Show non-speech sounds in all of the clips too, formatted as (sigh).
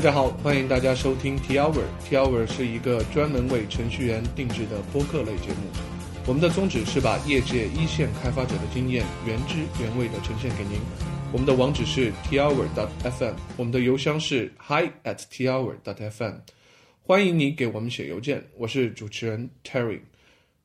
大家好，欢迎大家收听 T Hour。T Hour 是一个专门为程序员定制的播客类节目。我们的宗旨是把业界一线开发者的经验原汁原味的呈现给您。我们的网址是 T Hour .FM 我们的邮箱是 hi@thour .FM。欢迎你给我们写邮件，我是主持人 Terry。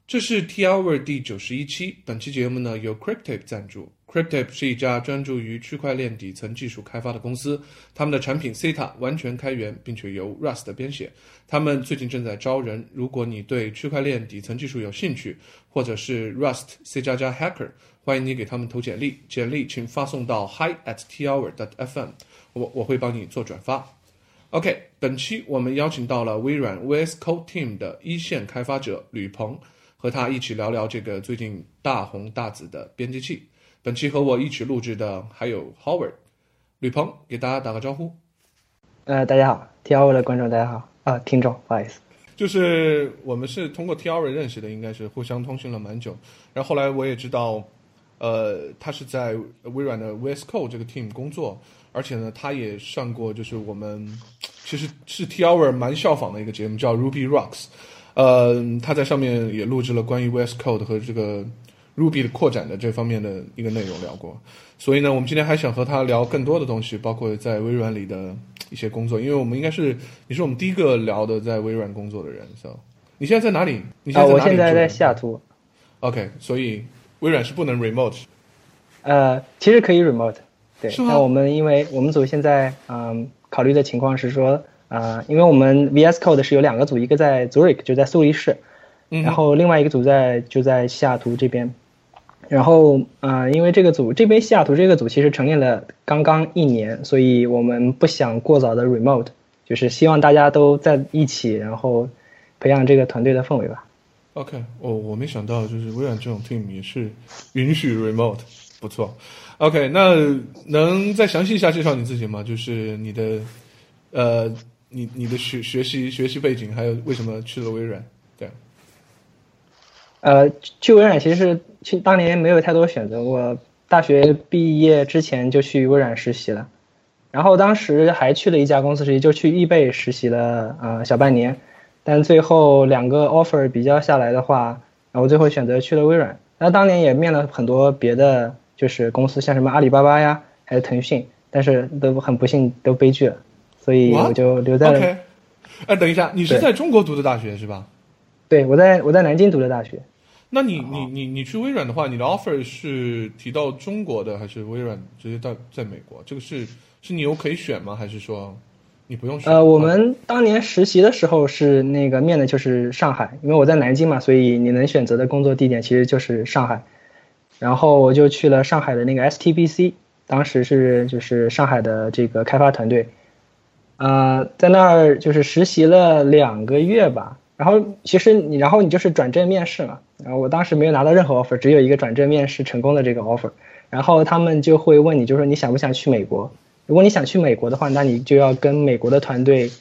这是 T Hour 第九十一期，本期节目呢由 Cryptape 赞助。Cryptape 是一家专注于区块链底层技术开发的公司，他们的产品 Ceta 完全开源，并且由 Rust 编写。他们最近正在招人，如果你对区块链底层技术有兴趣，或者是 Rust C 加加 Hacker，欢迎你给他们投简历，简历请发送到 Hi at T Hour dot FM，我我会帮你做转发。OK，本期我们邀请到了微软 VS Code Team 的一线开发者吕鹏。和他一起聊聊这个最近大红大紫的编辑器。本期和我一起录制的还有 Howard、吕鹏，给大家打个招呼。呃，大家好，T R 的观众大家好啊，听众不好意思。就是我们是通过 T R 认识的，应该是互相通讯了蛮久。然后后来我也知道，呃，他是在微软的 VS Code 这个 team 工作，而且呢，他也上过就是我们其实是 T R 蛮效仿的一个节目，叫 Ruby Rocks。呃，他在上面也录制了关于 VS Code 和这个 Ruby 的扩展的这方面的一个内容聊过，所以呢，我们今天还想和他聊更多的东西，包括在微软里的一些工作，因为我们应该是你是我们第一个聊的在微软工作的人，so 你现在在哪里？你现在在我现在在西雅图。OK，所以微软是不能 remote。呃，其实可以 remote，对。是那我们因为我们组现在嗯考虑的情况是说。啊，因为我们 VS Code 是有两个组，一个在 Zurich 就在苏黎世，然后另外一个组在就在西雅图这边。然后啊，因为这个组这边西雅图这个组其实成立了刚刚一年，所以我们不想过早的 remote，就是希望大家都在一起，然后培养这个团队的氛围吧。OK，哦，我没想到就是微软这种 team 也是允许 remote，不错。OK，那能再详细一下介绍你自己吗？就是你的呃。你你的学学习学习背景，还有为什么去了微软？对，呃，去微软其实是去当年没有太多选择。我大学毕业之前就去微软实习了，然后当时还去了一家公司实习，就去易贝实习了呃小半年，但最后两个 offer 比较下来的话，然后最后选择去了微软。那当年也面了很多别的就是公司，像什么阿里巴巴呀，还有腾讯，但是都很不幸都悲剧了。所以我就留在了。哎，等一下，你是在中国读的大学是吧？对，我在我在南京读的大学。那你你你你去微软的话，你的 offer 是提到中国的，还是微软直接到在美国？这个是是你有可以选吗？还是说你不用选？呃，我们当年实习的时候是那个面的就是上海，因为我在南京嘛，所以你能选择的工作地点其实就是上海。然后我就去了上海的那个 STBC，当时是就是上海的这个开发团队。呃，在那儿就是实习了两个月吧，然后其实你，然后你就是转正面试嘛，然后我当时没有拿到任何 offer，只有一个转正面试成功的这个 offer，然后他们就会问你，就说你想不想去美国？如果你想去美国的话，那你就要跟美国的团队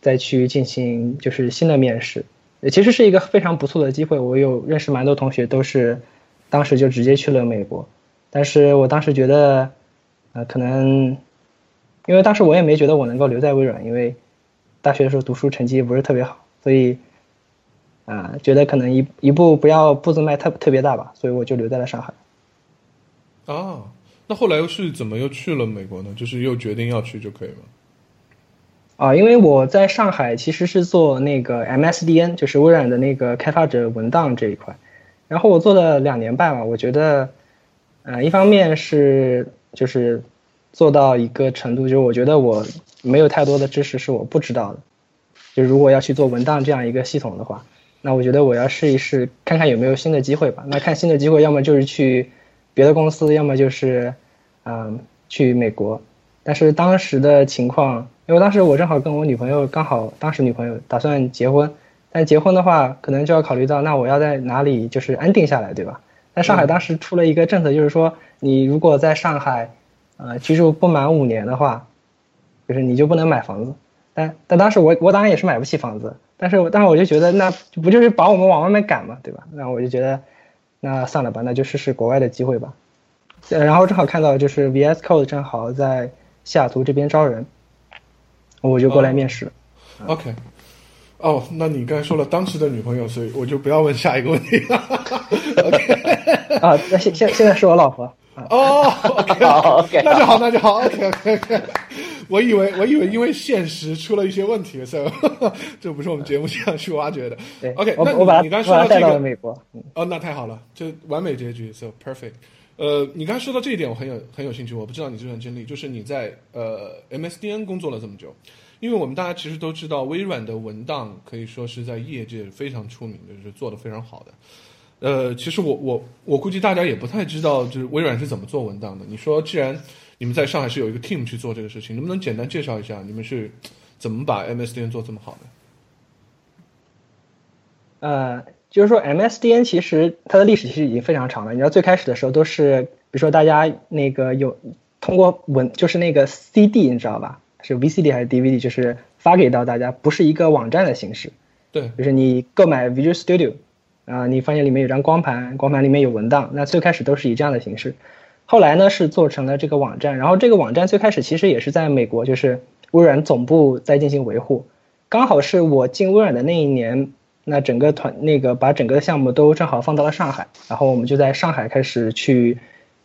再去进行就是新的面试，其实是一个非常不错的机会，我有认识蛮多同学都是当时就直接去了美国，但是我当时觉得，呃，可能。因为当时我也没觉得我能够留在微软，因为大学的时候读书成绩不是特别好，所以啊，觉得可能一一步不要步子迈特特别大吧，所以我就留在了上海。啊，那后来又是怎么又去了美国呢？就是又决定要去就可以了。啊，因为我在上海其实是做那个 MSDN，就是微软的那个开发者文档这一块，然后我做了两年半吧，我觉得，呃，一方面是就是。做到一个程度，就是我觉得我没有太多的知识是我不知道的。就如果要去做文档这样一个系统的话，那我觉得我要试一试，看看有没有新的机会吧。那看新的机会，要么就是去别的公司，要么就是嗯去美国。但是当时的情况，因为当时我正好跟我女朋友刚好当时女朋友打算结婚，但结婚的话可能就要考虑到那我要在哪里就是安定下来，对吧？在上海当时出了一个政策，就是说你如果在上海。呃，居住不满五年的话，就是你就不能买房子。但但当时我我当然也是买不起房子，但是但是我就觉得那不就是把我们往外面赶嘛，对吧？那我就觉得那算了吧，那就试试国外的机会吧。然后正好看到就是 VS Code 正好在西雅图这边招人，我就过来面试了。OK，哦，那你刚才说了当时的女朋友，所以我就不要问下一个问题了。OK，(laughs) 啊，那现现现在是我老婆。啊哦，OK，好，OK，那就好，那就好，OK，OK，OK。(laughs) 我以为我以为因为现实出了一些问题，所以 (laughs) 这不是我们节目想去挖掘的。对 OK，那我我把你你刚说到这个美国。嗯哦，那太好了，就完美结局，so perfect。呃，你刚才说到这一点，我很有很有兴趣。我不知道你这段经历，就是你在呃 MSDN 工作了这么久，因为我们大家其实都知道，微软的文档可以说是在业界非常出名的，就是做的非常好的。呃，其实我我我估计大家也不太知道，就是微软是怎么做文档的。你说，既然你们在上海是有一个 team 去做这个事情，能不能简单介绍一下你们是怎么把 MSDN 做这么好的？呃，就是说 MSDN 其实它的历史其实已经非常长了。你知道最开始的时候都是，比如说大家那个有通过文，就是那个 CD，你知道吧？是 VCD 还是 DVD？就是发给到大家，不是一个网站的形式。对，就是你购买 Visual Studio，啊、你发现里面有张光盘，光盘里面有文档，那最开始都是以这样的形式。后来呢是做成了这个网站，然后这个网站最开始其实也是在美国，就是微软总部在进行维护。刚好是我进微软的那一年，那整个团那个把整个项目都正好放到了上海，然后我们就在上海开始去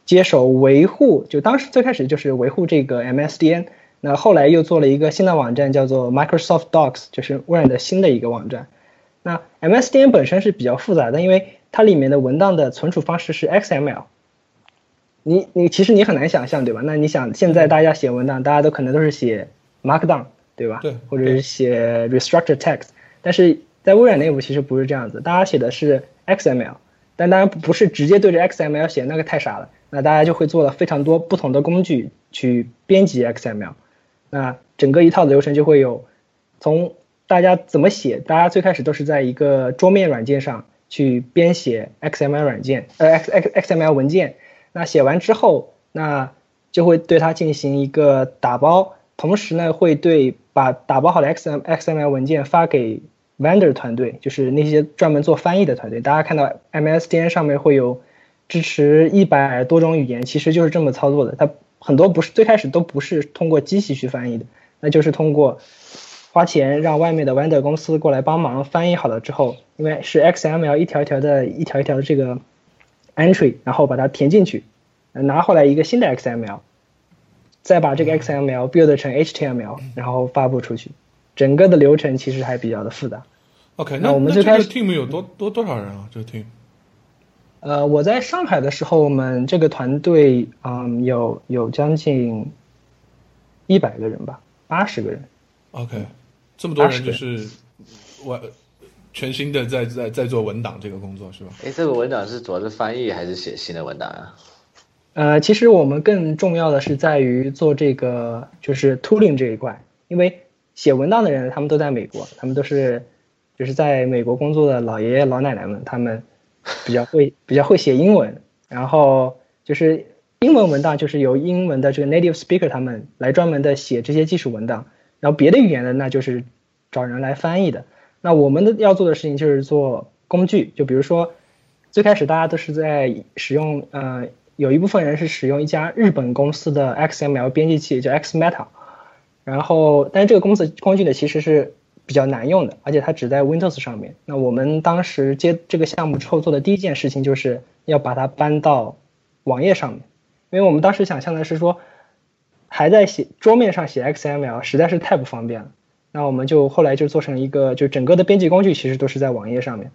接手维护，就当时最开始就是维护这个 MSDN，那后来又做了一个新的网站，叫做 Microsoft Docs，就是微软的新的一个网站。那 MSDN 本身是比较复杂的，因为它里面的文档的存储方式是 XML。你你其实你很难想象，对吧？那你想现在大家写文档，大家都可能都是写 Markdown，对吧？对或者是写 Restructured Text，但是在微软内部其实不是这样子，大家写的是 XML，但当然不是直接对着 XML 写，那个太傻了。那大家就会做了非常多不同的工具去编辑 XML，那整个一套的流程就会有从大家怎么写，大家最开始都是在一个桌面软件上去编写 XML 软件，呃 X X XML 文件。那写完之后，那就会对它进行一个打包，同时呢会对把打包好的 XM XML 文件发给 vendor 团队，就是那些专门做翻译的团队。大家看到 MSDN 上面会有支持一百多种语言，其实就是这么操作的。它很多不是最开始都不是通过机器去翻译的，那就是通过花钱让外面的 vendor 公司过来帮忙翻译好了之后，因为是 XML 一条一条的、一条一条的这个 entry，然后把它填进去，拿回来一个新的 XML，再把这个 XML build 成 HTML，然后发布出去。整个的流程其实还比较的复杂。OK，那我们最开始 team 有多多多少人啊？这个 team 呃，我在上海的时候，我们这个团队，嗯，有有将近一百个人吧，八十个人。OK，这么多人就是我全新的在在在做文档这个工作是吧？哎，这个文档是主要是翻译还是写新的文档啊？呃，其实我们更重要的是在于做这个就是 tooling 这一块，因为写文档的人他们都在美国，他们都是就是在美国工作的老爷爷老奶奶们，他们比较会 (laughs) 比较会写英文，然后就是英文文档就是由英文的这个 native speaker 他们来专门的写这些技术文档，然后别的语言的那就是找人来翻译的。那我们的要做的事情就是做工具，就比如说最开始大家都是在使用呃。有一部分人是使用一家日本公司的 XML 编辑器，叫 XMeta，然后，但是这个公司工具呢其实是比较难用的，而且它只在 Windows 上面。那我们当时接这个项目之后做的第一件事情就是要把它搬到网页上面，因为我们当时想象的是说，还在写桌面上写 XML 实在是太不方便了。那我们就后来就做成一个，就整个的编辑工具其实都是在网页上面。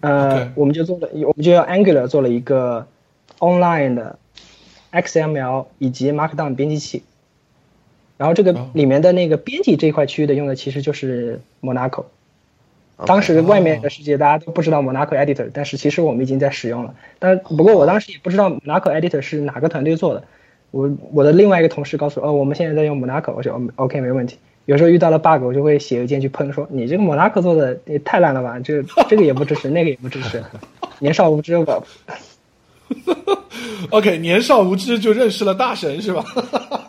呃我们就做了，我们就用 Angular 做了一个 online 的 XML 以及 Markdown 编辑器，然后这个哦里面的那个编辑这一块区域的用的其实就是 Monaco。当时外面的世界大家都不知道 Monaco Editor，但是其实我们已经在使用了。但不过我当时也不知道 Monaco Editor 是哪个团队做的。我我的另外一个同事告诉我，哦，我们现在在用 Monaco，我说哦 OK 没问题。有时候遇到了 bug，我就会写邮件去喷说你这个 Monaco 做的也太烂了吧，这这个也不支持，(laughs) 那个也不支持，年少无知吧。(laughs) OK，年少无知就认识了大神是吧？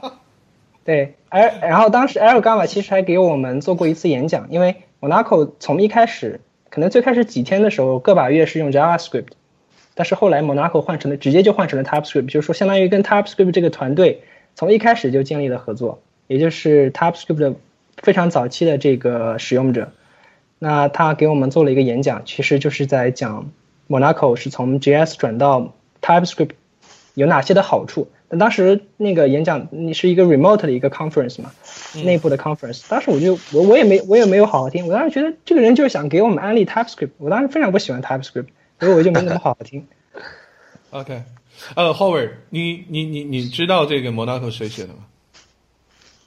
(laughs) 对，而然后当时 L Gamma 其实还给我们做过一次演讲，因为 Monaco 从一开始，可能最开始几天的时候，个把月是用 JavaScript，但是后来 Monaco 换成了直接就换成了 TypeScript，就是说相当于跟 TypeScript 这个团队从一开始就建立了合作。也就是 TypeScript 的非常早期的这个使用者。那他给我们做了一个演讲，其实就是在讲 Monaco 是从 JS 转到 TypeScript 有哪些的好处。那当时那个演讲你是一个 remote 的一个 conference 嘛，内部的 conference。当时我就我我也没我也没有好好听，我当时觉得这个人就是想给我们安利 TypeScript。我当时非常不喜欢 TypeScript，所以我就没怎么好好听。(laughs) OK，呃，Howard，你你你你知道这个 Monaco 谁写的吗？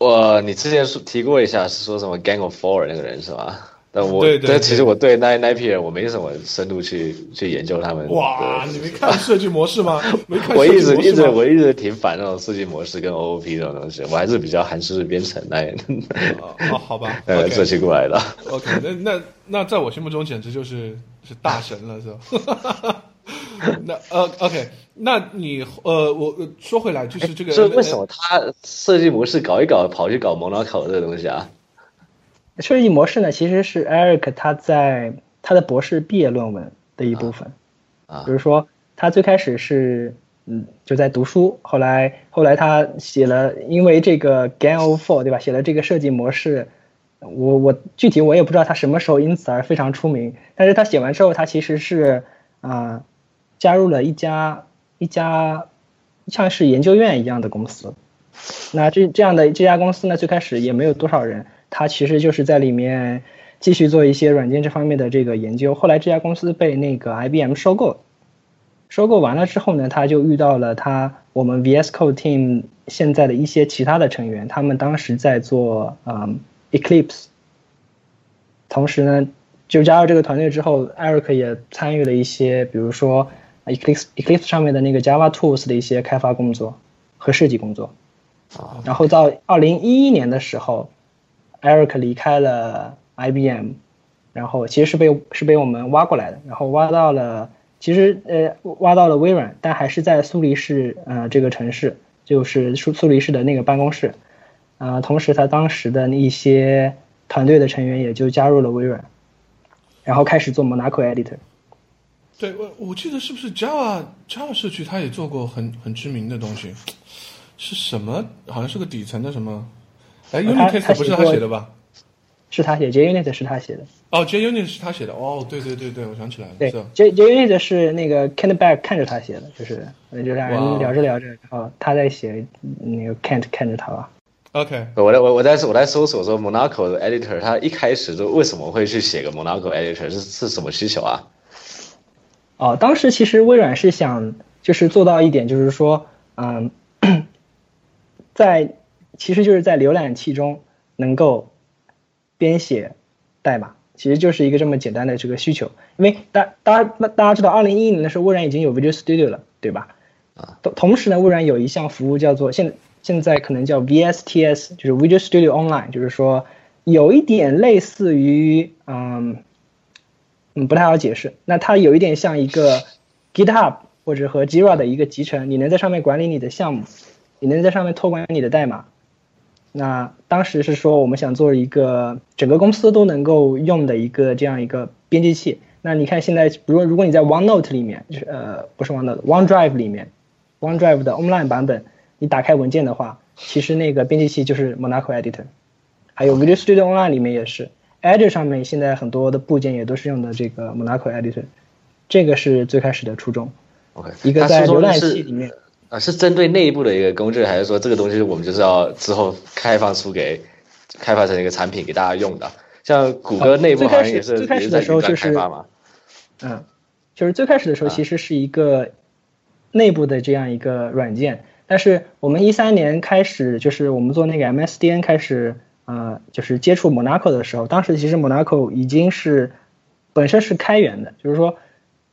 我你之前说提过一下，是说什么 Gang of Four 那个人是吧？但我对对但其实我对那那批人我没什么深度去去研究他们。哇，你没看设计模式吗？没看我一直一直？我一直挺反那种设计模式跟 OOP 这种东西，我还是比较韩式编程那哦，哦好吧 (laughs) 呃设计过来的。OK，那那那在我心目中简直就是是大神了，是吧？(laughs) (laughs) 那呃，OK，那你呃，我呃说回来，就是这个，所以为什么他设计模式搞一搞，跑去搞蒙老考这个东西啊？设计模式呢，其实是 Eric 他在他的博士毕业论文的一部分。啊比如说，他最开始是嗯就在读书，后来后来他写了，因为这个 Game of Four 对吧，写了这个设计模式。我我具体我也不知道他什么时候因此而非常出名，但是他写完之后，他其实是啊、加入了一家一家像是研究院一样的公司。那这这样的这家公司呢，最开始也没有多少人，他其实就是在里面继续做一些软件这方面的这个研究。后来这家公司被那个 IBM 收购，收购完了之后呢，他就遇到了他我们 VS Code Team 现在的一些其他的成员，他们当时在做嗯 Eclipse，同时呢，就加入这个团队之后，Eric 也参与了一些，比如说 Eclipse Eclipse 上面的那个 Java Tools 的一些开发工作和设计工作。啊然后到二零一一年的时候，Eric 离开了 IBM，然后其实是被是被我们挖过来的，然后挖到了其实呃挖到了微软，但还是在苏黎世呃这个城市，就是苏苏黎世的那个办公室，啊、同时他当时的一些团队的成员也就加入了微软，然后开始做 Monaco Editor。对我我记得是不是 Java Java 社区他也做过很很知名的东西，是什么？好像是个底层的什么？哎，Unit Test 不是他写的吧？是他写，JUnit 是他写的。哦，JUnit 是他写的。哦，对对对对，我想起来了，对，J JUnit 是那个 Kent Beck 看着他写的，就是就两人聊着聊着，然后他在写，那个 Kent 看着他吧。OK，我来我我在我在搜索说 Monaco 的 editor，他一开始就为什么会去写个 Monaco editor 是是什么需求啊？哦，当时其实微软是想就是做到一点，就是说，嗯，在其实就是在浏览器中能够编写代码，其实就是一个这么简单的这个需求。因为大大家大家知道，二零一一年的时候，微软已经有 Visual Studio 了，对吧？啊。同同时呢，微软有一项服务叫做现现在可能叫 VSTS，就是 Visual Studio Online，就是说有一点类似于嗯。嗯，不太好解释。那它有一点像一个 GitHub 或者和 Jira 的一个集成，你能在上面管理你的项目，你能在上面托管你的代码。那当时是说我们想做一个整个公司都能够用的一个这样一个编辑器。那你看现在，比如如果你在 OneNote 里面，就是呃不是 OneNote，OneDrive 里面，OneDrive 的 online 版本，你打开文件的话，其实那个编辑器就是 Monaco Editor，还有 Visual Studio Online 里面也是。Edge 上面现在很多的部件也都是用的这个 Monaco Editor，这个是最开始的初衷。OK，一个在浏览器里面，啊，是针对内部的一个工具，还是说这个东西我们就是要之后开放出给开发成一个产品给大家用的？像谷歌内部好像也是最开始的时候就是。嗯，就是最开始的时候啊其实是一个内部的这样一个软件，但是我们一三年开始，就是我们做那个 MSDN 开始，呃，就是接触 Monaco 的时候，当时其实 Monaco 已经是本身是开源的，就是说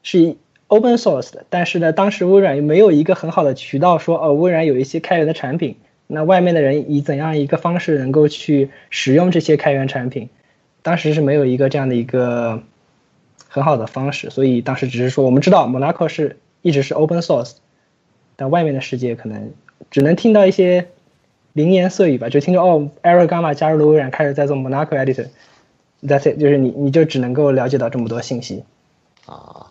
是 open source 的，但是呢，当时微软没有一个很好的渠道说，哦，微软有一些开源的产品，那外面的人以怎样一个方式能够去使用这些开源产品，当时是没有一个这样的一个很好的方式，所以当时只是说我们知道 Monaco 是一直是 open source，但外面的世界可能只能听到一些零言碎语吧，就听着哦，Eric Gamma 加入了微软，开始在做 Monaco Editor，That's it，就是你你就只能够了解到这么多信息。啊，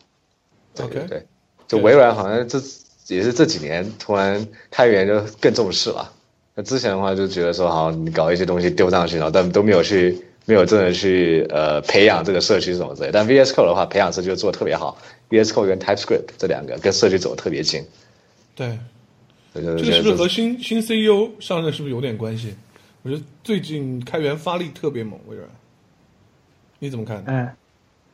对 OK 对对，就微软好像这也是这几年突然开源就更重视了。那之前的话就觉得说，好，你搞一些东西丢上去，然后但都没有去，没有真的去呃培养这个社区什么之类。但 VS Code 的话，培养社区做的特别好，VS Code 跟 TypeScript 这两个跟社区走的特别近。对，这这个是不是和新新 CEO 上任是不是有点关系？我觉得最近开源发力特别猛，微软，你怎么看？嗯，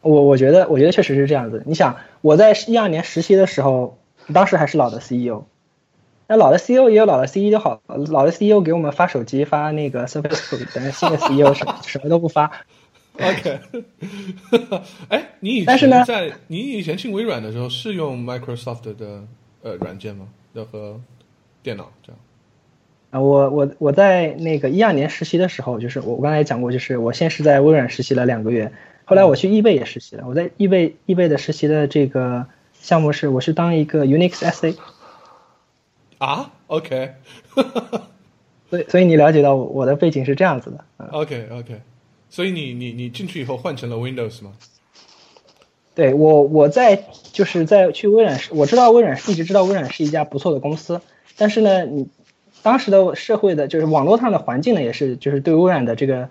我我觉得我觉得确实是这样子。你想，我在一二年实习的时候，当时还是老的 CEO。那老的 CEO 也有老的 CEO 好，老的 CEO 给我们发手机发那个 Surface Book，但是新的 CEO 什 (laughs) 什么都不发。OK，(laughs) 哎，你以但是呢，在你以前进微软的时候是用 Microsoft 的呃软件吗？要和电脑这样？啊，我我我在那个一二年实习的时候，就是我我刚才也讲过，就是我先是在微软实习了两个月，后来我去易贝也实习了。我在易贝易贝的实习的这个项目是，我是当一个 Unix SA。啊，OK，(laughs) 所以所以你了解到我的背景是这样子的，OK OK，所以你你你进去以后换成了 Windows 吗？对我我在就是在去微软，我知道微软一直知道微软是一家不错的公司，但是呢，你当时的社会的就是网络上的环境呢，也是就是对微软的这个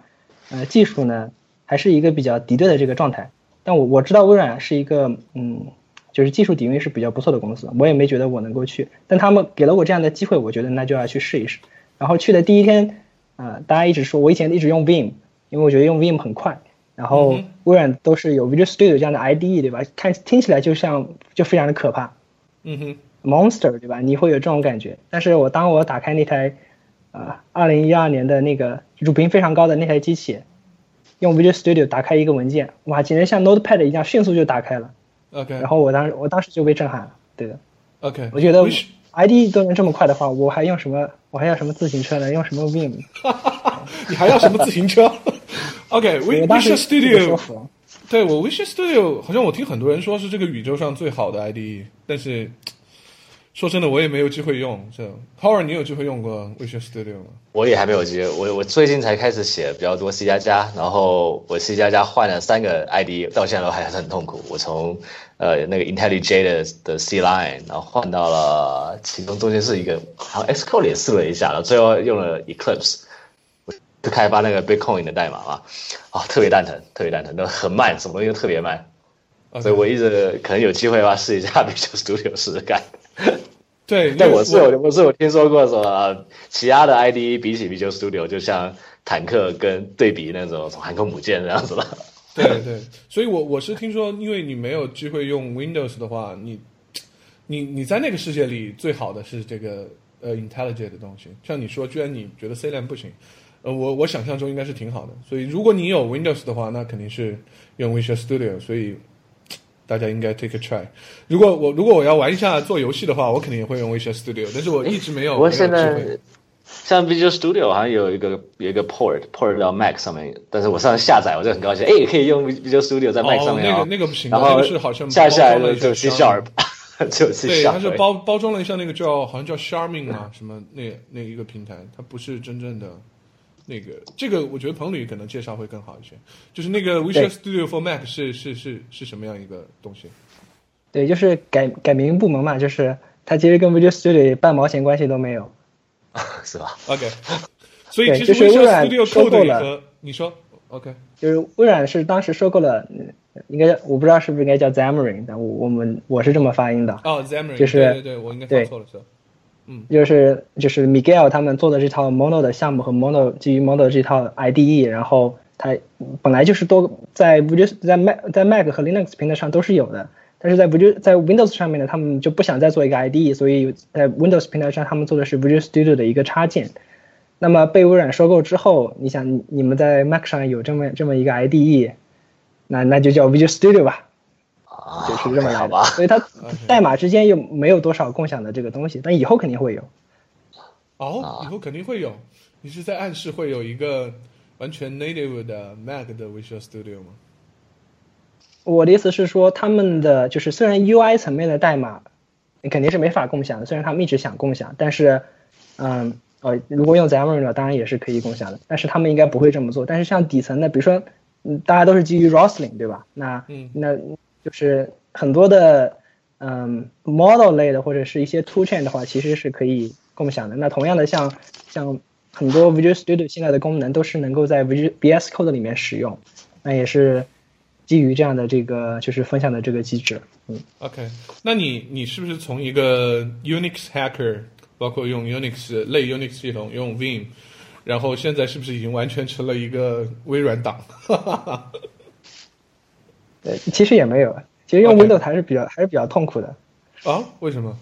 呃技术呢，还是一个比较敌对的这个状态。但我我知道微软是一个嗯。就是技术底蕴是比较不错的公司，我也没觉得我能够去，但他们给了我这样的机会，我觉得那就要去试一试。然后去的第一天，啊，大家一直说，我以前一直用 Vim，因为我觉得用 Vim 很快。然后微软都是有 Visual Studio 这样的 IDE，对吧？看听起来就像就非常的可怕，嗯哼，Monster，对吧？你会有这种感觉。但是我当我打开那台，啊，二零一二年的那个乳屏非常高的那台机器，用 Visual Studio 打开一个文件，哇，简直像 Notepad 一样，迅速就打开了。OK，然后我当时我当时就被震撼了，对的。OK，我觉得 ID 都能这么快的话，我还用什么？我还要什么自行车呢？用什么 Vim？(laughs) 你还要什么自行车？OK，Visual Studio，对我 Visual Studio 好像我听很多人说是这个宇宙上最好的 ID，但是。说真的，我也没有机会用。这 Howard，你有机会用过 Visual Studio 吗？我也还没有机会。我我最近才开始写比较多 C 加加，然后我 C 加加换了三个 ID，到现在都还是很痛苦。我从呃那个 IntelliJ 的的 C Line，然后换到了其中中间是一个，好像 Xcode 也试了一下，然后最后用了 Eclipse，就开发那个 Bitcoin 的代码嘛，啊，特别蛋疼，特别蛋疼，都很慢，什么东西都特别慢。所以我一直可能有机会的话试一下 (laughs) Visual Studio 试试看。(laughs) 对，但我是有我是有听说过说，其他的 IDE 比起 Visual Studio，就像坦克跟对比那种航空母舰这样子了。(laughs) 对对，所以我我是听说，因为你没有机会用 Windows 的话，你你你在那个世界里最好的是这个呃 IntelliJ 的东西。像你说，居然你觉得 C 链不行，呃，我我想象中应该是挺好的。所以如果你有 Windows 的话，那肯定是用 Visual Studio。所以。大家应该 take a try。如果我如果我要玩一下做游戏的话，我肯定也会用 Visual Studio，但是我一直没有。我现在像 Visual Studio 好像有一个有一个 port port 到 Mac 上面，但是我上次下载我就很高兴，哎，可以用 Visual Studio 在 Mac 上面哦。那个那个不行，然后是好像下下来了就 C Sharp，(laughs) 就。对，它是包包装了一下那个叫好像叫 Charming 啊什么那那一个平台，它不是真正的。那个，这个我觉得彭旅可能介绍会更好一些。就是那个 Visual Studio for Mac 是是是是什么样一个东西？对，就是改改名部门嘛，就是它其实跟 Visual Studio 半毛钱关系都没有，(laughs) 是吧？OK，(laughs) 所以其实微软收购了。你说 OK，就是微软是当时收购了，应该我不知道是不是应该叫 Xamarin，但我我们我是这么发音的。哦，Xamarin，就是对对，我应该发错了是。就是就是 Miguel 他们做的这套 Mono 的项目和 Mono 基于 Mono 这套 IDE，然后它本来就是多在 Visual 在 Mac 在 Mac 和 Linux 平台上都是有的，但是在 Visual 在 Windows 上面呢，他们就不想再做一个 IDE，所以在 Windows 平台上他们做的是 Visual Studio 的一个插件。那么被微软收购之后，你想你们在 Mac 上有这么这么一个 IDE，那那就叫 Visual Studio 吧。就是这么来的，所以它代码之间又没有多少共享的这个东西，但以后肯定会有。哦，以后肯定会有。你是在暗示会有一个完全 native 的 Mac 的 Visual Studio 吗？我的意思是说，他们的就是虽然 UI 层面的代码你肯定是没法共享的，虽然他们一直想共享，但是，嗯，呃，如果用 Xamarin 的，当然也是可以共享的，但是他们应该不会这么做。但是像底层的，比如说，嗯，大家都是基于 Roslyn 对吧？那，那。就是很多的，嗯，model 类的或者是一些 toolchain 的话，其实是可以共享的。那同样的，像像很多 Visual Studio 现在的功能都是能够在 Visual VS Code 里面使用，那也是基于这样的这个就是分享的这个机制。嗯，OK，那你你是不是从一个 Unix hacker，包括用 Unix 类 Unix 系统用 Vim，然后现在是不是已经完全成了一个微软党？哈哈哈对，其实也没有，其实用 Windows 还是比较还是比较痛苦的。啊？为什么？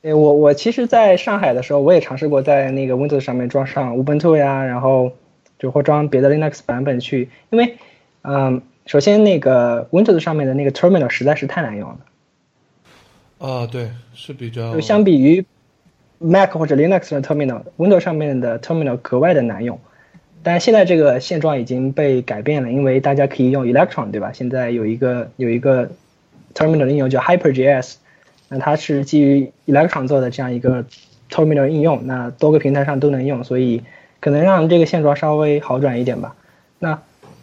对我我其实在上海的时候，我也尝试过在那个 Windows 上面装上 Ubuntu 呀，然后就或装别的 Linux 版本去，因为嗯，首先那个 Windows 上面的那个 Terminal 实在是太难用了。啊，对，是比较。就相比于 Mac 或者 Linux 的 Terminal，Windows 上面的 Terminal 格外的难用。但现在这个现状已经被改变了，因为大家可以用 Electron，对吧？现在有一个有一个 Terminal 应用叫 HyperJS。那它是基于 Electron 做的这样一个 Terminal 应用，那多个平台上都能用，所以可能让这个现状稍微好转一点吧。那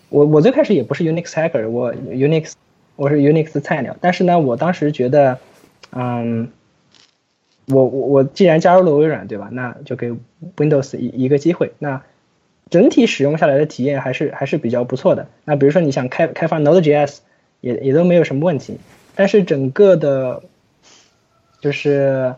我我最开始也不是 Unix hacker，我 Unix 我是 Unix 菜鸟，但是呢，我当时觉得，嗯，我我我既然加入了微软，对吧？那就给 Windows 一一个机会。那整体使用下来的体验还是还是比较不错的。那比如说你想开开发 Node.js，也也都没有什么问题，但是整个的。就是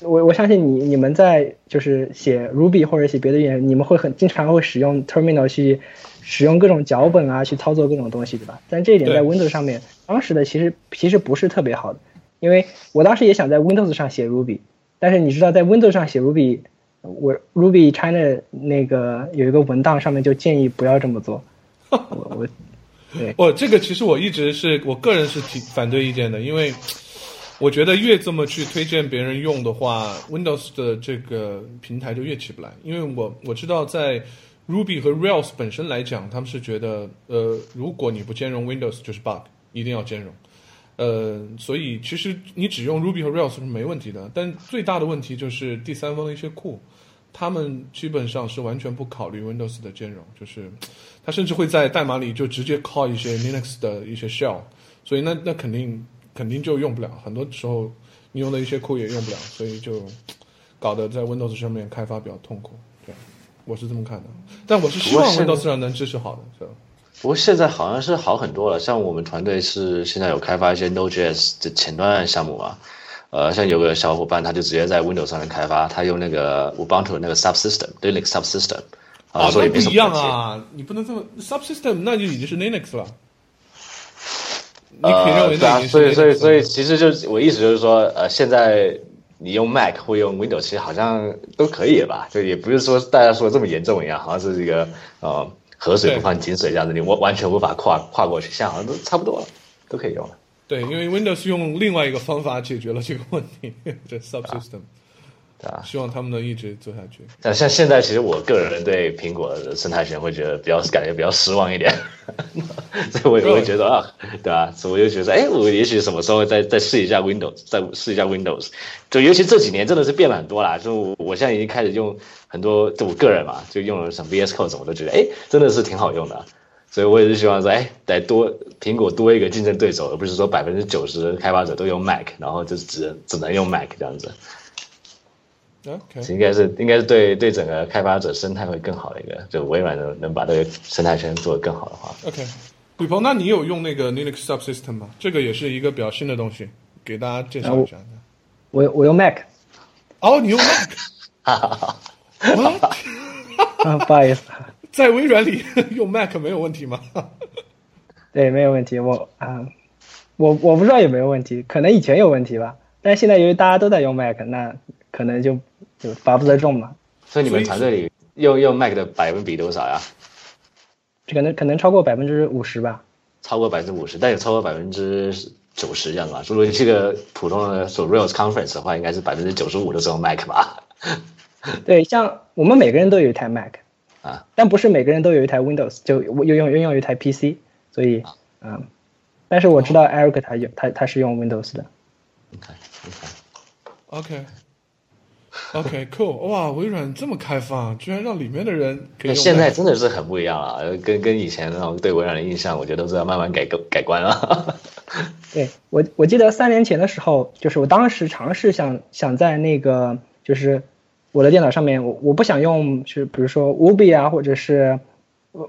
我我相信你你们在就是写 Ruby 或者写别的语言，你们会很经常会使用 Terminal 去使用各种脚本啊，去操作各种东西，对吧？但这一点在 Windows 上面，当时的其实其实不是特别好的，因为我当时也想在 Windows 上写 Ruby，但是你知道在 Windows 上写 Ruby，我 Ruby China 那个有一个文档上面就建议不要这么做，我我对，我这个其实我一直是我个人是提反对意见的，因为。我觉得越这么去推荐别人用的话，Windows 的这个平台就越起不来。因为我我知道在 Ruby 和 Rails 本身来讲，他们是觉得，呃，如果你不兼容 Windows 就是 bug，一定要兼容。呃，所以其实你只用 Ruby 和 Rails 是没问题的。但最大的问题就是第三方的一些库，他们基本上是完全不考虑 Windows 的兼容，就是 (tsk) 他甚至会在代码里就直接 call 一些 Linux 的一些 shell，所以那那肯定。肯定就用不了，很多时候你用的一些库也用不了，所以就搞得在 Windows 上面开发比较痛苦。对，我是这么看的。但我是希望 Windows 上能支持好的，是吧？不过现在好像是好很多了。像我们团队是现在有开发一些 Node.js 的前端项目嘛？呃，像有个小伙伴他就直接在 Windows 上面开发，他用那个 Ubuntu 那个 Subsystem，Linux Subsystem。啊，所以不一样啊！你不能这么 Subsystem，那就已经是 Linux 了。呃，对啊，所以所以所以，其实就是我意思就是说，呃，现在你用 Mac 或用 Windows，其实好像都可以吧？就也不是说大家说这么严重一样，好像是一个呃河水不犯井水这样子，你完完全无法跨跨过去，现在好像都差不多了，都可以用了。对，因为 Windows 用另外一个方法解决了这个问题，(laughs) 这 Subsystem。啊，希望他们能一直做下去。但像现在，其实我个人对苹果的生态圈会觉得比较感觉比较失望一点，(laughs) 所以我也会觉得啊，对吧？所以我就觉得，哎，我也许什么时候再再试一下 Windows，再试一下 Windows。就尤其这几年真的是变了很多啦。就我现在已经开始用很多，就我个人嘛，就用了什么 VS Code，什么都觉得，哎，真的是挺好用的。所以我也是希望说，哎，得多苹果多一个竞争对手，而不是说百分之九十开发者都用 Mac，然后就只只能用 Mac 这样子。OK 应该是应该是对对整个开发者生态会更好的一个，就微软能能把这个生态圈做得更好的话。OK，吕鹏，那你有用那个 Linux Subsystem 吗？这个也是一个比较新的东西，给大家介绍一下。我我用 Mac。哦，你用 Mac？哈哈哈。啊，不好意思，在微软里 (laughs) 用 Mac 没有问题吗？(laughs) 对，没有问题。我啊，我我不知道有没有问题，可能以前有问题吧。但是现在由于大家都在用 Mac，那可能就。就罚不得众嘛，所以你们团队里用用 Mac 的百分比多少呀？可能可能超过百分之五十吧。超过百分之五十，但也超过百分之九十这样吧。如果这个普通的做 Rails Conference 的话，应该是百分之九十五都是用 Mac 吧？(laughs) 对，像我们每个人都有一台 Mac 啊，但不是每个人都有一台 Windows，就又用又用一台 PC，所以嗯，但是我知道 Eric 他用他他是用 Windows 的。OK，OK。OK，cool，哇，微软这么开放，居然让里面的人可以。现在真的是很不一样了，跟跟以前那种对微软的印象，我觉得都是要慢慢改改改观了。(laughs) (laughs) 对我，我记得三年前的时候，就是我当时尝试想想在那个就是我的电脑上面，我我不想用是比如说 Ubi 啊，或者是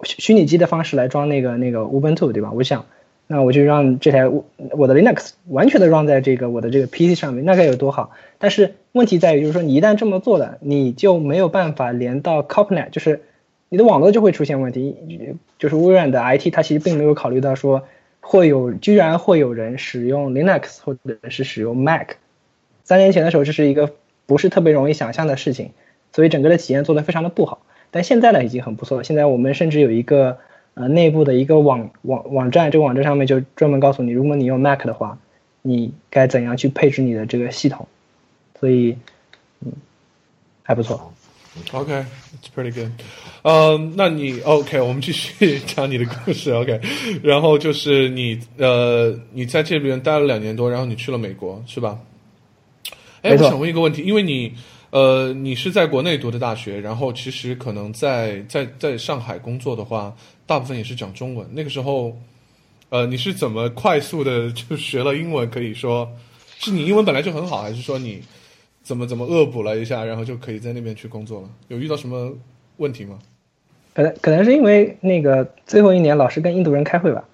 虚拟机的方式来装那个那个 Ubuntu，对吧？我想，那我就让这台我的 Linux 完全的装在这个我的这个 PC 上面，那该有多好？但是问题在于，就是说你一旦这么做了，你就没有办法连到 CopNet，就是你的网络就会出现问题。就是微软的 IT 它其实并没有考虑到说会有居然会有人使用 Linux 或者是使用 Mac。三年前的时候，这是一个不是特别容易想象的事情，所以整个的体验做得非常的不好。但现在呢，已经很不错了。现在我们甚至有一个呃内部的一个网网网站，这个网站上面就专门告诉你，如果你用 Mac 的话，你该怎样去配置你的这个系统。所以，嗯，还不错。OK，it's pretty good。呃，那你 OK，我们继续讲你的故事。OK，然后就是你呃，你在这边待了两年多，然后你去了美国，是吧？哎，我想问一个问题，因为你，呃，你是在国内读的大学，然后其实可能在在在上海工作的话，大部分也是讲中文。那个时候，呃，你是怎么快速的就学了英文？可以说是你英文本来就很好，还是说你怎么怎么恶补了一下，然后就可以在那边去工作了？有遇到什么问题吗？可能可能是因为那个最后一年老师跟印度人开会吧。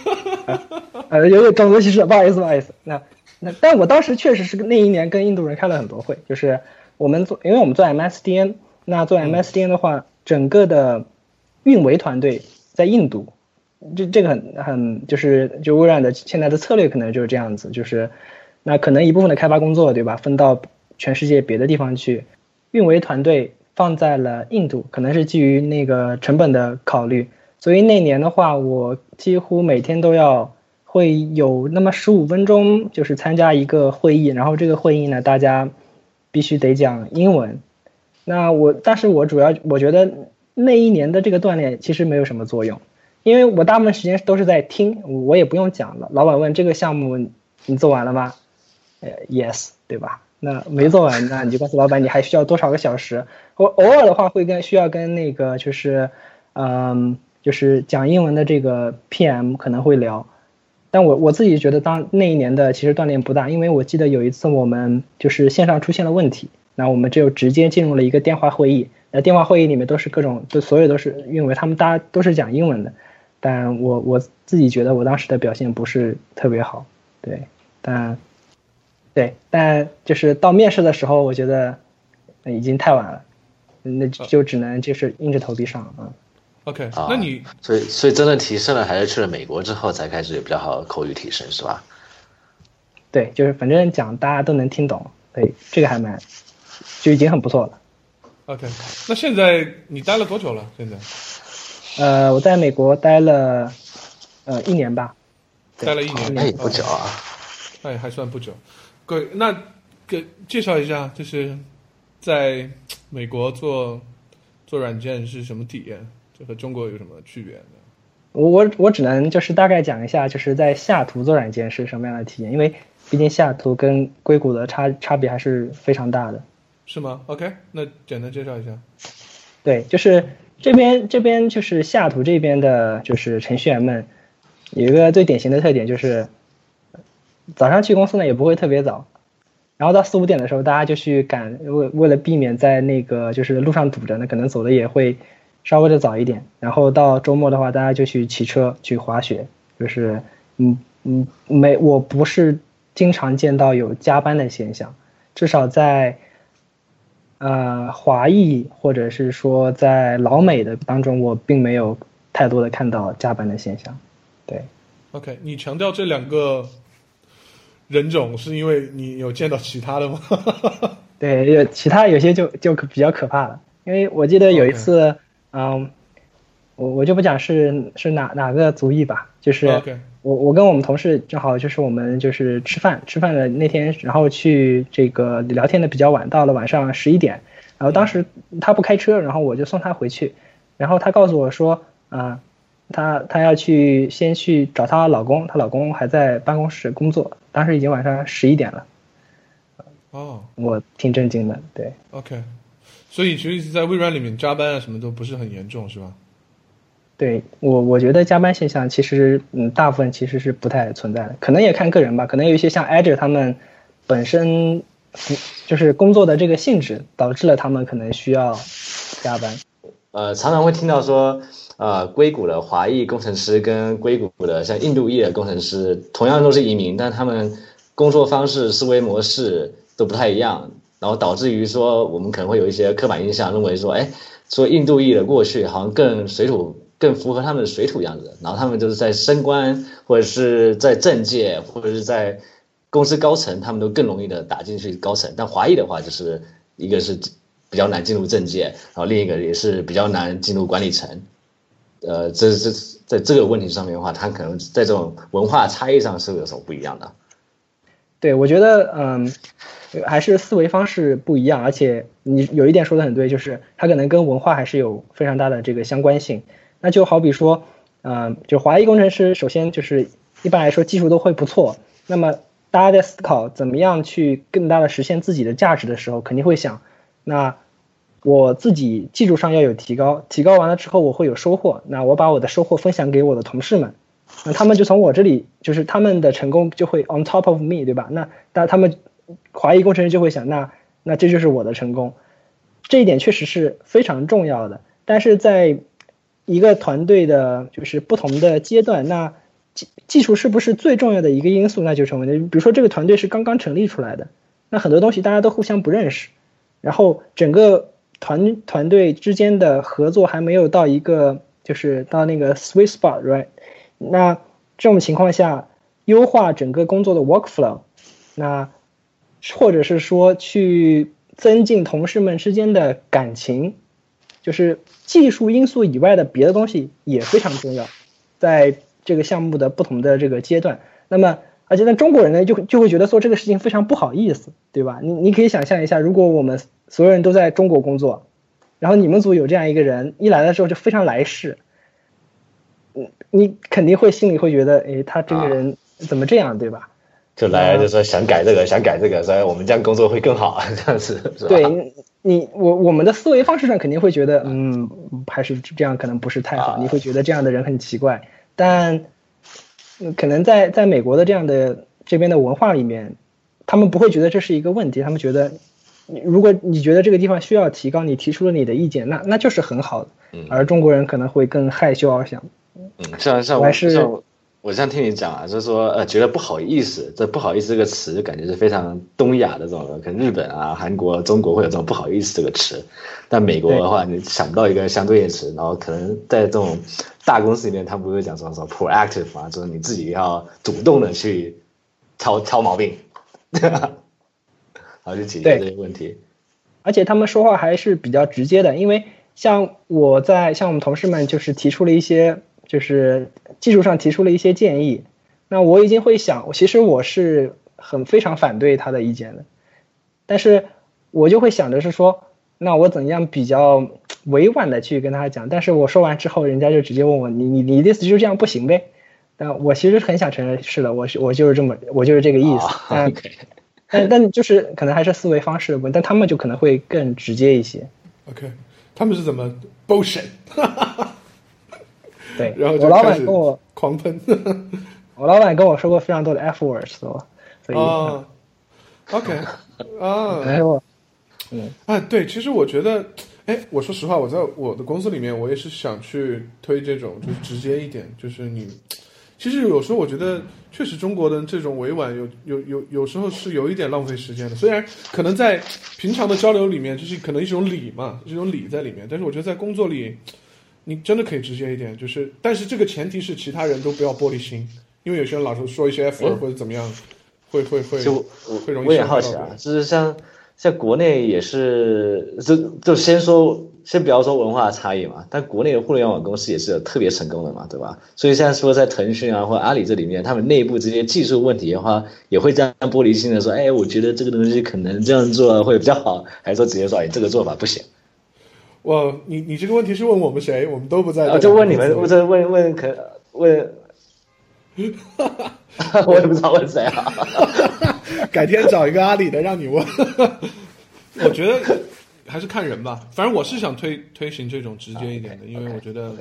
(laughs) 呃，有点种族歧视，不好意思，不好意思。那。那但我当时确实是那一年跟印度人开了很多会，就是我们做，因为我们做 MSDN，那做 MSDN 的话，整个的运维团队在印度，这这个很很就是就微软的现在的策略可能就是这样子，就是那可能一部分的开发工作对吧，分到全世界别的地方去，运维团队放在了印度，可能是基于那个成本的考虑，所以那年的话，我几乎每天都要。会有那么十五分钟，就是参加一个会议，然后这个会议呢，大家必须得讲英文。那我，但是我主要我觉得那一年的这个锻炼其实没有什么作用，因为我大部分时间都是在听，我也不用讲了。老板问这个项目你做完了吗？呃，yes，对吧？那没做完，那你就告诉老板你还需要多少个小时。我偶尔的话会跟需要跟那个就是，嗯，就是讲英文的这个 PM 可能会聊。但我我自己觉得，当那一年的其实锻炼不大，因为我记得有一次我们就是线上出现了问题，那我们就直接进入了一个电话会议。那电话会议里面都是各种，就所有都是因为他们大家都是讲英文的，但我我自己觉得我当时的表现不是特别好，对，但对，但就是到面试的时候，我觉得已经太晚了，那就只能就是硬着头皮上啊。OK，那你所以所以真的提升了，还是去了美国之后才开始有比较好的口语提升，是吧？对，就是反正讲大家都能听懂，对，这个还蛮就已经很不错了。OK，那现在你待了多久了？现在？呃，我在美国待了呃一年吧。待了一年，那也不久啊。那也还算不久。各位，那给介绍一下，就是在美国做做软件是什么体验？和中国有什么区别呢？我我我只能就是大概讲一下，就是在下图做软件是什么样的体验，因为毕竟下图跟硅谷的差差别还是非常大的。是吗？OK，那简单介绍一下。对，就是这边这边就是下图这边的，就是程序员们有一个最典型的特点，就是早上去公司呢也不会特别早，然后到四五点的时候大家就去赶，为为了避免在那个就是路上堵着，呢可能走的也会。稍微的早一点，然后到周末的话，大家就去骑车去滑雪，就是，嗯嗯，没，我不是经常见到有加班的现象，至少在，呃，华裔或者是说在老美的当中，我并没有太多的看到加班的现象。对，OK，你强调这两个人种是因为你有见到其他的吗？对，有其他有些就就比较可怕了，因为我记得有一次。嗯，我我就不讲是是哪哪个族裔吧，就是我我跟我们同事正好就是我们就是吃饭吃饭的那天，然后去这个聊天的比较晚，到了晚上十一点，然后当时他不开车，然后我就送他回去，然后他告诉我说，啊，他他要去先去找她老公，她老公还在办公室工作，当时已经晚上十一点了，哦，我挺震惊的，对，OK。所以其实，在微软里面加班啊，什么都不是很严重，是吧？对我，我觉得加班现象其实，嗯，大部分其实是不太存在的，可能也看个人吧。可能有一些像 Azure 他们本身就是工作的这个性质，导致了他们可能需要加班。呃，常常会听到说，呃，硅谷的华裔工程师跟硅谷的像印度裔的工程师，同样都是移民，但他们工作方式、思维模式都不太一样，然后导致于说，我们可能会有一些刻板印象，认为说，哎，说印度裔的过去好像更水土，更符合他们的水土样子，然后他们就是在升官或者是在政界或者是在公司高层，他们都更容易的打进去高层，但华裔的话，就是一个是。比较难进入政界，然后另一个也是比较难进入管理层，呃，这这在这个问题上面的话，他可能在这种文化差异上是有所不一样的。对，我觉得嗯，还是思维方式不一样，而且你有一点说的很对，就是它可能跟文化还是有非常大的这个相关性。那就好比说，嗯，就华裔工程师，首先就是一般来说技术都会不错，那么大家在思考怎么样去更大的实现自己的价值的时候，肯定会想。那我自己技术上要有提高，提高完了之后我会有收获。那我把我的收获分享给我的同事们，那他们就从我这里，就是他们的成功就会 on top of me，对吧？那但他们华裔工程师就会想，那那这就是我的成功，这一点确实是非常重要的。但是在一个团队的就是不同的阶段，那技技术是不是最重要的一个因素？那就成为了。比如说这个团队是刚刚成立出来的，那很多东西大家都互相不认识。然后整个团团队之间的合作还没有到一个，就是到那个 sweet spot，right？那这种情况下，优化整个工作的 workflow，那或者是说去增进同事们之间的感情，就是技术因素以外的别的东西也非常重要，在这个项目的不同的这个阶段，那么。而且，呢中国人呢，就就会觉得做这个事情非常不好意思，对吧？你你可以想象一下，如果我们所有人都在中国工作，然后你们组有这样一个人，一来的时候就非常来事，嗯，你肯定会心里会觉得，哎，他这个人怎么这样，对吧？就来就说想改这个，想改这个，所以我们这样工作会更好，(laughs) 这样子是吧？对你，我我们的思维方式上肯定会觉得，嗯，还是这样可能不是太好，你会觉得这样的人很奇怪，但。可能在在美国的这样的这边的文化里面，他们不会觉得这是一个问题，他们觉得，如果你觉得这个地方需要提高，你提出了你的意见，那那就是很好的。而中国人可能会更害羞而想。嗯，像像我还是我这样听你讲啊，就是说呃，觉得不好意思，这不好意思这个词，感觉是非常东亚的这种，可能日本啊、韩国、中国会有这种不好意思这个词，但美国的话，你想不到一个相对应词，然后可能在这种。大公司里面，他不会讲什么什么 proactive 啊，就是你自己要主动的去挑挑毛病，(laughs) 然后去解决这些问题。而且他们说话还是比较直接的，因为像我在像我们同事们就是提出了一些就是技术上提出了一些建议，那我已经会想，其实我是很非常反对他的意见的，但是我就会想着是说，那我怎样比较。委婉的去跟他讲，但是我说完之后，人家就直接问我，你你你的意思就是这样不行呗？但我其实很想承认，是的，我是我就是这么，我就是这个意思。但 (laughs) 但但就是可能还是思维方式的问题，但他们就可能会更直接一些。OK，他们是怎么 bullshit？(laughs) 对，然后我老板跟我狂喷。(laughs) 我老板跟我说过非常多的 F words，所以啊，OK，啊，(laughs) 哎我，嗯，啊，对，其实我觉得。哎，我说实话，我在我的公司里面，我也是想去推这种，就是直接一点，就是你，其实有时候我觉得，确实中国的这种委婉，有有有有时候是有一点浪费时间的。虽然可能在平常的交流里面，就是可能一种礼嘛，一种礼在里面，但是我觉得在工作里，你真的可以直接一点，就是，但是这个前提是其他人都不要玻璃心，因为有些人老是说一些 F 或者怎么样，会会会就会容易。我也好奇啊，就是像。像国内也是，就就先说，先不要说文化差异嘛，但国内的互联网公司也是有特别成功的嘛，对吧？所以现在说在腾讯啊或阿里这里面，他们内部这些技术问题的话，也会这样玻璃心的说，哎，我觉得这个东西可能这样做会比较好，还是说直接说，哎，这个做法不行。我，你你这个问题是问我们谁？我们都不在。啊，就问你们，(laughs) 我这问问可问。(laughs) 我也不知道问谁啊，(laughs) 改天找一个阿里的让你问。我觉得还是看人吧，反正我是想推推行这种直接一点的，因为我觉得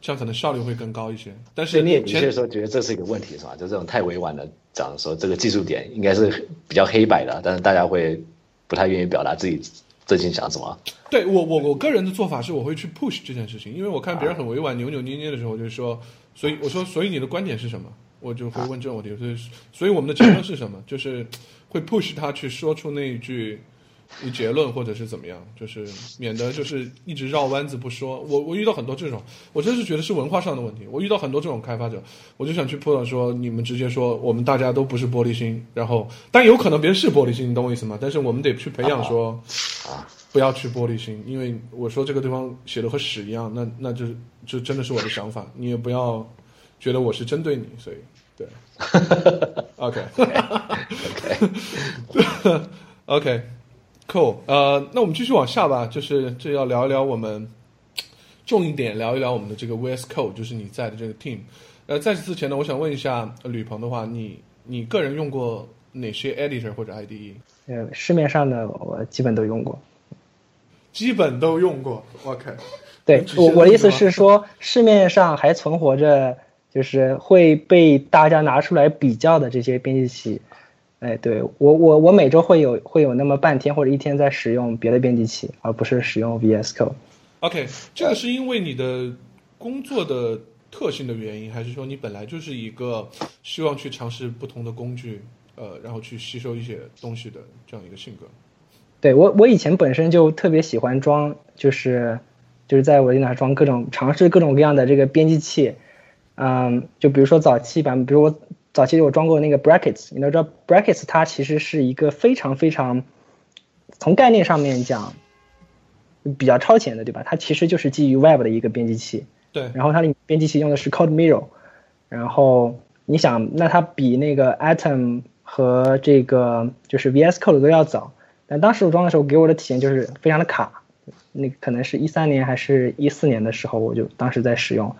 这样可能效率会更高一些。但所以是你也的确前说觉得这是一个问题是吧？就这种太委婉的讲说这个技术点应该是比较黑白的，但是大家会不太愿意表达自己最近想怎么。对我我我个人的做法是，我会去 push 这件事情，因为我看别人很委婉、扭扭捏捏的时候，我就说，所以我说，所以你的观点是什么？我就会问这种问题，所以所以我们的结论是什么？就是会 push 他去说出那一句结论，或者是怎么样，就是免得就是一直绕弯子不说。我我遇到很多这种，我真是觉得是文化上的问题。我遇到很多这种开发者，我就想去 push 说，你们直接说我们大家都不是玻璃心，然后但有可能别人是玻璃心，你懂我意思吗？但是我们得去培养说。啊，(laughs) 不要去玻璃心，因为我说这个地方写的和屎一样，那那就就真的是我的想法，你也不要觉得我是针对你，所以 (laughs) (laughs) 对，OK OK cool，呃，那我们继续往下吧，就是这要聊一聊我们重一点，聊一聊我们的这个 VS Code，就是你在的这个 team。呃，在此之前呢，我想问一下呃吕鹏的话，你你个人用过哪些 editor 或者 IDE？呃，市面上的我基本都用过。基本都用过，OK。对你只是我我的意思是说，市面上还存活着，就是会被大家拿出来比较的这些编辑器。哎，对我我我每周会有会有那么半天或者一天在使用别的编辑器，而不是使用 VS Code。OK，这个是因为你的工作的特性的原因，还是说你本来就是一个希望去尝试不同的工具，呃，然后去吸收一些东西的这样一个性格？对我我以前本身就特别喜欢装，就是就是在我电脑上装各种尝试各种各样的这个编辑器，嗯，就比如说早期版，比如我早期我装过那个 Brackets，你都知道 Brackets 它其实是一个非常非常从概念上面讲比较超前的，对吧？它其实就是基于 Web 的一个编辑器，对，然后它的编辑器用的是 Code Mirror，然后你想，那它比那个 Atom 和这个就是 VS Code 都要早，但当时我装的时候给我的体验就是非常的卡，那可能是一三年还是一四年的时候，我就当时在使用。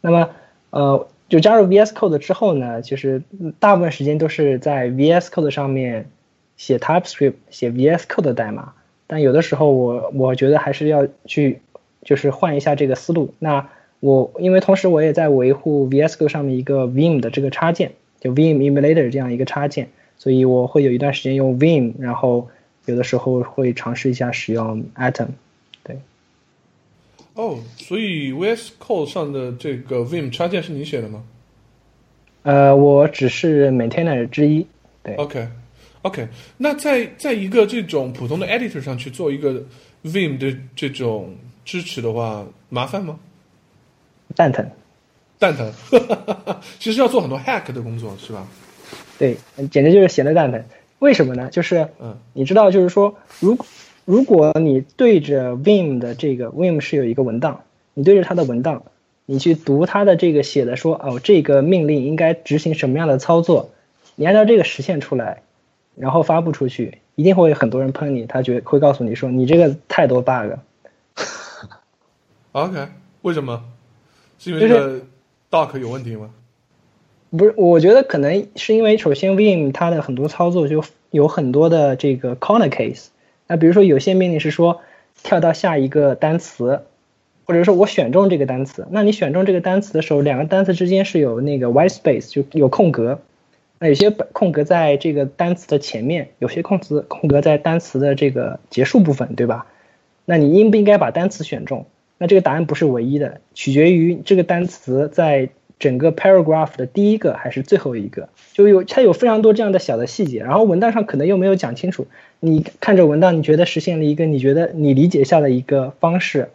那么呃，就加入 VS Code 之后呢，其实大部分时间都是在 VS Code 上面写 TypeScript、写 VS Code 的代码，但有的时候我我觉得还是要去就是换一下这个思路。那我因为同时我也在维护 VS Code 上面一个 Vim 的这个插件，就 Vim Emulator 这样一个插件，所以我会有一段时间用 Vim，然后有的时候会尝试一下使用 Atom。对，哦，所以 VS Code 上的这个 Vim 插件是你写的吗呃，我只是 maintainer 之一。对，？OK OK，那在在一个这种普通的 editor 上去做一个 Vim 的这种支持的话，麻烦吗？蛋疼。蛋疼，(laughs) 其实要做很多 hack 的工作，是吧？对，简直就是闲的蛋疼。为什么呢？就是嗯你知道，就是说，如如果你对着 Vim 的这个 Vim 是有一个文档，你对着它的文档，你去读它的这个写的说，哦，这个命令应该执行什么样的操作，你按照这个实现出来，然后发布出去，一定会有很多人喷你，他觉会告诉你说你这个太多 bug。(laughs) OK，为什么？是因为这个 doc 有问题吗？不是，我觉得可能是因为首先 Vim 它的很多操作就有很多的这个 corner case。那比如说有些命令是说跳到下一个单词，或者说我选中这个单词，那你选中这个单词的时候，两个单词之间是有那个 white space，就有空格。那有些空格在这个单词的前面，有些空词空格在单词的这个结束部分，对吧？那你应不应该把单词选中？那这个答案不是唯一的，取决于这个单词在整个 paragraph 的第一个还是最后一个，就有它有非常多这样的小的细节，然后文档上可能又没有讲清楚。你看着文档，你觉得实现了一个你觉得你理解下的一个方式，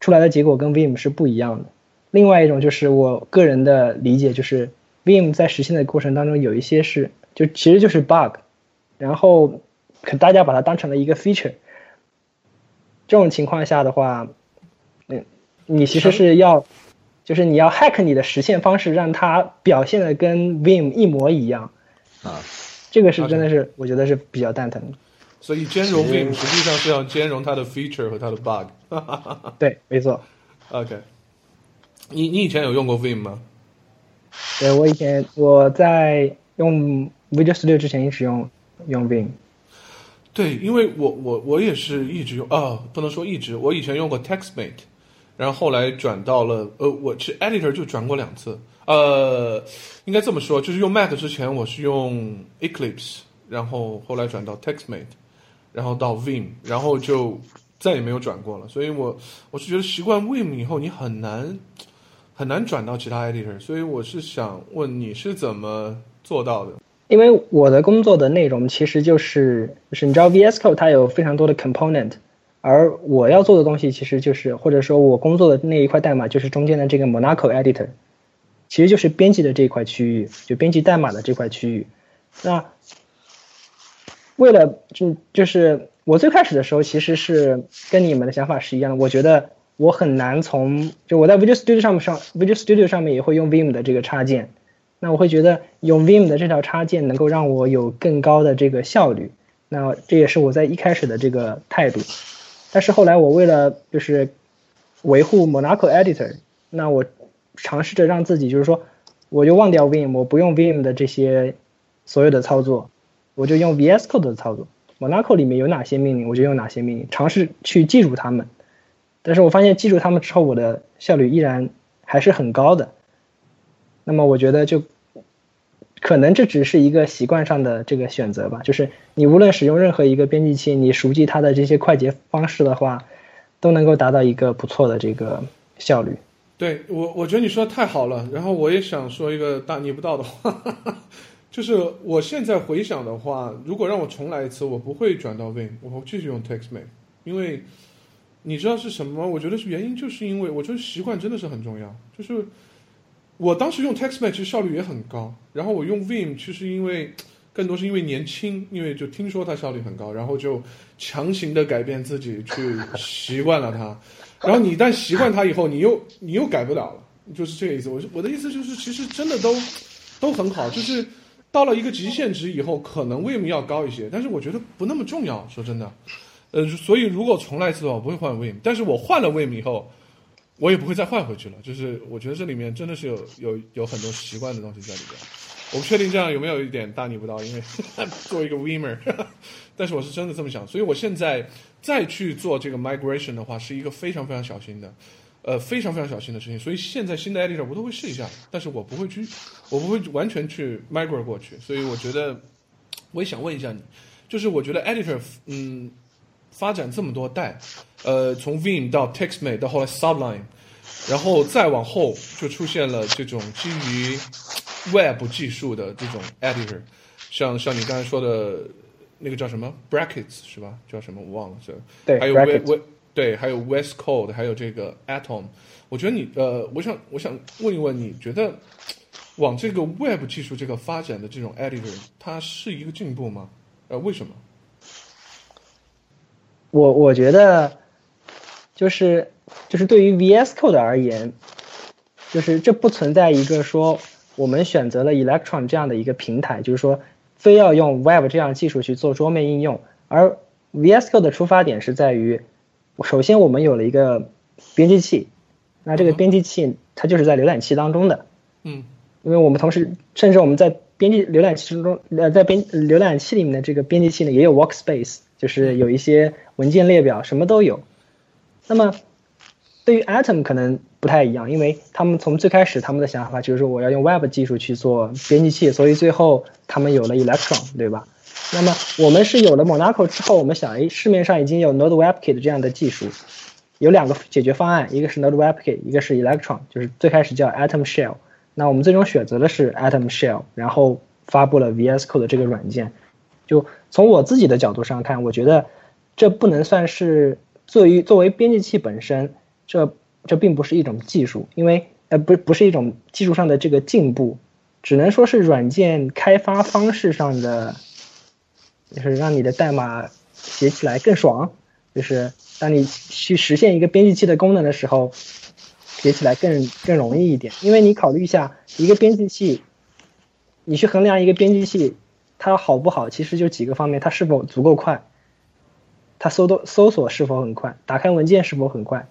出来的结果跟 Vim 是不一样的。另外一种就是我个人的理解，就是 Vim 在实现的过程当中有一些是就其实就是 bug，然后可大家把它当成了一个 feature。这种情况下的话，嗯，你其实是要，就是你要 hack 你的实现方式，让它表现的跟 Vim 一模一样。啊，这个是真的是，我觉得是比较蛋疼的。所以兼容 Vim 实际上是要兼容它的 feature 和它的 bug。对，没错。OK，你你以前有用过 Vim 吗？对我以前我在用 Visual Studio 之前一直用用 Vim。对，因为我我我也是一直用哦，不能说一直，我以前用过 TextMate，然后后来转到了呃，我其实 editor 就转过两次，呃，应该这么说，就是用 Mac 之前我是用 Eclipse，然后后来转到 TextMate，然后到 Vim，然后就再也没有转过了。所以我我是觉得习惯 Vim 以后，你很难很难转到其他 editor。所以我是想问你是怎么做到的？因为我的工作的内容其实就是就是你知道 VS Code 它有非常多的 component。而我要做的东西其实就是，或者说我工作的那一块代码就是中间的这个 Monaco Editor，其实就是编辑的这一块区域，就编辑代码的这块区域。那为了就就是我最开始的时候其实是跟你们的想法是一样的，我觉得我很难从就我在 Visual Studio 上面上 Visual Studio 上面也会用 Vim 的这个插件，那我会觉得用 Vim 的这条插件能够让我有更高的这个效率，那这也是我在一开始的这个态度。但是后来我为了就是维护 Monaco Editor，那我尝试着让自己就是说，我就忘掉 Vim，我不用 Vim 的这些所有的操作，我就用 VS Code 的操作。Monaco 里面有哪些命令，我就用哪些命令，尝试去记住它们。但是我发现记住它们之后，我的效率依然还是很高的。那么我觉得就。可能这只是一个习惯上的这个选择吧，就是你无论使用任何一个编辑器，你熟记它的这些快捷方式的话，都能够达到一个不错的这个效率。对我，我觉得你说的太好了。然后我也想说一个大逆不道的话，(laughs) 就是我现在回想的话，如果让我重来一次，我不会转到 Vim，我会继续用 TextMate，因为你知道是什么？我觉得是原因，就是因为我觉得习惯真的是很重要，就是。我当时用 TextMate 其实效率也很高，然后我用 Vim 其实因为更多是因为年轻，因为就听说它效率很高，然后就强行的改变自己去习惯了它，(laughs) 然后你一旦习惯它以后，你又你又改不了了，就是这个意思。我我的意思就是，其实真的都都很好，就是到了一个极限值以后，可能 Vim 要高一些，但是我觉得不那么重要。说真的，呃，所以如果重来一次的话，我不会换 Vim，但是我换了 Vim 以后。我也不会再换回去了，就是我觉得这里面真的是有有有很多习惯的东西在里边，我不确定这样有没有一点大逆不道，因为 (laughs) 做一个 Vimmer，但是我是真的这么想，所以我现在再去做这个 migration 的话，是一个非常非常小心的，呃，非常非常小心的事情，所以现在新的 editor 我都会试一下，但是我不会去，我不会完全去 migrate 过去，所以我觉得我也想问一下你，就是我觉得 editor，嗯。发展这么多代，呃，从 Vim 到 TextMate 到后来 Sublime，然后再往后就出现了这种基于 Web 技术的这种 Editor，像像你刚才说的那个叫什么 Brackets 是吧？叫什么我忘了，这对，还有 We 对，还有 West Code，还有这个 Atom。我觉得你呃，我想我想问一问，你觉得往这个 Web 技术这个发展的这种 Editor，它是一个进步吗？呃，为什么？我我觉得，就是就是对于 VS Code 而言，就是这不存在一个说我们选择了 Electron 这样的一个平台，就是说非要用 Web 这样技术去做桌面应用。而 VS Code 的出发点是在于，首先我们有了一个编辑器，那这个编辑器它就是在浏览器当中的，嗯，因为我们同时甚至我们在编辑浏览器之中，呃，在编浏览器里面的这个编辑器呢也有 Workspace。就是有一些文件列表，什么都有。那么对于 Atom 可能不太一样，因为他们从最开始他们的想法就是说我要用 Web 技术去做编辑器，所以最后他们有了 Electron，对吧？那么我们是有了 Monaco 之后，我们想，哎，市面上已经有 Node WebKit 这样的技术，有两个解决方案，一个是 Node WebKit，一个是 Electron，就是最开始叫 Atom Shell。那我们最终选择的是 Atom Shell，然后发布了 VS Code 这个软件。就从我自己的角度上看，我觉得这不能算是作为作为编辑器本身，这这并不是一种技术，因为呃不不是一种技术上的这个进步，只能说是软件开发方式上的，就是让你的代码写起来更爽，就是当你去实现一个编辑器的功能的时候，写起来更更容易一点，因为你考虑一下一个编辑器，你去衡量一个编辑器。它好不好，其实就几个方面：它是否足够快，它搜到搜索是否很快，打开文件是否很快，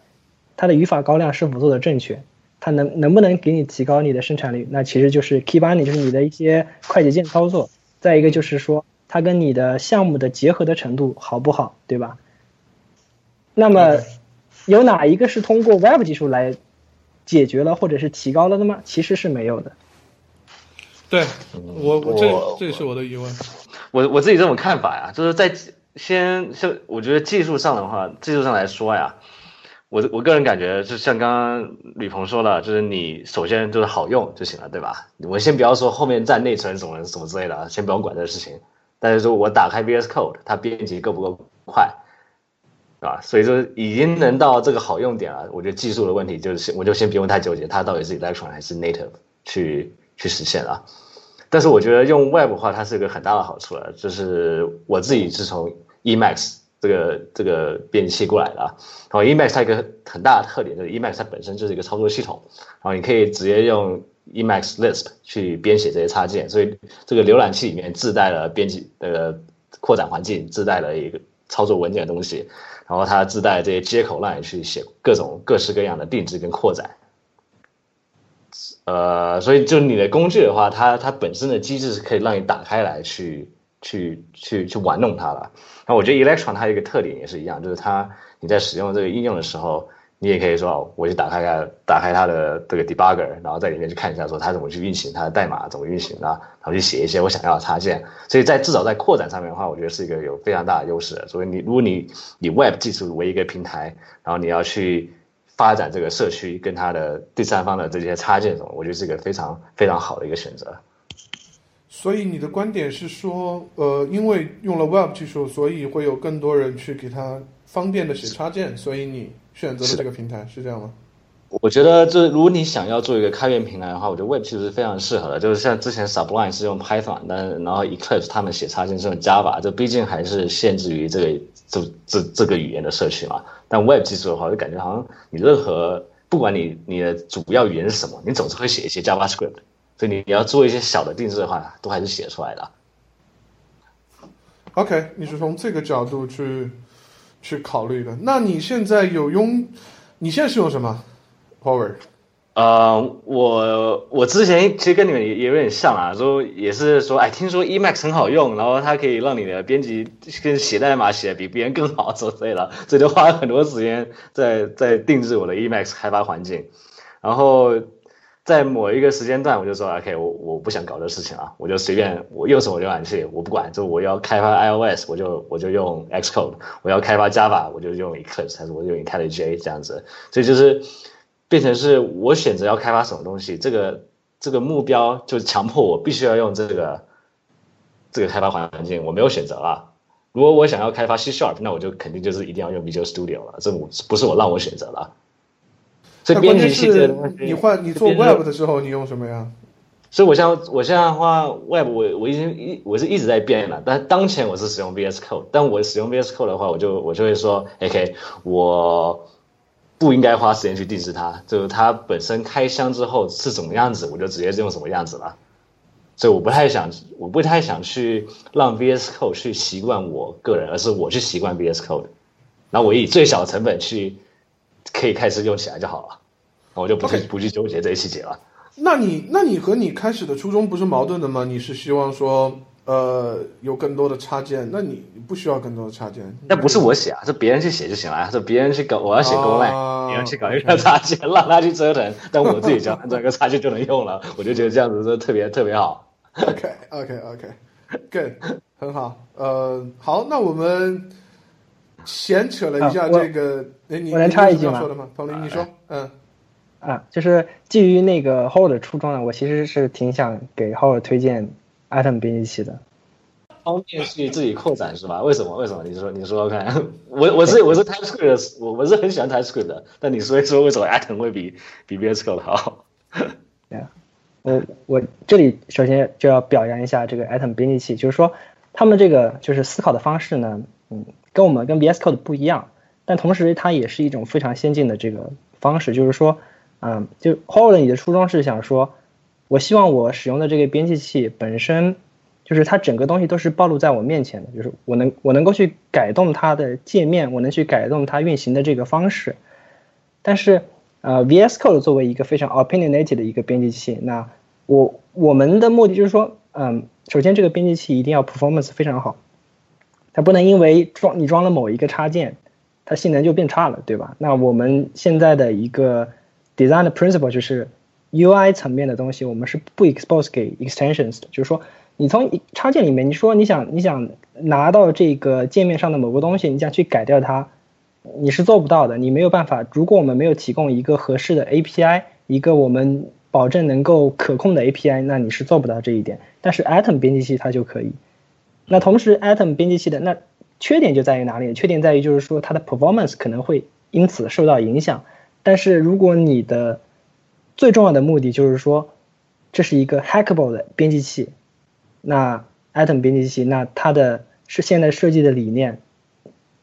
它的语法高亮是否做的正确，它能能不能给你提高你的生产率？那其实就是 key binding，就是你的一些快捷键操作。再一个就是说，它跟你的项目的结合的程度好不好，对吧？那么，有哪一个是通过 Web 技术来解决了或者是提高了的吗？其实是没有的。对我，我这这是我的疑问。我我自己这种看法呀，就是在先就我觉得技术上的话，技术上来说呀，我我个人感觉就像刚刚吕鹏说了，就是你首先就是好用就行了，对吧？我先不要说后面占内存什么什么之类的，先不用管这个事情。但是说我打开 VS Code，它编辑够不够快，啊？所以说已经能到这个好用点了。我觉得技术的问题就是，我就先不用太纠结它到底是 Electron 还是 Native 去去实现了。但是我觉得用 Web 的话，它是一个很大的好处了。就是我自己是从 Emacs 这个这个编辑器过来的，然后 Emacs 它一个很大的特点就是 Emacs 它本身就是一个操作系统，然后你可以直接用。Emacs Lisp 去编写这些插件，所以这个浏览器里面自带了编辑呃扩展环境，自带了一个操作文件的东西，然后它自带这些接口让你去写各种各式各样的定制跟扩展。呃，所以就你的工具的话，它它本身的机制是可以让你打开来去去去去玩弄它了。那我觉得 Electron 它一个特点也是一样，就是它你在使用这个应用的时候。你也可以说，我去打开它，打开它的这个 debugger，然后在里面去看一下，说它怎么去运行它的代码，怎么运行的，然后去写一些我想要的插件。所以在至少在扩展上面的话，我觉得是一个有非常大的优势。所以你如果你以 Web 技术为一个平台，然后你要去发展这个社区跟它的第三方的这些插件什么，我觉得是一个非常非常好的一个选择。所以你的观点是说，呃，因为用了 Web 技术，所以会有更多人去给它方便的写插件，所以你。选择了这个平台是这样吗？我觉得，就是如果你想要做一个开源平台的话，我觉得 Web 其实是非常适合的。就是像之前 Sublime 是用 Python，但然后 Eclipse 他们写插件是用 Java，这毕竟还是限制于这个这这这个语言的社区嘛。但 Web 技术的话，就感觉好像你任何不管你你的主要语言是什么，你总是会写一些 JavaScript，所以你你要做一些小的定制的话，都还是写出来的。OK，你是从这个角度去。去考虑的。那你现在有用？你现在是用什么？Power？呃，我我之前其实跟你们也也有点像啊，说也是说，哎，听说 Emacs 很好用，然后它可以让你的编辑跟写代码写的比别人更好，之类的，所以就花了很多时间在在定制我的 Emacs 开发环境，然后。在某一个时间段，我就说 OK，我我不想搞这事情了，我就随便我用什么浏览器我不管，就我要开发 iOS，我就我就用 Xcode，我要开发 Java，我就用 Eclipse，还是我用 IntelliJ 这样子，所以就是变成是我选择要开发什么东西，这个这个目标就强迫我必须要用这个这个开发环境，我没有选择了。如果我想要开发 C Sharp，那我就肯定就是一定要用 Visual Studio 了，这不是我让我选择了。所以编辑器的东西，你换你做 Web 的时候，你用什么呀？所以我现在我现在的话，Web 我我已经一我是一直在变了，但当前我是使用 VS Code，但我使用 VS Code 的话，我就我就会说，OK，我不应该花时间去定制它，就是它本身开箱之后是什么样子，我就直接用什么样子了。所以我不太想，我不太想去让 VS Code 去习惯我个人，而是我去习惯 VS Code，然后我以最小的成本去。可以开始用起来就好了，我就不去不去纠结这些细节了。那你那你和你开始的初衷不是矛盾的吗？你是希望说，呃，有更多的插件，那你不需要更多的插件。那不是我写啊，是别人去写就行了，是别人去搞，我要写公案，别人去搞一个插件，让他去折腾，但我自己只要按照一个插件就能用了，(laughs) 我就觉得这样子是特别特别好。OK OK OK，Good，很好。呃，好，那我们。闲扯了一下这个，哎，你我能插一句吗？说的吗？彭林，你说，嗯，啊，就是基于那个 Hold 的初衷呢，我其实是挺想给 Hold 推荐 Atom 编辑器的，方便去自己扩展是吧？为什么？为什么？你说，你说说看。我我是我是 TypeScript，我我是很喜欢 TypeScript 的，但你说一说为什么 Atom 会比比 VS Code 好？对啊，我我这里首先就要表扬一下这个 Atom 编辑器，就是说他们这个就是思考的方式呢，嗯。跟我们跟 VS Code 不一样，但同时它也是一种非常先进的这个方式，就是说，嗯，就 Hold 你的初衷是想说，我希望我使用的这个编辑器本身，就是它整个东西都是暴露在我面前的，就是我能我能够去改动它的界面，我能去改动它运行的这个方式。但是，呃，VS Code 作为一个非常 opinionated 的一个编辑器，那我我们的目的就是说，嗯，首先这个编辑器一定要 performance 非常好。它不能因为装你装了某一个插件，它性能就变差了，对吧？那我们现在的一个 design principle 就是 UI 层面的东西，我们是不 expose 给 extensions 的，就是说你从插件里面，你说你想你想拿到这个界面上的某个东西，你想去改掉它，你是做不到的，你没有办法。如果我们没有提供一个合适的 API，一个我们保证能够可控的 API，那你是做不到这一点。但是 Atom 编辑器它就可以。那同时，Atom 编辑器的那缺点就在于哪里？缺点在于就是说它的 performance 可能会因此受到影响。但是如果你的最重要的目的就是说这是一个 hackable 的编辑器，那 Atom 编辑器那它的是现在设计的理念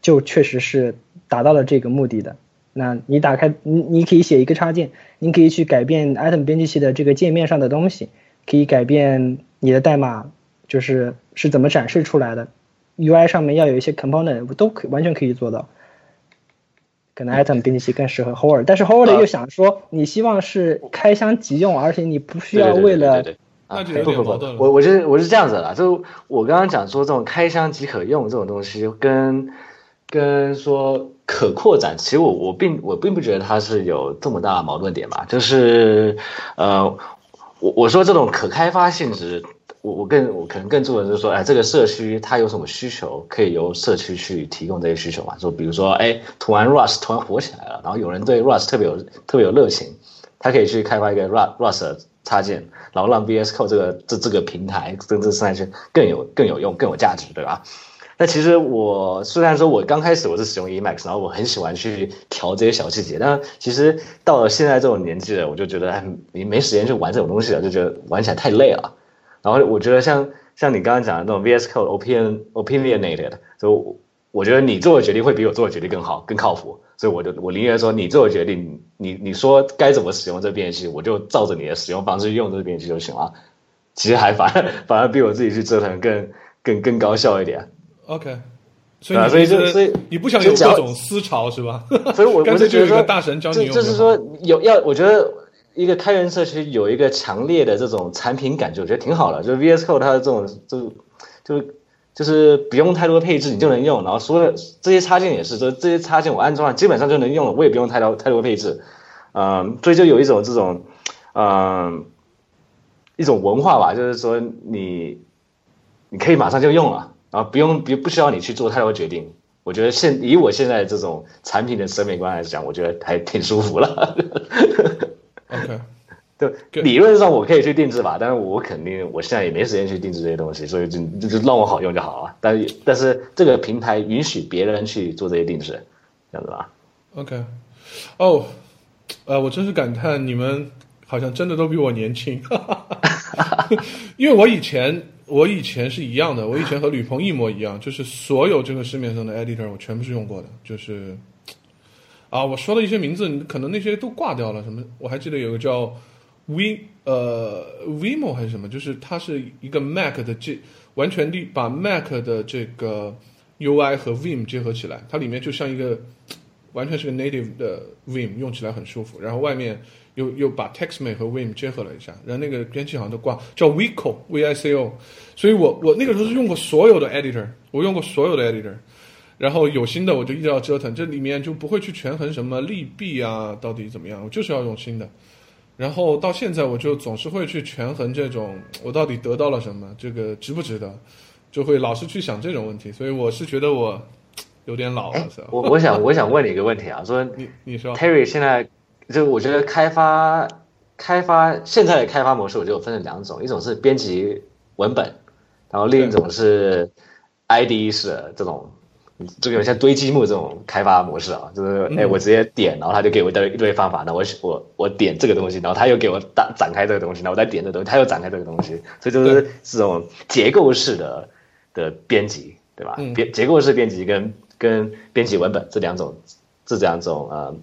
就确实是达到了这个目的的。那你打开你你可以写一个插件，你可以去改变 Atom 编辑器的这个界面上的东西，可以改变你的代码。就是是怎么展示出来的，UI 上面要有一些 component 都可完全可以做到。可能 item 编辑器更适合 Howard，但是 Howard 又想说，你希望是开箱即用，而且你不需要为了。那就有点矛盾。我我是我是这样子的，就我刚刚讲说这种开箱即可用这种东西，跟跟说可扩展，其实我我并我并不觉得它是有这么大矛盾点吧。就是呃，我我说这种可开发性质。我我更我可能更注重就是说，哎，这个社区它有什么需求，可以由社区去提供这些需求嘛？就比如说，哎，突然 Rust 突然火起来了，然后有人对 Rust 特别有特别有热情，他可以去开发一个 Rust Rust 插件，然后让 VS Code 这个这这个平台甚至生态圈更有更有用更有价值，对吧？那其实我虽然说我刚开始我是使用 Emacs，然后我很喜欢去调这些小细节，但其实到了现在这种年纪了，我就觉得哎，你没时间去玩这种东西了，就觉得玩起来太累了。然后我觉得像像你刚刚讲的那种 VS Code opinion opinionated，就我觉得你做的决定会比我做的决定更好更靠谱，所以我就我宁愿说你做的决定，你你说该怎么使用这编辑器，我就照着你的使用方式用这个编辑器就行了。其实还反而反而比我自己去折腾更更更高效一点。OK，所以所以就所以你不想有这种思潮是吧？(laughs) 所以我我是觉得说大神教你用，就是说有要我觉得。一个开源社区有一个强烈的这种产品感觉，我觉得挺好的。就是 VS Code 它的这种，就就就是不用太多配置，你就能用。然后所有这些插件也是，说这些插件我安装了，基本上就能用了，我也不用太多太多配置。嗯，所以就有一种这种，嗯，一种文化吧，就是说你你可以马上就用了，然后不用不不需要你去做太多决定。我觉得现以我现在这种产品的审美观来讲，我觉得还挺舒服了。OK，(laughs) 对，理论上我可以去定制吧，但是我肯定我现在也没时间去定制这些东西，所以就就就让我好用就好了。但但是这个平台允许别人去做这些定制，这样子吧。OK，哦，呃，我真是感叹你们好像真的都比我年轻，(laughs) 因为我以前我以前是一样的，我以前和吕鹏一模一样，就是所有这个市面上的 editor 我全部是用过的，就是。啊，我说的一些名字，可能那些都挂掉了。什么？我还记得有个叫 V 呃 Vimo 还是什么，就是它是一个 Mac 的这完全的把 Mac 的这个 UI 和 Vim 结合起来，它里面就像一个完全是个 native 的 Vim，用起来很舒服。然后外面又又把 TextMate 和 Vim 结合了一下，然后那个编辑好像都挂叫 Vico V I C O。所以我我那个时候是用过所有的 editor，我用过所有的 editor。然后有新的我就一直要折腾，这里面就不会去权衡什么利弊啊，到底怎么样，我就是要用新的。然后到现在我就总是会去权衡这种我到底得到了什么，这个值不值得，就会老是去想这种问题。所以我是觉得我有点老了。我我想我想问你一个问题啊，说你你说 Terry 现在就我觉得开发开发现在的开发模式我就分成两种，一种是编辑文本，然后另一种是 IDE 式这种。就有点像堆积木这种开发模式啊，就是哎，我直接点，然后他就给我一堆一堆方法，那我我我点这个东西，然后他又给我打展开这个东西，然后我再点这东西，他又展开这个东西，所以就是这种结构式的的编辑，对吧？编结构式编辑跟跟编辑文本这两种这两种呃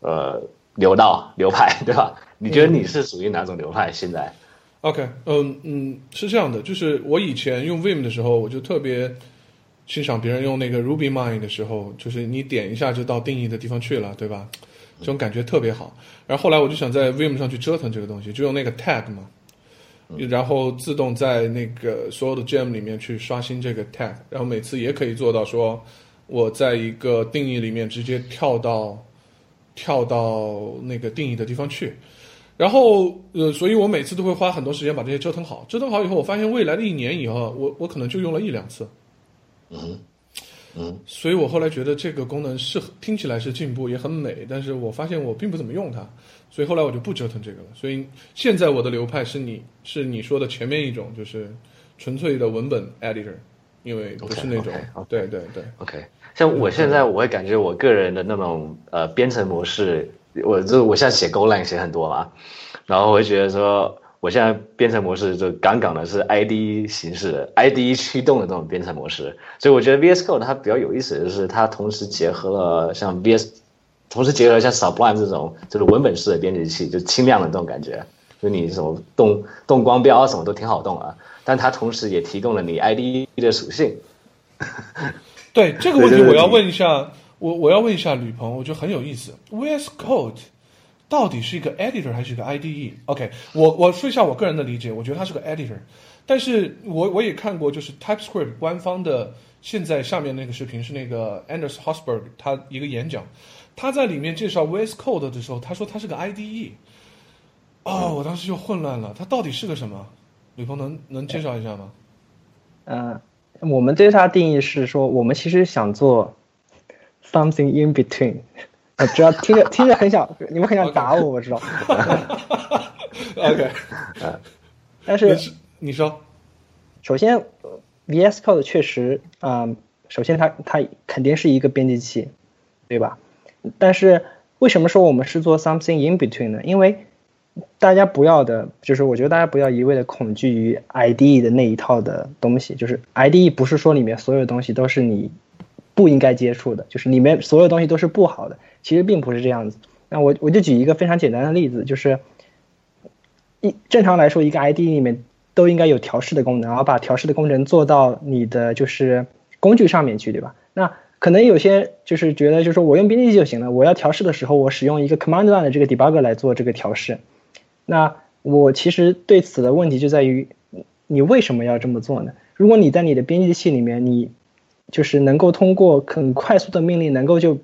呃流道流派，对吧？你觉得你是属于哪种流派？现在？OK，嗯嗯，是这样的，就是我以前用 Vim 的时候，我就特别。欣赏别人用那个 RubyMine 的时候，就是你点一下就到定义的地方去了，对吧？这种感觉特别好。然后后来我就想在 Vim 上去折腾这个东西，就用那个 tag 嘛，然后自动在那个所有的 gem 里面去刷新这个 tag，然后每次也可以做到说，我在一个定义里面直接跳到跳到那个定义的地方去。然后，呃，所以我每次都会花很多时间把这些折腾好。折腾好以后，我发现未来的一年以后，我我可能就用了一两次。嗯嗯，所以我后来觉得这个功能是听起来是进步，也很美，但是我发现我并不怎么用它，所以后来我就不折腾这个了。所以现在我的流派是你是你说的前面一种，就是纯粹的文本 editor，因为不是那种。对对对，OK，像我现在我会感觉我个人的那种呃编程模式，我就我现在写 Golang 写很多嘛，然后我会觉得说我现在编程模式就杠杠的是 IDE 形式的 IDE 驱动的这种编程模式，所以我觉得 VS Code 它比较有意思的就是它同时结合了像 VS，同时结合了像 Sublime 这种就是文本式的编辑器，就轻量的这种感觉，就你什么动动光标啊什么都挺好动啊，但它同时也提供了你 IDE 的属性。对这个问题，我要问一下，我我要问一下吕鹏，我觉得很有意思。VS Code 到底是一个 editor 还是一个 IDE？OK，、我我说一下我个人的理解，我觉得它是个 editor，但是我我也看过，就是 TypeScript 官方的现在下面那个视频是那个 Anders Hosberg 他一个演讲，他在里面介绍 VS Code 的时候，他说它是个 IDE。哦，我当时就混乱了，它到底是个什么？吕鹏能能介绍一下吗？嗯、我们对它定义是说，我们其实想做 something in between。我只要听着听着很想，你们很想打我，我知道。(laughs) OK，(laughs) 但是是你说，首先呃，VS Code 确实，嗯，首先它它肯定是一个编辑器，对吧？但是为什么说我们是做 something in between 呢？因为大家不要的，就是我觉得大家不要一味的恐惧于 IDE 的那一套的东西，就是 IDE 不是说里面所有东西都是你不应该接触的，就是里面所有东西都是不好的，其实并不是这样子。那我我就举一个非常简单的例子，就是一正常来说，一个 ID 里面都应该有调试的功能，然后把调试的功能做到你的就是工具上面去，对吧？那可能有些就是觉得，就是说我用编辑器就行了，我要调试的时候，我使用一个 command line 的这个 debugger 来做这个调试。那我其实对此的问题就在于，你为什么要这么做呢？如果你在你的编辑器里面，你就是能够通过很快速的命令，能够就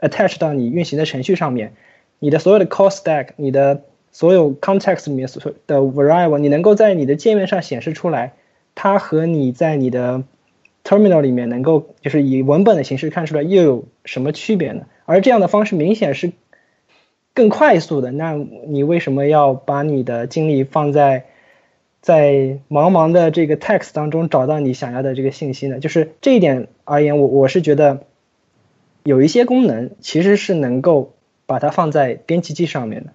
attach 到你运行的程序上面，你的所有的 call stack，你的所有 context 里面所的 variable，你能够在你的界面上显示出来，它和你在你的 terminal 里面能够就是以文本的形式看出来又有什么区别呢？而这样的方式明显是更快速的，那你为什么要把你的精力放在在茫茫的这个 text 当中找到你想要的这个信息呢？就是这一点而言，我我是觉得有一些功能其实是能够把它放在编辑器上面的。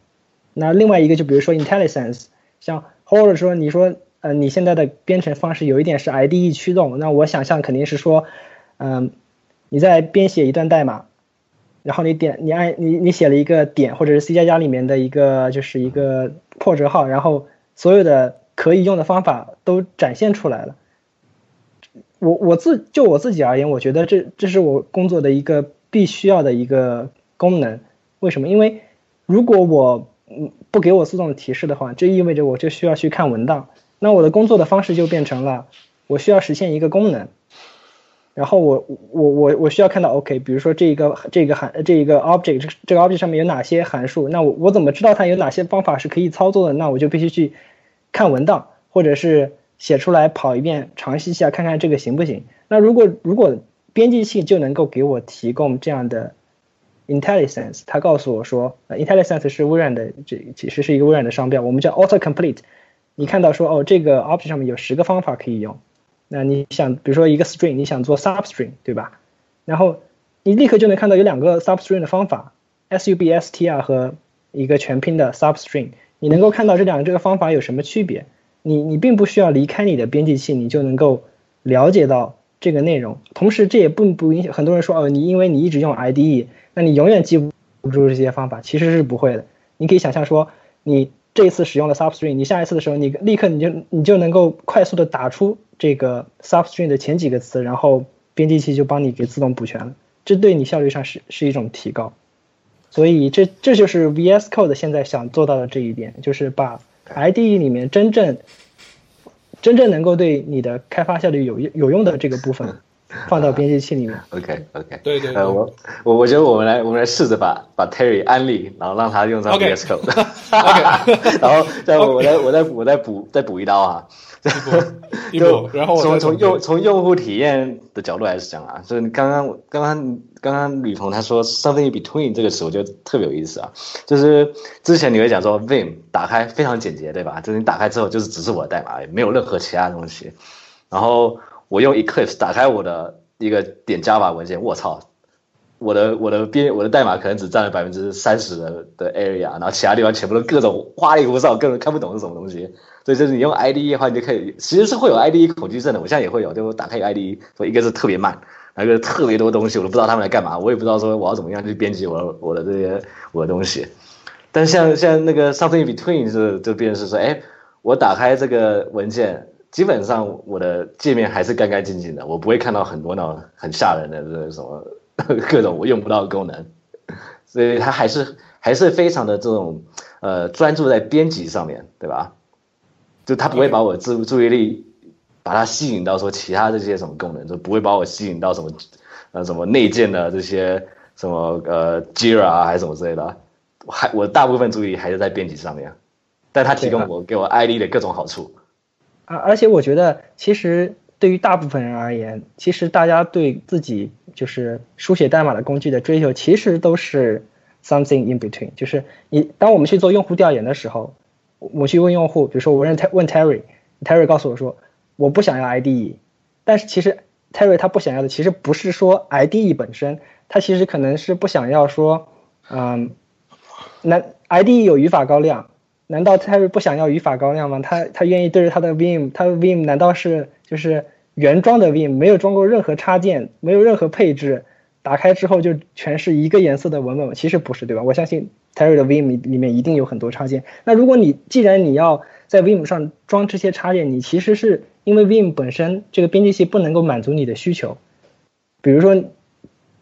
那另外一个就比如说 IntelliSense，像或者说你说呃你现在的编程方式有一点是 IDE 驱动，那我想象肯定是说，嗯、你在编写一段代码，然后你点你按你你写了一个点或者是 C 加加里面的一个就是一个破折号，然后所有的可以用的方法都展现出来了。我我自就我自己而言，我觉得这这是我工作的一个必须要的一个功能。为什么？因为如果我嗯不给我自动的提示的话，这意味着我就需要去看文档。那我的工作的方式就变成了，我需要实现一个功能，然后我我我我需要看到 OK，比如说这一个这个函这一个 object 这这个 object 上面有哪些函数，那我我怎么知道它有哪些方法是可以操作的？那我就必须去看文档，或者是写出来跑一遍，尝试一下看看这个行不行。那如果如果编辑器就能够给我提供这样的 intelligence，它告诉我说、呃、，intelligence 是微软的，这其实是一个微软的商标，我们叫 Autocomplete。你看到说哦，这个 object 上面有十个方法可以用，那你想，比如说一个 string，你想做 substring，对吧？然后你立刻就能看到有两个 substring 的方法，substr 和一个全拼的 substring，你能够看到这两个这个方法有什么区别？你你并不需要离开你的编辑器，你就能够了解到这个内容。同时，这也并不影响很多人说哦，你因为你一直用 IDE，那你永远记不住这些方法，其实是不会的。你可以想象说，你这一次使用了 substring，你下一次的时候，你立刻你就你就能够快速的打出这个 substring 的前几个词，然后编辑器就帮你给自动补全了，这对你效率上是是一种提高。所以这这就是 VS Code 现在想做到的这一点，就是把 IDE 里面真正真正能够对你的开发效率有有用的这个部分 (laughs) 放到编辑器里面。(laughs) OK OK，对对对。呃，我我我觉得我们来我们来试着把把 Terry 安利，然后让他用上 VS Code，(laughs) 然后再我再我再我再补再补一刀啊，一步，然后我从从用从用户体验的角度来讲啊，就是刚刚刚刚刚刚吕鹏他说 something between 这个词，我觉得特别有意思啊。就是之前你会讲说 Vim 打开非常简洁，对吧？就是你打开之后就是只是我的代码，也没有任何其他东西。然后我用 Eclipse 打开我的一个点 Java 文件，我操！我的我的编我的代码可能只占了百分之三十的的 area，然后其他地方全部都各种花里胡哨，根本看不懂是什么东西。所以就是你用 IDE 的话，你就可以其实是会有 IDE 恐惧症的。我现在也会有，就打开一个 IDE，说一个是特别慢，然后一个特别多东西，我都不知道他们来干嘛，我也不知道说我要怎么样去编辑我我的这些我的东西。但像像那个 something in between 是就变成是说，哎，我打开这个文件，基本上我的界面还是干干净净的，我不会看到很多那种很吓人的这什么 (laughs) 各种我用不到的功能，所以它还是还是非常的这种呃专注在编辑上面，对吧？就它不会把我注注意力把它吸引到说其他这些什么功能，就不会把我吸引到什么呃什么内建的这些什么呃 Jira 啊还是什么之类的，我还我大部分注意力还是在编辑上面，但它提供我给我 ID 的各种好处。啊，而且我觉得，其实对于大部分人而言，其实大家对自己就是书写代码的工具的追求，其实都是 something in between。就是你当我们去做用户调研的时候，我去问用户，比如说我问问 Terry，Terry 告诉我说我不想要 IDE，但是其实 Terry 他不想要的其实不是说 IDE 本身，他其实可能是不想要说，嗯，那 IDE 有语法高亮。难道 Terry 不想要语法高亮吗？他他愿意对着他的 Vim，他的 Vim 难道是就是原装的 Vim，没有装过任何插件，没有任何配置，打开之后就全是一个颜色的文本吗？其实不是，对吧？我相信 Terry 的 Vim 里面一定有很多插件。那如果你既然你要在 Vim 上装这些插件，你其实是因为 Vim 本身这个编辑器不能够满足你的需求。比如说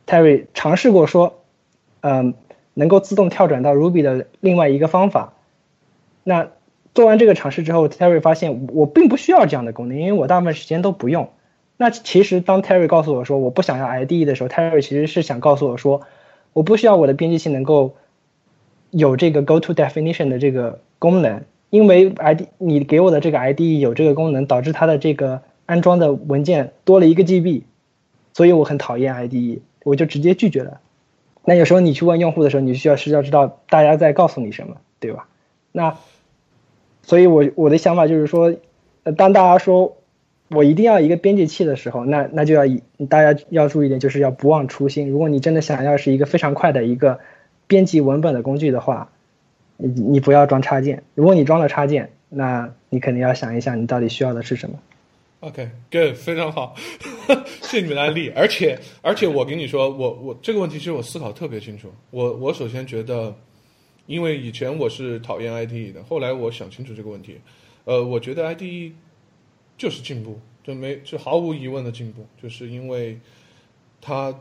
Terry 尝试过说，嗯，能够自动跳转到 Ruby 的另外一个方法。那做完这个尝试之后，Terry 发现我并不需要这样的功能，因为我大部分时间都不用。那其实当 Terry 告诉我说我不想要 IDE 的时候，Terry 其实是想告诉我说，我不需要我的编辑器能够有这个 Go to Definition 的这个功能，因为 ID 你给我的这个 IDE 有这个功能，导致它的这个安装的文件多了一个 GB，所以我很讨厌 IDE，我就直接拒绝了。那有时候你去问用户的时候，你需要是要知道大家在告诉你什么，对吧？那，所以我我的想法就是说，当大家说我一定要一个编辑器的时候，那那就要以大家要注意一点，就是要不忘初心。如果你真的想要是一个非常快的一个编辑文本的工具的话，你你不要装插件。如果你装了插件，那你肯定要想一想你到底需要的是什么。OK，good，、非常好，(laughs) 谢谢你们的案例。而且而且我跟你说，我我这个问题其实我思考特别清楚。我我首先觉得。因为以前我是讨厌 IDE 的，后来我想清楚这个问题，呃，我觉得 IDE 就是进步，就没就毫无疑问的进步，就是因为它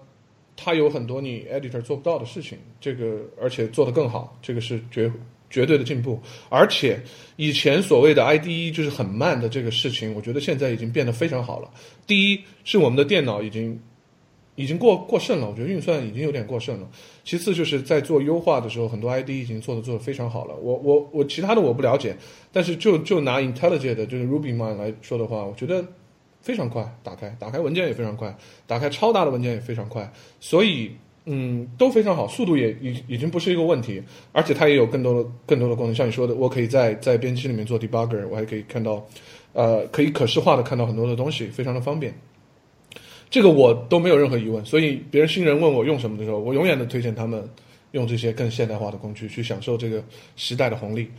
它有很多你 editor 做不到的事情，这个而且做得更好，这个是绝绝对的进步。而且以前所谓的 IDE 就是很慢的这个事情，我觉得现在已经变得非常好了。第一是我们的电脑已经。已经过过剩了，我觉得运算已经有点过剩了。其次就是在做优化的时候，很多 IDE 已经做的做的非常好了。我我我其他的我不了解，但是就就拿 IntelliJ 的就是 RubyMine 来说的话，我觉得非常快，打开打开文件也非常快，打开超大的文件也非常快，所以嗯都非常好，速度也已已经不是一个问题，而且它也有更多的更多的功能，像你说的，我可以在在编辑里面做 debugger，我还可以看到呃可以可视化的看到很多的东西，非常的方便。这个我都没有任何疑问，所以别人新人问我用什么的时候，我永远的推荐他们用这些更现代化的工具去享受这个时代的红利。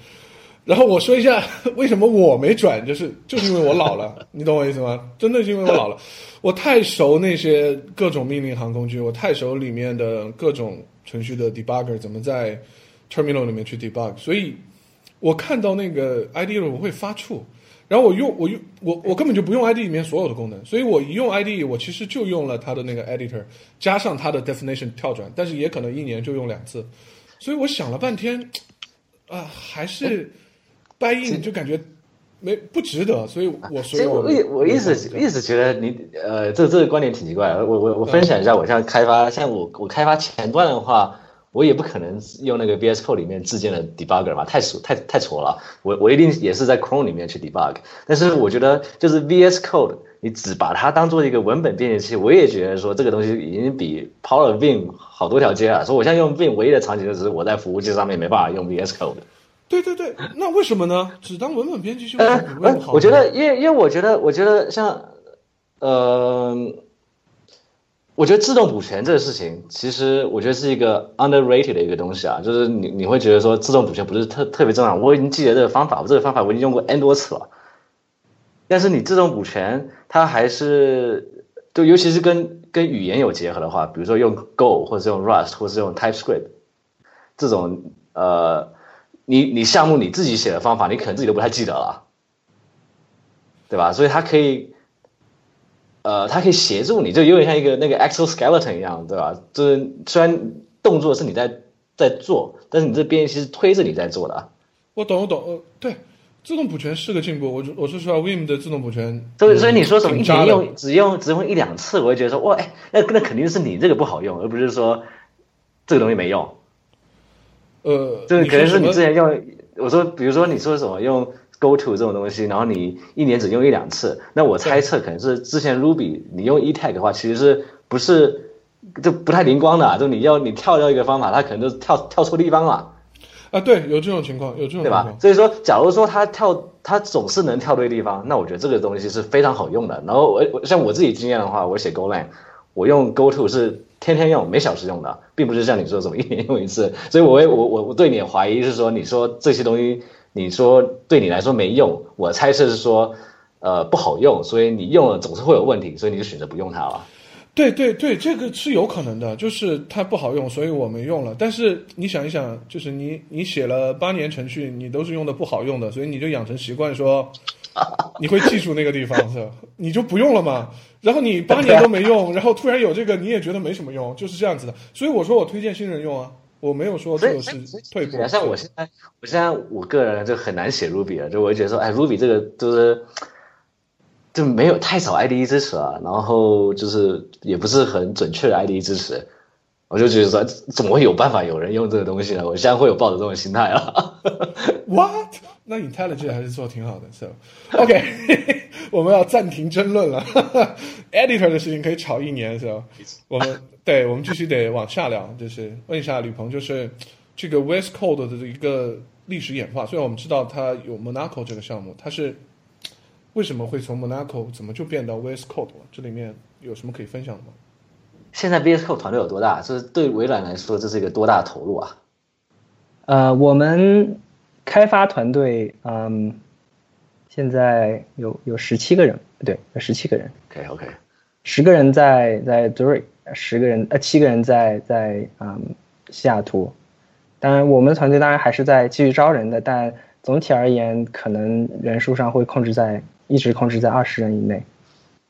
然后我说一下 (laughs) 为什么我没转，就是就是因为我老了，(laughs) 你懂我意思吗？真的是因为我老了，我太熟那些各种命令行工具，我太熟里面的各种程序的 debugger 怎么在 terminal 里面去 debug，所以我看到那个 IDE 我会发怵。然后我用我用我我根本就不用 IDE 里面所有的功能，所以我一用 IDE，我其实就用了它的那个 editor，加上它的 definition 跳转，但是也可能一年就用两次，所以我想了半天，啊、还是 buy in 就感觉没不值得，所以我所所以我我我一直一直觉得你呃，这这个观点挺奇怪的。我我我分享一下，我像开发，像我我开发前端的话，我也不可能用那个 VS Code 里面自建的 debugger 嘛，太俗太太挫了。我我一定也是在 Chrome 里面去 debug。但是我觉得就是 VS Code，你只把它当做一个文本编辑器，我也觉得说这个东西已经比 Power Vim 好多条街了。所以我现在用 Vim 唯一的场景就是我在服务器上面没办法用 VS Code。对对对，那为什么呢？只当文本编辑就好呢？我觉得，因为因为我觉得，我觉得像，呃，我觉得自动补全这个事情，其实我觉得是一个 underrated 的一个东西啊，就是你你会觉得说自动补全不是特特别重要，我已经记得这个方法，我这个方法我已经用过 n 多次了，但是你自动补全它还是，就尤其是跟跟语言有结合的话，比如说用 Go 或者是用 Rust 或者是用 TypeScript 这种呃。你你项目你自己写的方法，你可能自己都不太记得了，对吧？所以它可以，呃，它可以协助你，就有点像一个那个 exoskeleton 一样，对吧？就是虽然动作是你在在做，但是你这边其实推着你在做的。我懂我懂，呃，对，自动补全是个进步。我我说实话，Vim 的自动补全，所以所以你说什么一挺渣的年用只用只用一两次，我会觉得说哇，哎，那那肯定是你这个不好用，而不是说这个东西没用。呃，就是可能是你之前用，我说比如说你说什么用 Go to 这种东西，然后你一年只用一两次，那我猜测可能是之前 Ruby 你用 eTag 的话，其实是不是就不太灵光的啊、就你要你跳掉一个方法，它可能就跳跳错地方了，啊，对，有这种情况，有这种对吧情况？。所以说，假如说它跳它总是能跳对地方，那我觉得这个东西是非常好用的。然后我我像我自己经验的话，我写 GoLang，我用 Go to 是天天用，每小时用的，并不是像你说怎么一年用一次。所以我会我我我对你的怀疑是说，你说这些东西，你说对你来说没用，我猜测是说，呃不好用，所以你用了总是会有问题，所以你就选择不用它了。对对对，这个是有可能的，就是它不好用，所以我没用了。但是你想一想，就是你你写了八年程序，你都是用的不好用的，所以你就养成习惯说，(laughs) 你会记住那个地方是吧？你就不用了嘛。然后你八年都没用，(laughs) 然后突然有这个，你也觉得没什么用，就是这样子的。所以我说我推荐新人用啊，我没有说这个是退步。像我现在，我现在我个人就很难写 Ruby 了，就我就觉得说，哎，Ruby 这个就是就没有太少 IDE 支持了，然后就是也不是很准确的 IDE 支持，我就觉得说，怎么会有办法有人用这个东西呢？我现在会有抱着这种心态了。(laughs) What？那 IntelliJ 还是做挺好的，so OK，(laughs) 我们要暂停争论了。(laughs) Editor 的事情可以吵一年，so 我们对我们继续得往下聊，就是问一下吕鹏，就是这个 West Code 的一个历史演化。虽然我们知道它有 Monaco 这个项目，它是为什么会从 Monaco 怎么就变到 West Code 了？这里面有什么可以分享的吗？现在 VS Code 团队有多大？就是对微软来说，这是一个多大的投入啊？呃，我们开发团队，嗯，现在有有十七个人，对，有十七个人，OK OK，十个人在在 Zurich，十个人呃七个人在在嗯西雅图。当然，我们团队当然还是在继续招人的，但总体而言，可能人数上会控制在一直控制在二十人以内。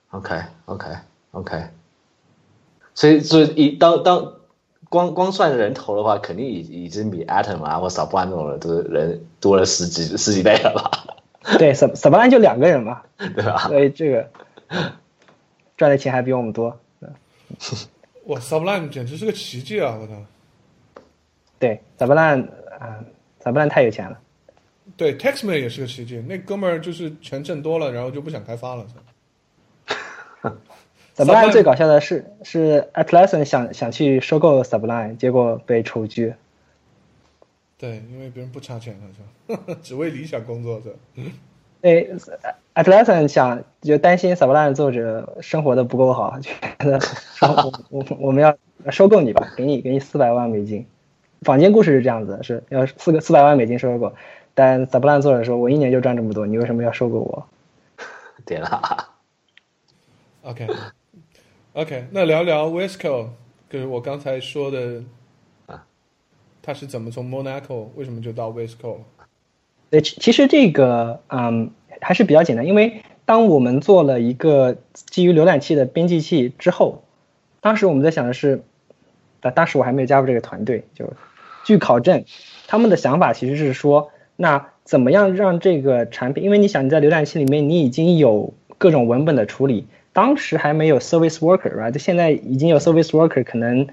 OK OK OK，所以所以以当当光光算人头的话，肯定已已经比 Atom 啊或 Sublime 这种人都人多了十几十几倍了吧，对，Sub Sublime 就两个人嘛，(laughs) 对吧？所以这个赚的钱还比我们多。哇，Sublime 简直是个奇迹啊！我操！对，Sublime 啊，Sublime 太有钱了。对，Textman 也是个奇迹，那哥们儿就是钱挣多了，然后就不想开发了。Sublime 最搞笑的是，是 Atlassian 想想去收购 Sublime，结果被处决。对，因为别人不差钱了，是吧？(laughs) 只为理想工作是吧？(laughs) 对，Atlassian 想就担心 Sublime 作者生活的不够好，(laughs) 觉得说我我我们要收购你吧，给你给你四百万美金。坊间故事是这样子，是要四个四百万美金收购，但 Sublime 作者说，我一年就赚这么多，你为什么要收购我？对了。OK，OK，、那聊聊 Wesco，就是我刚才说的，啊，他是怎么从 Monaco 为什么就到 Wesco 了？对，其其实这个嗯还是比较简单，因为当我们做了一个基于浏览器的编辑器之后，当时我们在想的是，但当时我还没有加入这个团队，就据考证，他们的想法其实是说，那怎么样让这个产品？因为你想你在浏览器里面你已经有各种文本的处理，当时还没有 service worker，right？现在已经有 service worker，可能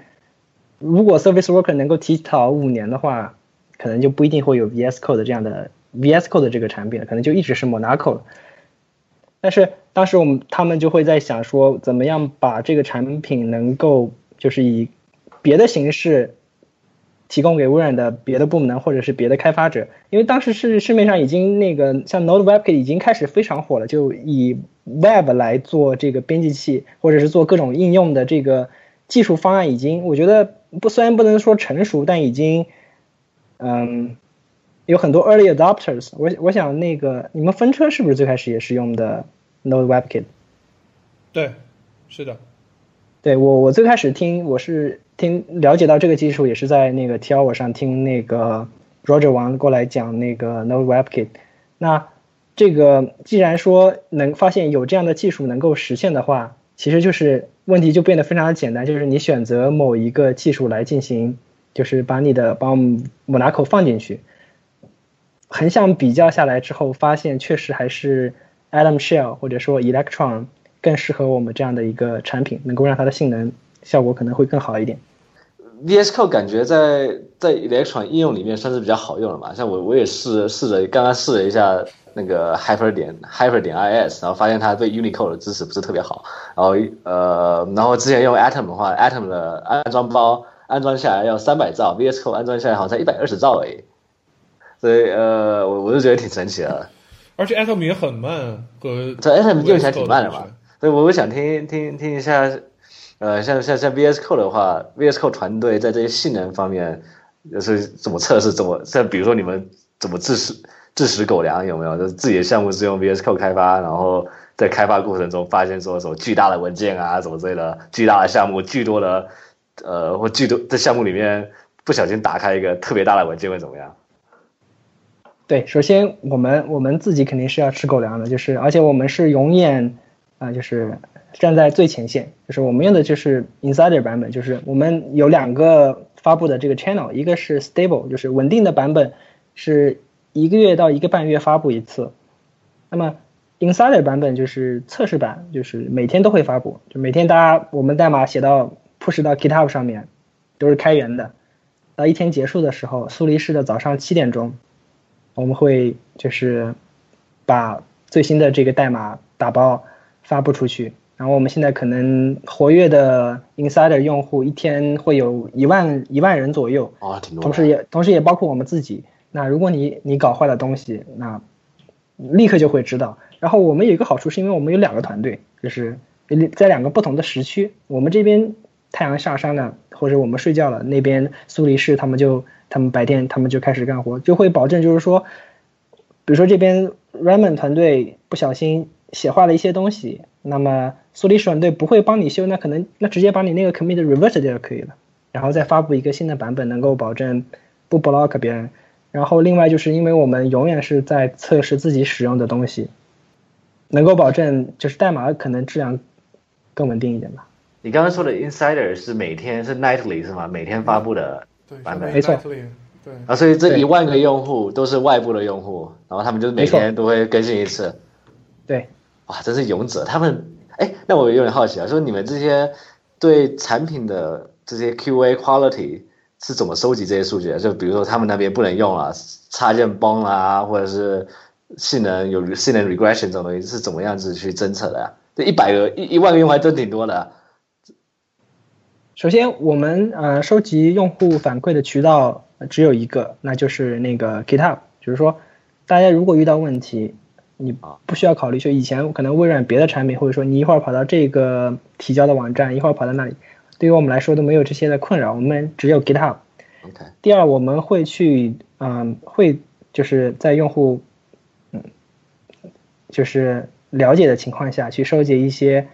如果 service worker 能够提早五年的话，可能就不一定会有 VS Code 这样的 VS Code 的这个产品了，可能就一直是 Monaco。但是当时我们他们就会在想说，怎么样把这个产品能够就是以别的形式提供给微软的别的部门或者是别的开发者，因为当时是市面上已经那个像 Node WebKit 已经开始非常火了，就以 Web 来做这个编辑器或者是做各种应用的这个技术方案已经，我觉得不虽然不能说成熟，但已经嗯。有很多 early adopters，我我想那个你们分车是不是最开始也是用的 Node WebKit？对，是的。对我我最开始听我是听了解到这个技术也是在那个 T L 上听那个 Roger 王过来讲那个 Node WebKit。那这个既然说能发现有这样的技术能够实现的话，其实就是问题就变得非常的简单，就是你选择某一个技术来进行，就是把你的把 Monaco 放进去。横向比较下来之后，发现确实还是 Atom Shell 或者说 Electron 更适合我们这样的一个产品，能够让它的性能效果可能会更好一点。VS Code 感觉在在 Electron 应用里面算是比较好用的嘛，像我我也试试着刚刚试了一下那个 Hyper 点 Hyper 点 IS，然后发现它对 Unicode 的支持不是特别好。然后呃，然后之前用 Atom 的话，Atom 的安装包安装下来要三百兆，VS Code 安装下来好像才一百二十兆而已。所以呃，我我就觉得挺神奇的，而且 Atom 也很慢，和这 Atom 用起来挺慢的嘛。所以我想听听听一下，呃，像像像 VS Code 的话，VS Code 团队在这些性能方面，就是怎么测试，怎么像比如说你们怎么自食自食狗粮，有没有？就是自己的项目是用 VS Code 开发，然后在开发过程中发现说什么巨大的文件啊，什么之类的，巨大的项目，巨多的呃或巨多在项目里面不小心打开一个特别大的文件会怎么样？对，首先我们我们自己肯定是要吃狗粮的，就是而且我们是永远啊，就是站在最前线，就是我们用的就是 Insider 版本，就是我们有两个发布的这个 channel，一个是 Stable，就是稳定的版本，是一个月到一个半月发布一次，那么 Insider 版本就是测试版，就是每天都会发布，就每天大家我们代码写到 push 到 GitHub 上面都是开源的，到一天结束的时候，苏黎世的早上七点钟。我们会就是把最新的这个代码打包发布出去，然后我们现在可能活跃的 Insider 用户一天会有一万一万人左右，啊，挺多。同时也同时也包括我们自己。那如果你你搞坏了东西，那立刻就会知道。然后我们有一个好处，是因为我们有两个团队，就是在两个不同的时区。我们这边太阳下山了，或者我们睡觉了，那边苏黎世他们就。他们白天他们就开始干活，就会保证就是说，比如说这边 Ramon 团队不小心写坏了一些东西，那么苏黎世团队不会帮你修，那可能那直接把你那个 commit reverse 掉就可以了，然后再发布一个新的版本，能够保证不 block 别人。然后另外就是因为我们永远是在测试自己使用的东西，能够保证就是代码可能质量更稳定一点吧。你刚刚说的 Insider 是每天是 nightly 是吗？每天发布的。版本没错，对啊，所以这一万个用户都是外部的用户，然后他们就每天都会更新一次。对，哇，真是勇者！他们，哎，那我有点好奇啊，说你们这些对产品的这些 QA quality 是怎么收集这些数据的？就比如说他们那边不能用了，插件崩了，或者是性能有性能 regression 这种东西是怎么样子去侦测的呀？这一百个一一万个用户还真挺多的。首先，我们呃收集用户反馈的渠道只有一个，那就是那个 GitHub。就是说，大家如果遇到问题，你不需要考虑，就以前可能微软别的产品，或者说你一会儿跑到这个提交的网站，一会儿跑到那里，对于我们来说都没有这些的困扰。我们只有 GitHub。第二，我们会去嗯会就是在用户嗯就是了解的情况下去收集一些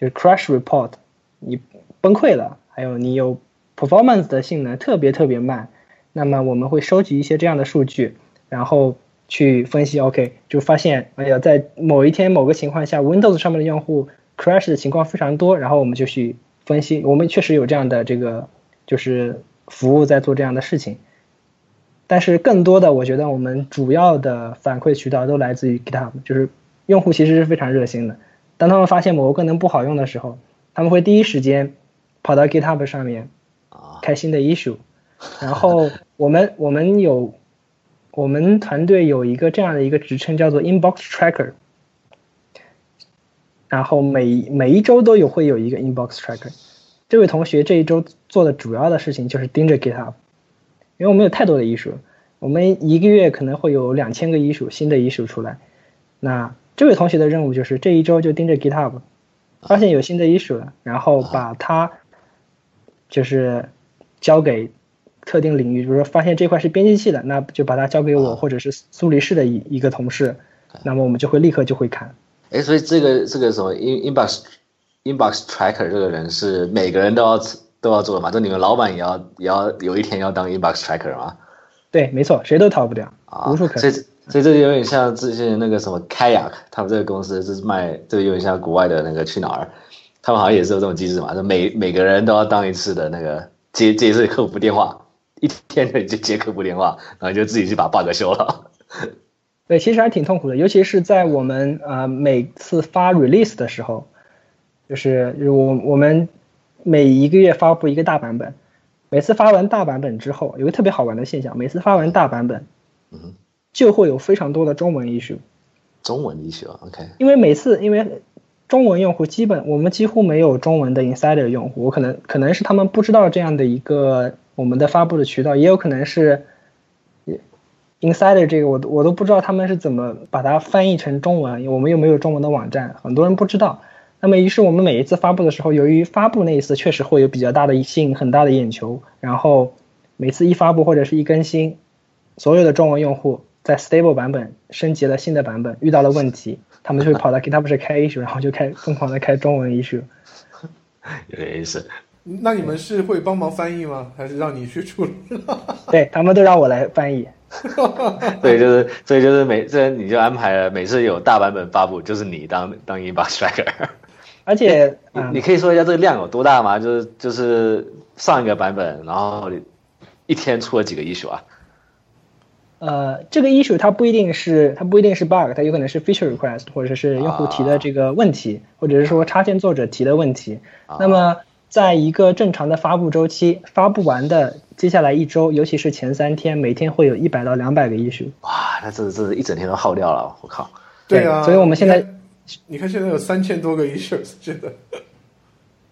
就是 crash report。你。崩溃了，还有你有 performance 的性能特别特别慢，那么我们会收集一些这样的数据，然后去分析，OK，就发现，哎呀，在某一天某个情况下，Windows 上面的用户 crash 的情况非常多，然后我们就去分析，我们确实有这样的这个就是服务在做这样的事情。但是更多的，我觉得我们主要的反馈渠道都来自于 GitHub，就是用户其实是非常热心的。当他们发现某个功能不好用的时候，他们会第一时间跑到 GitHub 上面开新的 issue。然后我们我们有我们团队有一个这样的一个职称叫做 Inbox Tracker。然后每每一周都有会有一个 Inbox Tracker。这位同学这一周做的主要的事情就是盯着 GitHub。因为我们有太多的艺术，我们一个月可能会有两千个艺术新的艺术出来。那这位同学的任务就是这一周就盯着 GitHub，发现有新的艺术了，然后把它就是交给特定领域，比如说发现这块是编辑器的，那就把它交给我或者是苏黎世的一一个同事，那么我们就会立刻就会看。哎，所以这个这个什么 In Inbox Inbox Tracker 这个人是每个人都要。都要做的嘛？就你们老板也要也要有一天要当 inbox tracker 吗？对，没错，谁都逃不掉啊，无处可。所以所以这有点像之前那个什么 Kayak，他们这个公司就是卖，这个有点像国外的那个去哪儿，他们好像也是有这种机制嘛，就每每个人都要当一次的那个接接一次客服电话，一天就接客服电话，然后就自己去把 bug 修了。对，其实还挺痛苦的，尤其是在我们呃每次发 release 的时候，就是我我们。每一个月发布一个大版本，每次发完大版本之后，有个特别好玩的现象，每次发完大版本，嗯，就会有非常多的中文 issue。中文 issue，OK。因为每次，因为中文用户基本我们几乎没有中文的 insider 用户，我可能可能是他们不知道这样的一个我们的发布的渠道，也有可能是 insider 这个我我都不知道他们是怎么把它翻译成中文，我们又没有中文的网站，很多人不知道。那么，于是我们每一次发布的时候，由于发布那一次确实会有比较大的吸引很大的眼球，然后每次一发布或者是一更新，所有的中文用户在 stable 版本升级了新的版本，遇到了问题，他们就会跑到 GitHub 上开 issue，然后就开疯狂的开中文 issue。(laughs) 有点意思。那你们是会帮忙翻译吗？还是让你去处理？(laughs) 对他们都让我来翻译。(laughs) 对，就是，所以就是每这你就安排了，每次有大版本发布，就是你当当一把 (laughs) striker。而且，你可以说一下这个量有多大吗？就是就是上一个版本，然后一天出了几个 issue 啊？呃，这个 issue 它不一定是它不一定是 bug，它有可能是 feature request，或者是用户提的这个问题，或者是说插件作者提的问题。那么，在一个正常的发布周期，发布完的接下来一周，尤其是前三天，每天会有一百到两百个 issue。哇，那这这一整天都耗掉了，我靠！对啊，所以我们现在。你看，现在有三千多个 issues，真的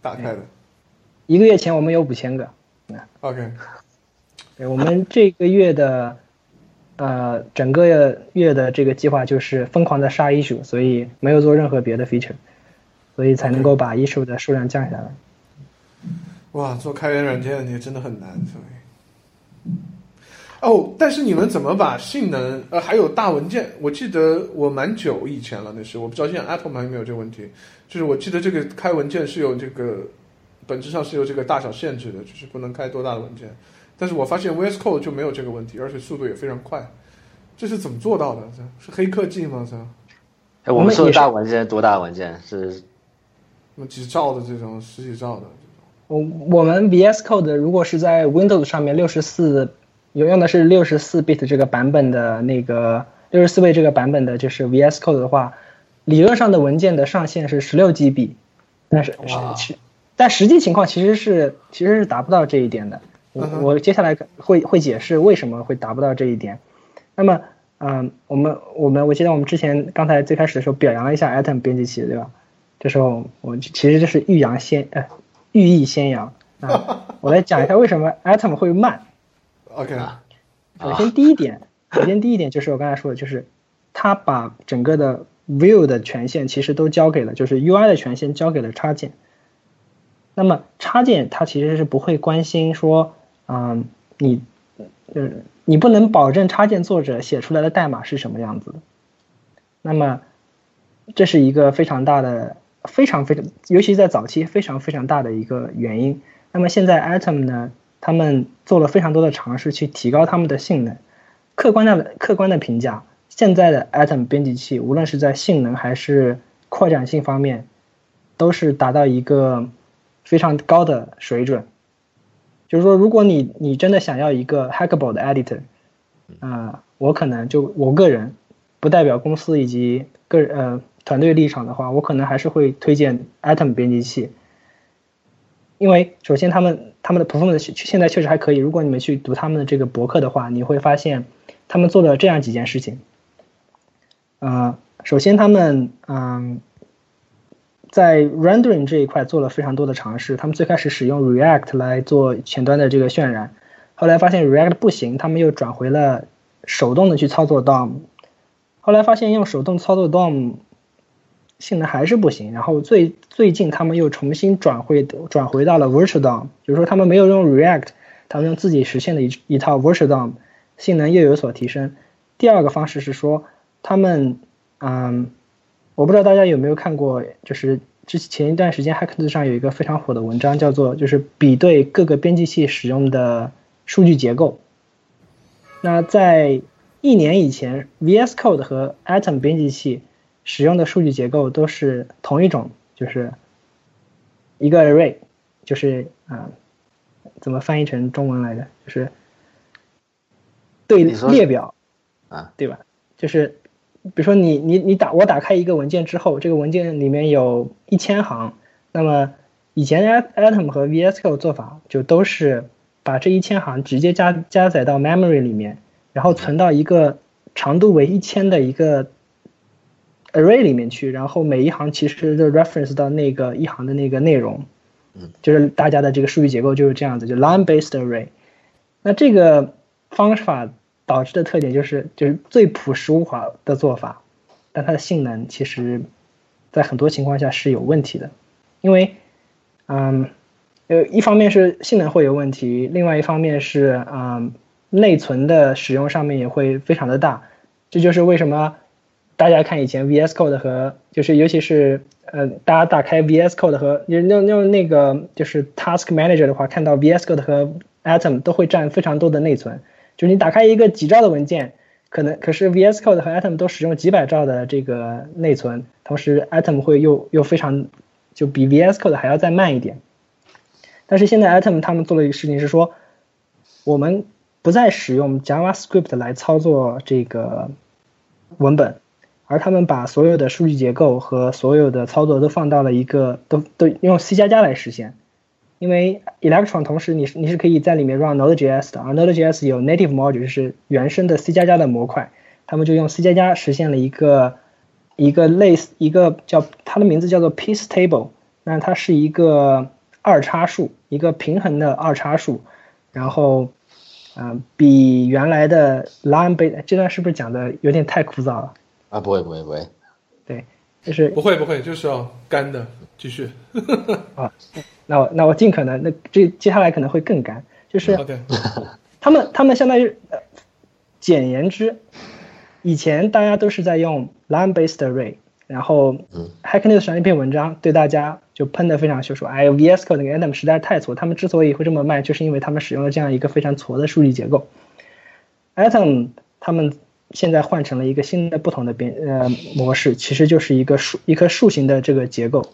打开的。一个月前我们有五千个。OK。对，我们这个月的呃整个月的这个计划就是疯狂的杀 issue，所以没有做任何别的 feature，所以才能够把 issue 的数量降下来。哇，做开源软件也真的很难，所以。哦，但是你们怎么把性能呃还有大文件？我记得我蛮久以前了，那是我不知道现在 Atom 还有没有这个问题。就是我记得这个开文件是有这个本质上是有这个大小限制的，就是不能开多大的文件。但是我发现 VS Code 就没有这个问题，而且速度也非常快。这是怎么做到的？是黑科技吗？这？哎，我们说的大文件多大文件？是那几兆的这种，十几兆的。我我们 VS Code 如果是在 Windows 上面六十四。有用的是六十四 bit 这个版本的那个六十四位这个版本的，就是 VS Code 的话，理论上的文件的上限是十六 GB，但是是，但实际情况其实是其实是达不到这一点的。我我接下来会会解释为什么会达不到这一点。那么，嗯，我们我们我记得我们之前刚才最开始的时候表扬了一下 Atom 编辑器，对吧？这时候我其实就是欲扬先呃欲意先扬啊，我来讲一下为什么 Atom 会慢。OK，首先第一点，首先第一点就是我刚才说的，就是他把整个的 View 的权限其实都交给了，就是 UI 的权限交给了插件。那么插件它其实是不会关心说，嗯，你，嗯，你不能保证插件作者写出来的代码是什么样子的。那么这是一个非常大的、非常非常，尤其在早期非常非常大的一个原因。那么现在 Atom 呢？他们做了非常多的尝试去提高他们的性能。客观的客观的评价，现在的 Atom 编辑器无论是在性能还是扩展性方面，都是达到一个非常高的水准。就是说，如果你你真的想要一个 Hackable 的 editor，啊，我可能就我个人，不代表公司以及个呃团队立场的话，我可能还是会推荐 Atom 编辑器，因为首先他们他们的 performance 现在确实还可以。如果你们去读他们的这个博客的话，你会发现他们做了这样几件事情。啊，首先他们嗯，在 rendering 这一块做了非常多的尝试。他们最开始使用 React 来做前端的这个渲染，后来发现 React 不行，他们又转回了手动的去操作 DOM。后来发现用手动操作 DOM 性能还是不行，然后最最近他们又重新转回转回到了 Virtual DOM，就是说他们没有用 React，他们用自己实现的一一套 Virtual DOM，性能又有所提升。第二个方式是说。他们，嗯，我不知道大家有没有看过，就是之前一段时间 Hacker 上有一个非常火的文章，叫做就是比对各个编辑器使用的数据结构。那在一年以前，VS Code 和 Atom 编辑器使用的数据结构都是同一种，就是一个 array，就是啊，怎么翻译成中文来着？就是对列表啊，对吧？就是。比如说你你你打我打开一个文件之后，这个文件里面有一千行，那么以前 Atom 和 VS Code 做法就都是把这一千行直接加加载到 memory 里面，然后存到一个长度为一千的一个 array 里面去，然后每一行其实的 reference 到那个一行的那个内容，嗯，就是大家的这个数据结构就是这样子，就 line based array。那这个方法。导致的特点就是，就是最朴实无华的做法，但它的性能其实，在很多情况下是有问题的，因为，嗯，呃，一方面是性能会有问题，另外一方面是，嗯，内存的使用上面也会非常的大，这就是为什么大家看以前 VS Code 和，就是尤其是，呃，大家打开 VS Code 和用用用那个就是 Task Manager 的话，看到 VS Code 和 Atom 都会占非常多的内存。就是你打开一个几兆的文件，可能可是 VS Code 和 Atom 都使用几百兆的这个内存，同时 Atom 会又又非常就比 VS Code 还要再慢一点。但是现在 Atom 他们做了一个事情是说，我们不再使用 JavaScript 来操作这个文本，而他们把所有的数据结构和所有的操作都放到了一个都都用 C 加加来实现。因为 Electron 同时你是你是可以在里面 run Node.js 的，而 Node.js 有 native module 就是原生的 C 加加的模块，他们就用 C 加加实现了一个一个类似一个叫它的名字叫做 Piece Table，那它是一个二叉树，一个平衡的二叉树，然后嗯比原来的 line base 这段是不是讲的有点太枯燥了？啊不会不会不会，对，就是不会不会就是要干的，继续 (laughs) 啊。那我那我尽可能，那这接下来可能会更干，就是 OK，(laughs) 他们他们相当于，简言之，以前大家都是在用 line based array，然后 Hack News 上一篇文章对大家就喷的非常凶，说哎 VS Code 那个 Atom 实在是太挫，他们之所以会这么卖，就是因为他们使用了这样一个非常挫的数据结构。Atom 他们现在换成了一个新的不同的编呃模式，其实就是一个树一棵树形的这个结构。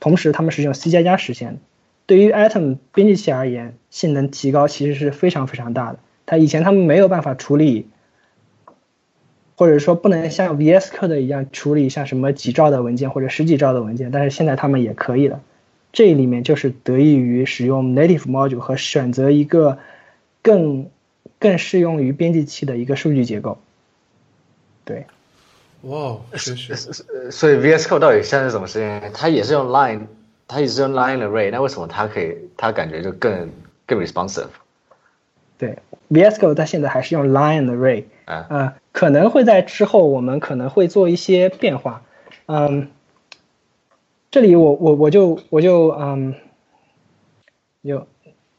同时，他们是用 C 加加实现的。对于 Atom 编辑器而言，性能提高其实是非常非常大的。它以前他们没有办法处理，或者说不能像 VS Code 一样处理像什么几兆的文件或者十几兆的文件，但是现在他们也可以了。这里面就是得益于使用 Native Module 和选择一个更更适用于编辑器的一个数据结构。对。哇，是是是，所以 VS Code 到底现在是怎么实现？它也是用 Line，它也是用 Line Array，那为什么它可以，它感觉就更更 responsive？对，VS Code 它现在还是用 Line Array，啊，呃，可能会在之后我们可能会做一些变化，嗯，这里我我我就我就嗯，有，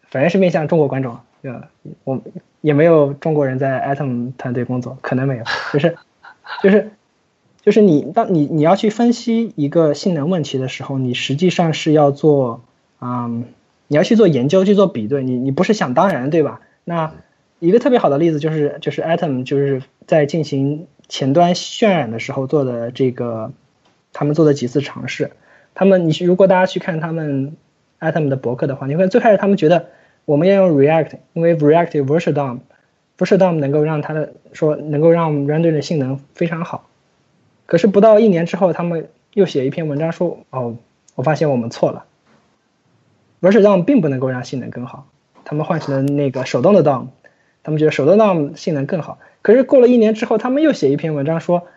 反正是面向中国观众，呃，我也没有中国人在 Atom 团队工作，可能没有，就是就是。就是你，当你你要去分析一个性能问题的时候，你实际上是要做，嗯，你要去做研究，去做比对，你你不是想当然，对吧？那一个特别好的例子就是就是 Atom 就是在进行前端渲染的时候做的这个，他们做的几次尝试，他们你如果大家去看他们 Atom 的博客的话，你会最开始他们觉得我们要用 React，因为 React Virtual DOM，Versatile 能够让它的说能够让 render 的性能非常好，可是不到一年之后，他们又写一篇文章说，哦，我发现我们错了。不是让并不能够让性能更好，他们换成了那个手动的 DOM，他们觉得手动 DOM 性能更好，可是过了一年之后，他们又写一篇文章说，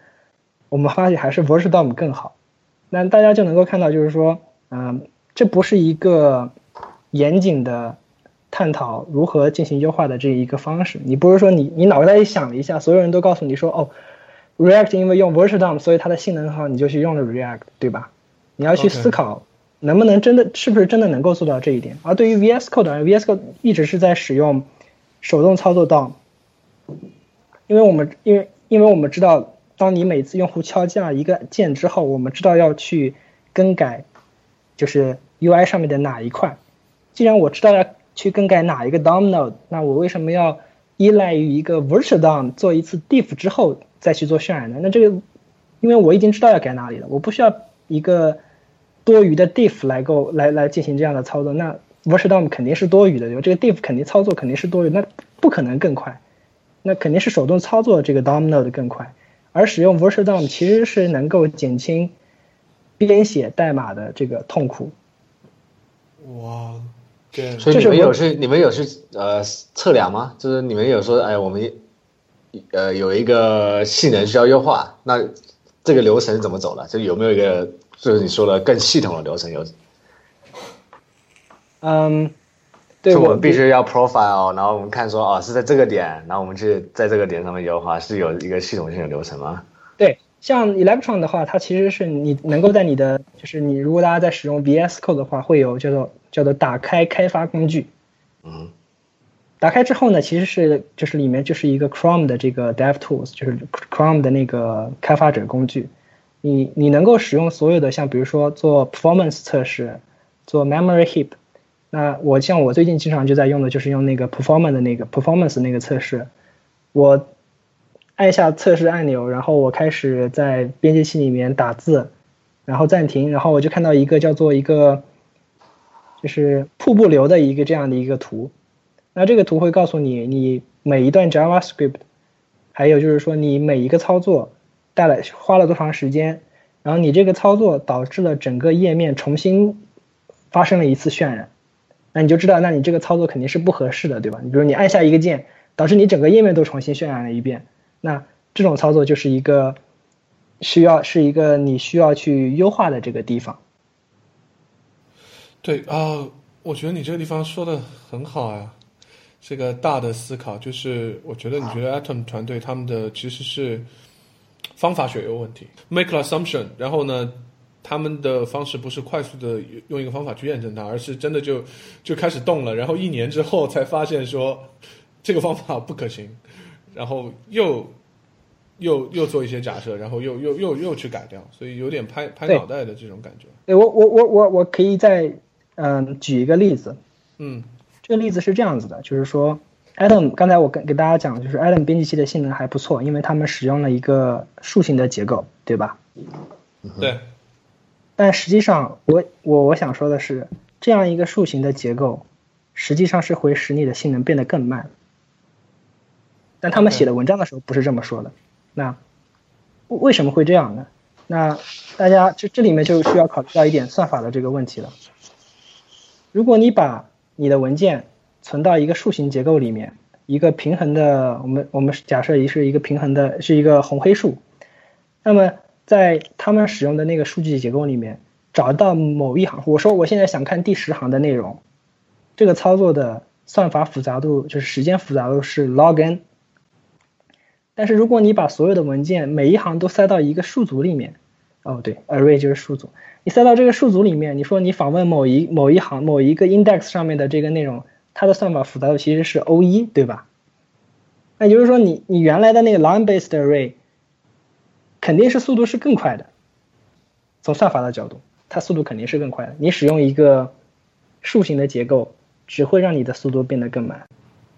我们发现还是 Versatile 更好，那大家就能够看到，就是说，嗯，这不是一个严谨的。探讨如何进行优化的这一个方式，你不是说你你脑袋里想了一下，所有人都告诉你说哦，React 因为用 Virtual DOM，所以它的性能好，你就去用了 React，对吧？你要去思考能不能真的是不是真的能够做到这一点。而对于 VS Code，VS Code 一直是在使用手动操作 DOM，因为我们因为因为我们知道，当你每次用户敲击了一个键之后，我们知道要去更改就是 UI 上面的哪一块。既然我知道要去更改哪一个 DOM node？那我为什么要依赖于一个 virtual DOM 做一次 diff 之后再去做渲染呢？那这个，因为我已经知道要改哪里了，我不需要一个多余的 diff 来够来来进行这样的操作。那 virtual DOM 肯定是多余的，这个 diff 肯定操作肯定是多余，那不可能更快。那肯定是手动操作这个 DOM node 更快，而使用 virtual DOM 其实是能够减轻编写代码的这个痛苦。哇。所以你们有去你们有去呃测量吗？就是你们有说，哎，我们呃有一个性能需要优化，那这个流程怎么走的？就有没有一个就是你说的更系统的流程？有？嗯，对，我们必须要 profile，然后我们看说，哦，是在这个点，然后我们去在这个点上面优化，是有一个系统性的流程吗？对，像 Electron 的话，它其实是你能够在你的，就是你如果大家在使用 VS Code 的话，会有叫做。叫做打开开发工具，嗯，打开之后呢，其实是就是里面就是一个 Chrome 的这个 Dev Tools，就是 Chrome 的那个开发者工具。你你能够使用所有的像比如说做 performance 测试，做 memory heap。那我像我最近经常就在用的就是用那个 performance 的那个 performance 那个测试。我按下测试按钮，然后我开始在编辑器里面打字，然后暂停，然后我就看到一个叫做一个。就是瀑布流的一个这样的一个图，那这个图会告诉你你每一段 JavaScript，还有就是说你每一个操作带来花了多长时间，然后你这个操作导致了整个页面重新发生了一次渲染，那你就知道那你这个操作肯定是不合适的，对吧？你比如你按下一个键，导致你整个页面都重新渲染了一遍，那这种操作就是一个需要是一个你需要去优化的这个地方。对啊，我觉得你这个地方说的很好啊，这个大的思考就是，我觉得你觉得 Atom 团队他们的其实是方法学有问题，make assumption，然后呢，他们的方式不是快速的用一个方法去验证它，而是真的就就开始动了，然后一年之后才发现说这个方法不可行，然后又又又做一些假设，然后又又又又去改掉，所以有点拍拍脑袋的这种感觉。对我我我我我可以再。嗯，举一个例子，嗯，这个例子是这样子的，就是说，Atom 刚才我跟给大家讲，就是 Atom 编辑器的性能还不错，因为他们使用了一个树形的结构，对吧？对。但实际上，我我我想说的是，这样一个树形的结构，实际上是会使你的性能变得更慢。但他们写的文章的时候不是这么说的。那为什么会这样呢？那大家这这里面就需要考虑到一点算法的这个问题了。如果你把你的文件存到一个树形结构里面，一个平衡的，我们我们假设一是一个平衡的，是一个红黑树，那么在他们使用的那个数据结构里面，找到某一行，我说我现在想看第十行的内容，这个操作的算法复杂度就是时间复杂度是 log n，但是如果你把所有的文件每一行都塞到一个数组里面，哦对，array 就是数组。你塞到这个数组里面，你说你访问某一某一行某一个 index 上面的这个内容，它的算法复杂度其实是 O 一，对吧？那也就是说，你你原来的那个 line-based array 肯定是速度是更快的，从算法的角度，它速度肯定是更快的。你使用一个树形的结构，只会让你的速度变得更慢。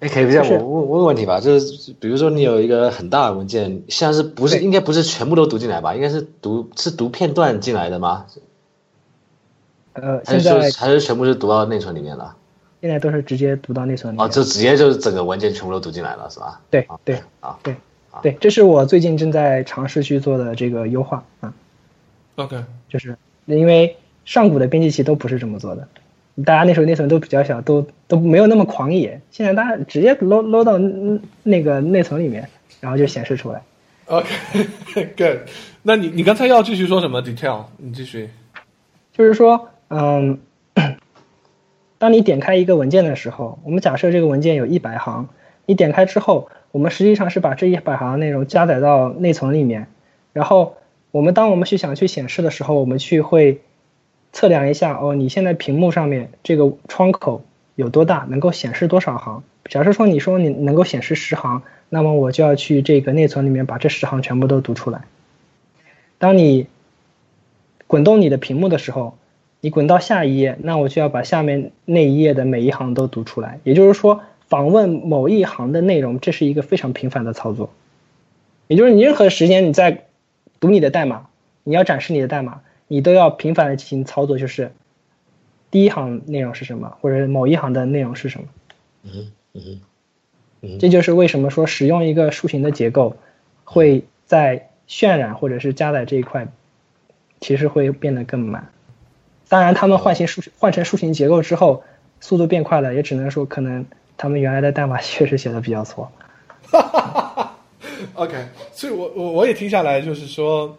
哎，可以这样我问问问题吧，就是比如说你有一个很大的文件，像是不是应该不是全部都读进来吧？应该是读是读片段进来的吗？呃，现在还是全部是读到内存里面了？现在都是直接读到内存里面哦，就直接就是整个文件全部都读进来了，是吧？对对啊，对对，这是我最近正在尝试去做的这个优化啊。OK，就是因为上古的编辑器都不是这么做的，大家那时候内存都比较小，都都没有那么狂野。现在大家直接搂搂到那个内存里面，然后就显示出来。OK，Good。(laughs) 那你你刚才要继续说什么 detail？你继续。就是说，嗯，(clears throat) 当你点开一个文件的时候，我们假设这个文件有一百行，你点开之后，我们实际上是把这一百行内容加载到内存里面，然后。我们当我们去想去显示的时候，我们去会测量一下哦，你现在屏幕上面这个窗口有多大，能够显示多少行？假设说你说你能够显示十行，那么我就要去这个内存里面把这十行全部都读出来。当你滚动你的屏幕的时候，你滚到下一页，那我就要把下面那一页的每一行都读出来。也就是说，访问某一行的内容，这是一个非常频繁的操作。也就是你任何时间你在。读你的代码，你要展示你的代码，你都要频繁的进行操作，就是第一行内容是什么，或者某一行的内容是什么。嗯嗯嗯，这就是为什么说使用一个树形的结构，会在渲染或者是加载这一块，其实会变得更慢。当然，他们换成树换成树形结构之后，速度变快了，也只能说可能他们原来的代码 (laughs) 确实写的比较错。OK，所以，我我我也听下来，就是说，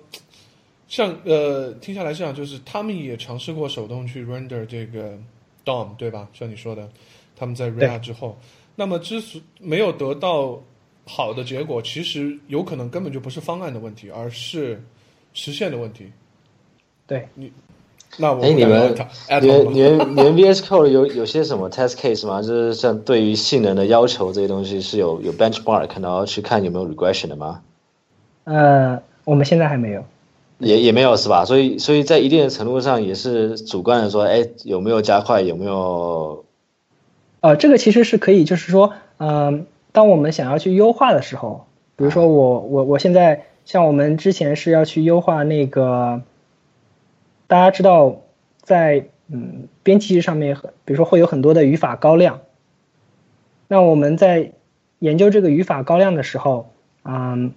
像呃，听下来这样，就是他们也尝试过手动去 render 这个 DOM，对吧？像你说的，他们在 React 之后，那么之所没有得到好的结果，其实有可能根本就不是方案的问题，而是实现的问题。对你。那我哎，你们你们你们你们 VS Code 有有些什么 test case 吗？就是像对于性能的要求这些东西是有有 benchmark，然后去看有没有 regression 的吗？呃，我们现在还没有，也也没有是吧？所以所以在一定的程度上也是主观的说，哎，有没有加快？有没有？呃，这个其实是可以，就是说，嗯，当我们想要去优化的时候，比如说我我我现在像我们之前是要去优化那个。大家知道，在嗯编辑上面，比如说会有很多的语法高亮。那我们在研究这个语法高亮的时候，嗯，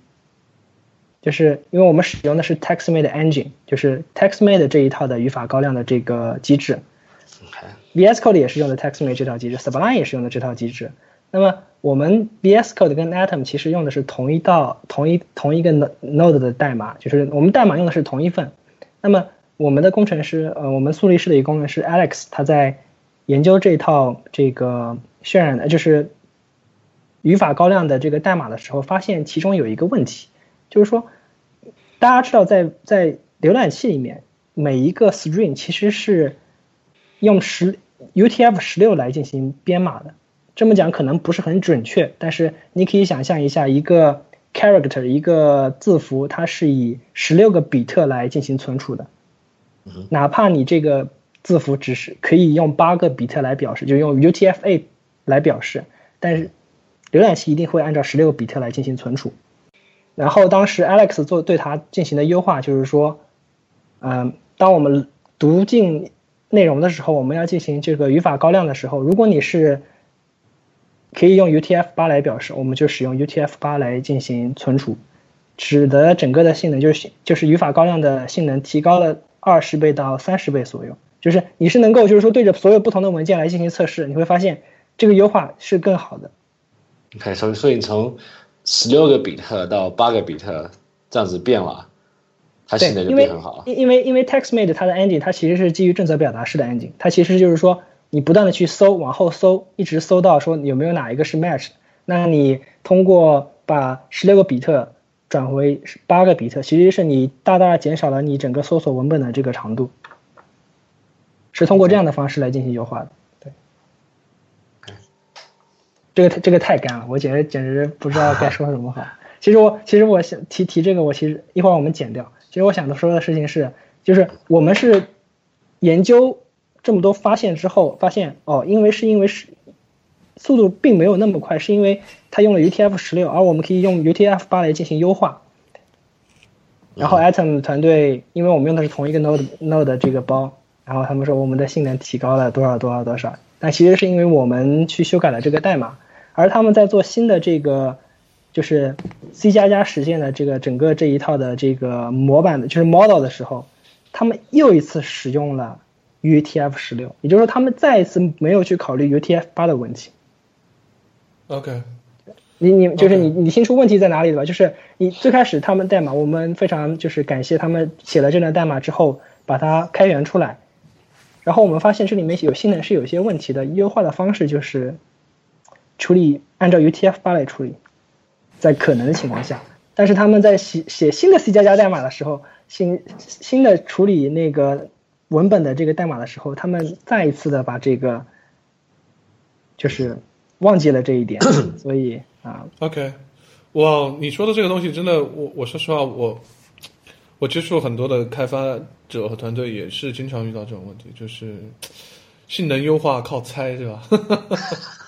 就是因为我们使用的是 TextMate Engine，就是 TextMate 这一套的语法高亮的这个机制。VS Code 也是用的 TextMate 这套机制，Sublime 也是用的这套机制。那么我们 VS Code 跟 Atom 其实用的是同一道、同一同一个 Node 的代码，就是我们代码用的是同一份。那么我们的工程师，呃，我们苏黎世的一个工程师 Alex，他在研究这套这个渲染的，就是语法高亮的这个代码的时候，发现其中有一个问题，就是说，大家知道，在在浏览器里面，每一个 string 其实是用十 UTF 十六来进行编码的。这么讲可能不是很准确，但是你可以想象一下，一个 character 一个字符，它是以十六个比特来进行存储的。哪怕你这个字符只是可以用八个比特来表示，就用 UTF-8 来表示，但是浏览器一定会按照十六个比特来进行存储。然后当时 Alex 做对它进行的优化，就是说，嗯，当我们读进内容的时候，我们要进行这个语法高亮的时候，如果你是可以用 UTF-8 来表示，我们就使用 UTF-8 来进行存储，使得整个的性能就是就是语法高亮的性能提高了。二十倍到三十倍左右，就是你是能够，就是说对着所有不同的文件来进行测试，你会发现这个优化是更好的。OK，所以所以从十六个比特到八个比特这样子变了，它性能就变很好。因因为因为 TextMate 它的 engine 它其实是基于正则表达式的 engine，它其实就是说你不断的去搜，往后搜，一直搜到说有没有哪一个是 match，那你通过把十六个比特。转回八个比特，其实是你大大减少了你整个搜索文本的这个长度，是通过这样的方式来进行优化的。对，这个这个太干了，我简直简直不知道该说什么好。(laughs) 其实我其实我想提提这个，我其实一会儿我们剪掉。其实我想说的事情是，就是我们是研究这么多发现之后，发现哦，因为是因为是。速度并没有那么快，是因为它用了 UTF 十六，而我们可以用 UTF 八来进行优化。然后 Atom 团队，因为我们用的是同一个 Node Node 这个包，然后他们说我们的性能提高了多少多少多少，但其实是因为我们去修改了这个代码，而他们在做新的这个就是 C 加加实现的这个整个这一套的这个模板的，就是 model 的时候，他们又一次使用了 UTF 十六，也就是说他们再一次没有去考虑 UTF 八的问题。OK，你你就是你你清楚问题在哪里了吧？就是你最开始他们代码，我们非常就是感谢他们写了这段代码之后，把它开源出来，然后我们发现这里面有性能是有一些问题的，优化的方式就是处理按照 UTF-8 来处理，在可能的情况下，但是他们在写写新的 C 加加代码的时候，新新的处理那个文本的这个代码的时候，他们再一次的把这个就是忘记了这一点，(clears throat) 所以啊，OK，哇，你说的这个东西真的，我我说实话，我我接触很多的开发者和团队，也是经常遇到这种问题，就是性能优化靠猜，是吧？(laughs)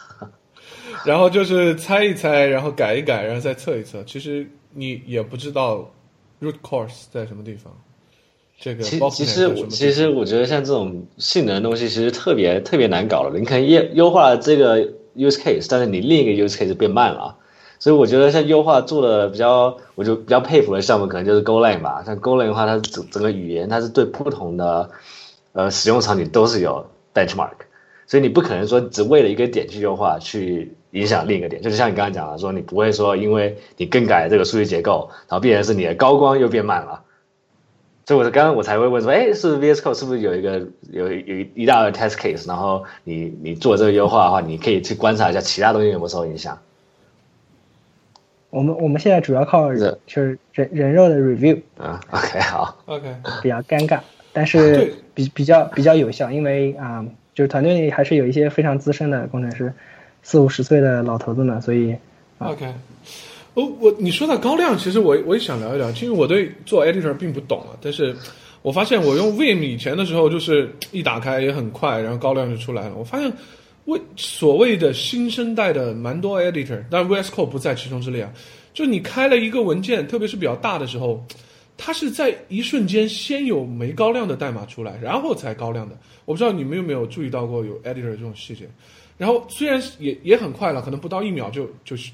然后就是猜一猜，然后改一改，然后再测一测。其实你也不知道 root cause 在什么地方，这个其其实其实我觉得像这种性能的东西，其实特别特别难搞了。你可能优优化了这个 use case，但是你另一个 use case 变慢了。所以我觉得像优化做的比较，我就比较佩服的项目，可能就是 Golang 吧。像 Golang 的话，它整整个语言它是对不同的呃使用场景都是有 benchmark，所以你不可能说只为了一个点去优化，去影响另一个点。就是像你刚才讲的，说你不会说因为你更改了这个数据结构，然后必然是你的高光又变慢了。所以我刚刚我才会问说，哎，是不是 VS Code 是不是有一个有有一一大的 test case，然后你你做这个优化的话，你可以去观察一下其他东西有没有受影响。我们我们现在主要靠是就是人人肉的 review 嗯，OK，好，OK，比较尴尬，但是比比较比较有效，因为啊、就是团队里还是有一些非常资深的工程师，四五十岁的老头子呢，所以 OK，哦我你说到高亮，其实我我也想聊一聊，因为我对做 editor 并不懂啊，但是我发现我用 Vim 以前的时候，就是一打开也很快，然后高亮就出来了。我发现为所谓的新生代的蛮多 editor，但 VS Code 不在其中之列啊。就你开了一个文件，特别是比较大的时候，它是在一瞬间先有没高亮的代码出来，然后才高亮的。我不知道你们有没有注意到过有 editor 这种细节。然后虽然也也很快了，可能不到一秒就就是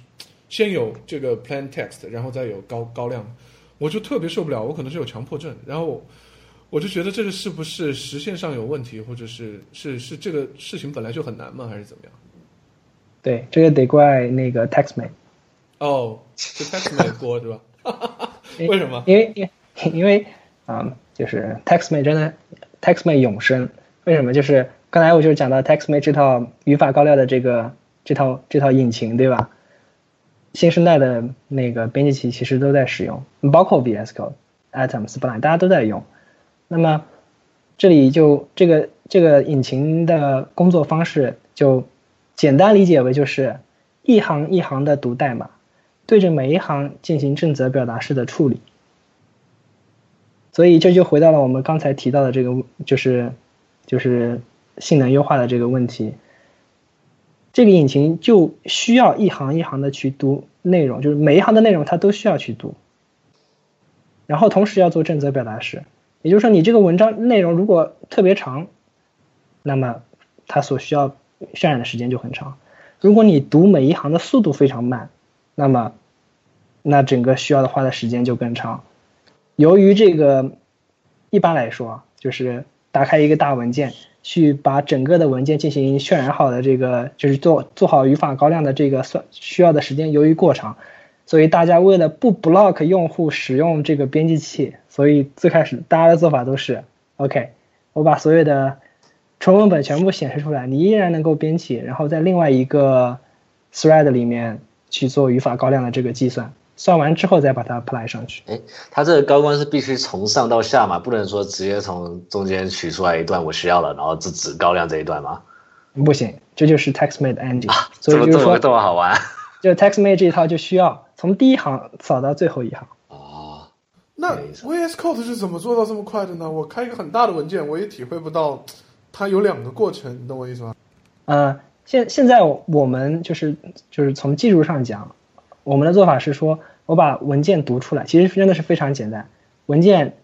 先有这个 plain text，然后再有高高亮，我就特别受不了，我可能是有强迫症，然后我就觉得这个是不是实现上有问题，或者是是是这个事情本来就很难吗，还是怎么样？对这个得怪那个 TextMate，哦，是 text 没锅 (laughs) 是吧？为什么？因为因为因为啊、就是 TextMate 真的 TextMate 永生，为什么？就是刚才我就是讲到 TextMate 这套语法高料的这个这套这套引擎，对吧？新生代的那个编辑器其实都在使用，包括 VS Code、Atom、Sublime，大家都在用。那么这里就这个这个引擎的工作方式，就简单理解为就是一行一行的读代码，对着每一行进行正则表达式的处理。所以这就回到了我们刚才提到的这个，就是就是性能优化的这个问题。这个引擎就需要一行一行的去读内容，就是每一行的内容它都需要去读，然后同时要做正则表达式。也就是说，你这个文章内容如果特别长，那么它所需要渲染的时间就很长。如果你读每一行的速度非常慢，那么那整个需要的花的时间就更长。由于这个一般来说，就是打开一个大文件，去把整个的文件进行渲染好的这个，就是做做好语法高亮的这个算需要的时间，由于过长，所以大家为了不 block 用户使用这个编辑器，所以最开始大家的做法都是 OK，我把所有的纯文本全部显示出来，你依然能够编辑，然后在另外一个 thread 里面去做语法高亮的这个计算，算完之后再把它 apply 上去。哎，它这个高光是必须从上到下嘛，不能说直接从中间取出来一段我需要了，然后只指高亮这一段吗？不行，这就是 TextMate engine，、所这么这么以就是说，这么好玩 (laughs) 就 TextMate 这一套就需要从第一行扫到最后一行。哦。那 VS Code 是怎么做到这么快的呢？我开一个很大的文件，我也体会不到它有两个过程，你懂我意思吗？呃，现现在我们就是就是从技术上讲，我们的做法是说，我把文件读出来，其实真的是非常简单。文件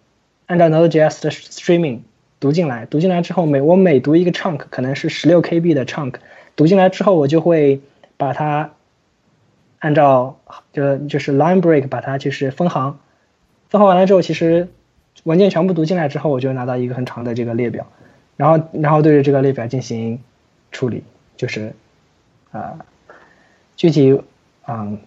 按照 Node.js 的 streaming 读进来，读进来之后每我每读一个 chunk 可能是十六 KB 的 chunk，读进来之后我就会把它按照就就是 line break 把它就是分行，分行完了之后，其实文件全部读进来之后，我就拿到一个很长的这个列表，然后然后对着这个列表进行处理，就是啊，具体嗯，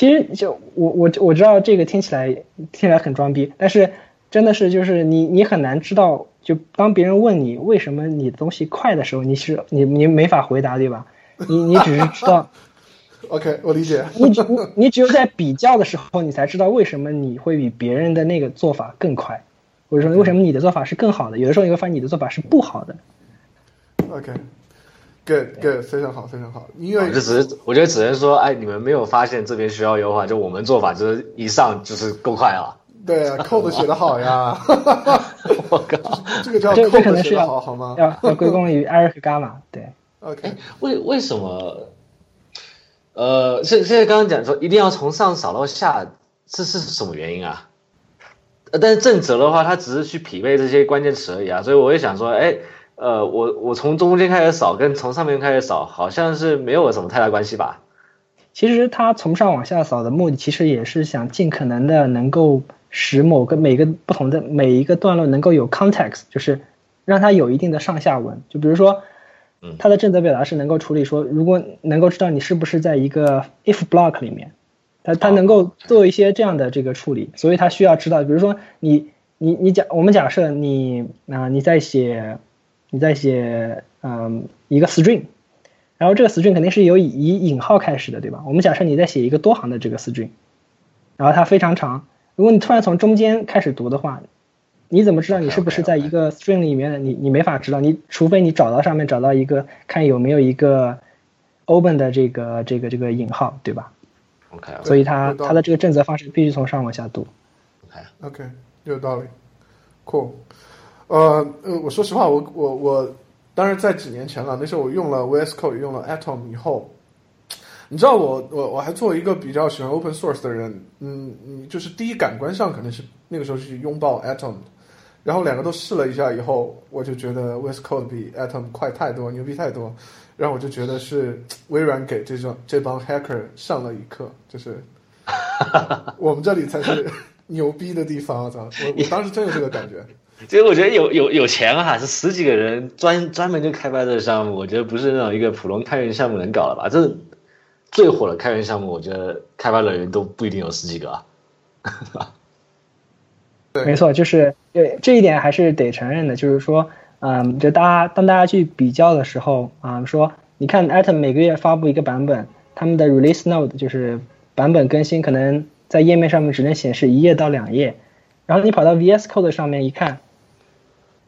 其实就我我我知道这个听起来听起来很装逼，但是真的是就是你你很难知道，就当别人问你为什么你的东西快的时候，你是你你没法回答对吧？你你只是知道。(laughs) OK，我理解。你只你你只有在比较的时候，你才知道为什么你会比别人的那个做法更快，或者说为什么你的做法是更好的。有的时候你会发现你的做法是不好的。OK，Good，Good，非常好，非常好。因为我就只是我觉得只能说，哎，你们没有发现这边需要优化，就我们做法就是一上就是够快了。对啊，(laughs) code 写的好呀。我靠，这个叫 code 写的好，好吗要要归功于艾瑞克伽马。对，？OK，为为什么？呃，现现在刚刚讲说一定要从上扫到下，这是什么原因啊？呃，但是正则的话，它只是去匹配这些关键词而已啊，所以我也想说，哎，呃，我我从中间开始扫，跟从上面开始扫，好像是没有什么太大关系吧？其实它从上往下扫的目的，其实也是想尽可能的能够使某个每个不同的每一个段落能够有 context，就是让它有一定的上下文。就比如说，它的正则表达是能够处理说，如果能够知道你是不是在一个 if block 里面，它它能够做一些这样的这个处理，所以它需要知道，比如说你你你假我们假设你啊、你在写你在写嗯一个 string。然后这个 string 肯定是由以以引号开始的，对吧？我们假设你在写一个多行的这个 string，然后它非常长，如果你突然从中间开始读的话，你怎么知道你是不是在一个 string 里面的？你你没法知道，你除非你找到上面找到一个看有没有一个 open 的这个这个这个引号，对吧？OK，所以它它的这个正则方式必须从上往下读。OK，有道理，cool。呃呃，我说实话，我我我，当然在几年前了，那时候我用了 VS Code，用了 Atom 以后，你知道我我我还做一个比较喜欢 Open Source 的人，嗯嗯，就是第一感官上可能是那个时候是拥抱 Atom 的，然后两个都试了一下以后，我就觉得 VS Code 比 Atom 快太多，牛逼太多，然后我就觉得是微软给这种这帮 hacker 上了一课，就是 (laughs) 我们这里才是牛逼的地方，我操！我我当时真有这个感觉。其实我觉得有有有钱啊，是十几个人专专门就开发这个项目，我觉得不是那种一个普通开源项目能搞的吧？这最火的开源项目，我觉得开发人员都不一定有十几个啊。(laughs) 对没错，就是对这一点还是得承认的，就是说，嗯，就大家当大家去比较的时候啊、说你看 Atom 每个月发布一个版本，他们的 release note 就是版本更新，可能在页面上面只能显示一页到两页，然后你跑到 VS Code 上面一看，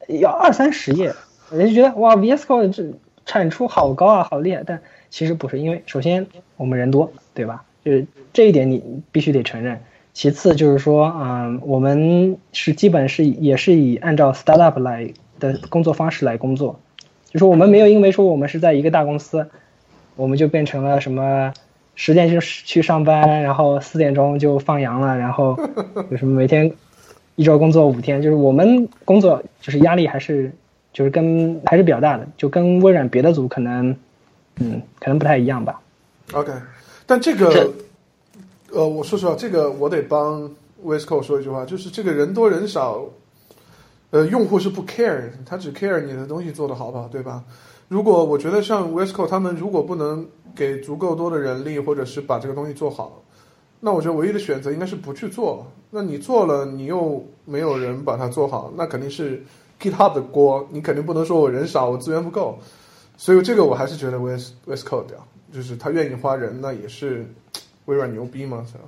要二三十页，人就觉得哇，VS Code 这产出好高啊，好厉害，但其实不是，因为首先我们人多，对吧？就是这一点你必须得承认。其次就是说，嗯，我们是基本是也是以按照 startup 来的工作方式来工作，就是我们没有因为说我们是在一个大公司，我们就变成了什么十点就去上班，然后四点钟就放羊了，然后有什么每天一周工作五天，就是我们工作就是压力还是就是跟还是比较大的，就跟微软别的组可能嗯可能不太一样吧。OK，但这个，呃，我说实话，这个我得帮 Code 说一句话，就是这个人多人少，呃，用户是不 care，他只 care 你的东西做得好不好，对吧？如果我觉得像 Code 他们如果不能给足够多的人力，或者是把这个东西做好，那我觉得唯一的选择应该是不去做。那你做了，你又没有人把它做好，那肯定是 GitHub 的锅，你肯定不能说我人少，我资源不够。所以这个我还是觉得 VS VS Code 屌，就是他愿意花人，那也是微软牛逼嘛，是吧？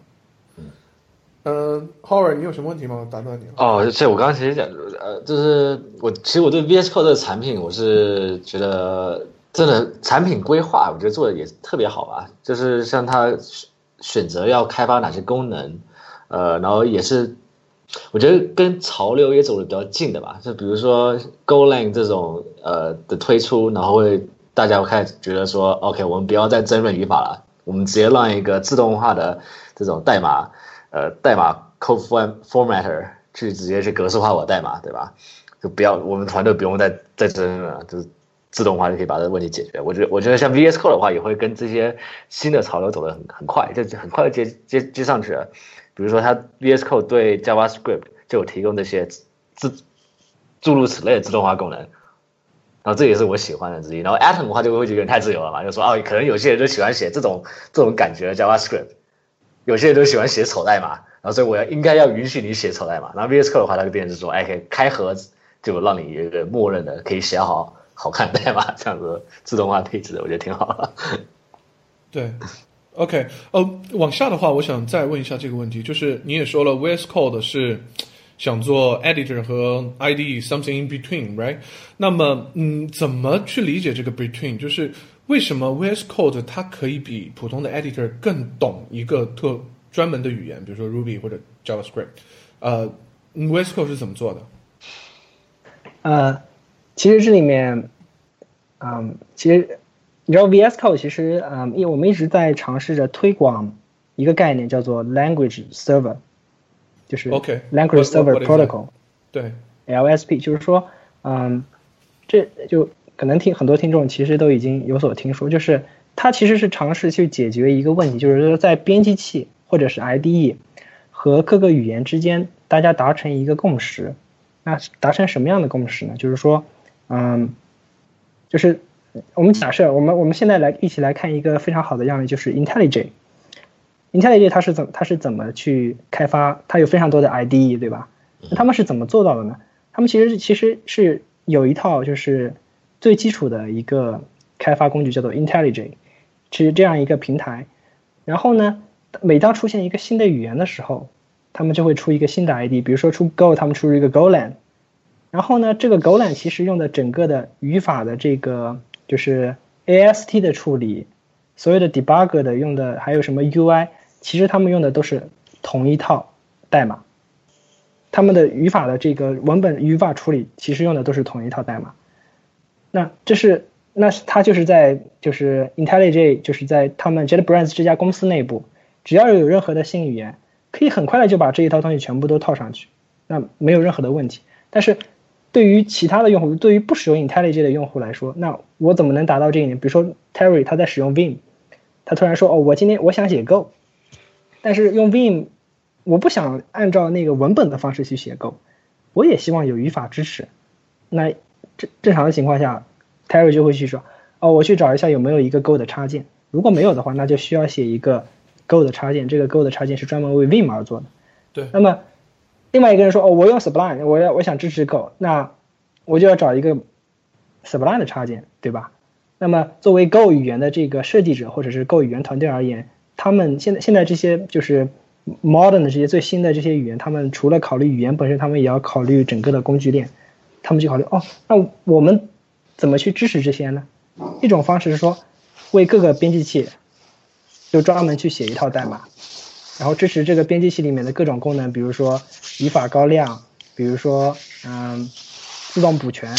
嗯，Howard，你有什么问题吗？我打断你了。哦，这我刚刚其实讲，呃，就是我其实我对 VS Code 的产品，我是觉得真的产品规划，我觉得做的也特别好吧。就是像它选择要开发哪些功能，呃，然后也是我觉得跟潮流也走的比较近的吧。就比如说 Golang 这种呃的推出，然后会大家会开始觉得说，OK，我们不要再争论语法了，我们直接让一个自动化的这种代码。呃，代码 code formatter 去直接去格式化我代码，对吧？就不要我们团队不用再再争论了，就是自动化就可以把这个问题解决。我觉得我觉得像 VS Code 的话，也会跟这些新的潮流走得很很快，就很快接接接上去了。比如说，它 VS Code 对 JavaScript 就有提供这些自诸如此类的自动化功能，然后这也是我喜欢的之一。然后 Atom 的话就会觉得太自由了嘛，就说哦，可能有些人就喜欢写这种这种感觉的 JavaScript，有些人都喜欢写丑代码，然后所以我要应该要允许你写丑代码。然后 VS Code 的话，它就变成说，哎，可以开盒子。就让你一个默认的可以写好好看代码这样子自动化配置的，我觉得挺好。对，OK，呃，往下的话，我想再问一下这个问题，就是你也说了，VS Code 是想做 editor 和 IDE something in between，right？那么，嗯，怎么去理解这个 between？就是为什么 VS Code 它可以比普通的 editor 更懂一个特专门的语言，比如说 Ruby 或者 JavaScript？呃，VS Code 是怎么做的？呃，其实这里面，嗯，其实你知道 VS Code 其实，嗯，因为我们一直在尝试着推广一个概念，叫做 Language Server，就是 OK，Language Server Protocol，对，LSP，就是说，嗯，这就可能听很多听众其实都已经有所听说，就是它其实是尝试去解决一个问题，就是说在编辑器或者是 IDE 和各个语言之间，大家达成一个共识。那达成什么样的共识呢？就是说，嗯，就是我们假设，我们我们现在来一起来看一个非常好的样例，就是 IntelliJ。IntelliJ 它是怎它是怎么去开发？它有非常多的 IDE，对吧？那他们是怎么做到的呢？他们其实其实是有一套就是最基础的一个开发工具，叫做 IntelliJ，是这样一个平台。然后呢，每当出现一个新的语言的时候，他们就会出一个新的 ID，比如说出 Go，他们出一个 GoLand 然后呢，这个狗懒其实用的整个的语法的这个就是 AST 的处理，所有的 debug 的用的还有什么 UI，其实他们用的都是同一套代码，他们的语法的这个文本语法处理其实用的都是同一套代码，那这是那是他就是在就是 IntelliJ 就是在他们 JetBrains 这家公司内部，只要有任何的新语言。可以很快的就把这一套东西全部都套上去，那没有任何的问题。但是，对于其他的用户，对于不使用 IntelliJ 的用户来说，那我怎么能达到这一点？比如说 Terry 他在使用 Vim，他突然说：“哦，我今天我想写 Go，但是用 Vim，我不想按照那个文本的方式去写 Go，我也希望有语法支持。”那正正常的情况下，Terry 就会去说：“哦，我去找一下有没有一个 Go 的插件，如果没有的话，那就需要写一个。” Go 的插件，这个 Go 的插件是专门为 Vim 而做的。对。那么，另外一个人说：“哦，我用 Sublime，我要我想支持 Go，那我就要找一个 Sublime 的插件，对吧？”那么，作为 Go 语言的这个设计者或者是 Go 语言团队而言，他们现在现在这些就是 modern 的这些最新的这些语言，他们除了考虑语言本身，他们也要考虑整个的工具链。他们就考虑：哦，那我们怎么去支持这些呢？一种方式是说，为各个编辑器。就专门去写一套代码，然后支持这个编辑器里面的各种功能，比如说语法高亮，比如说嗯自动补全。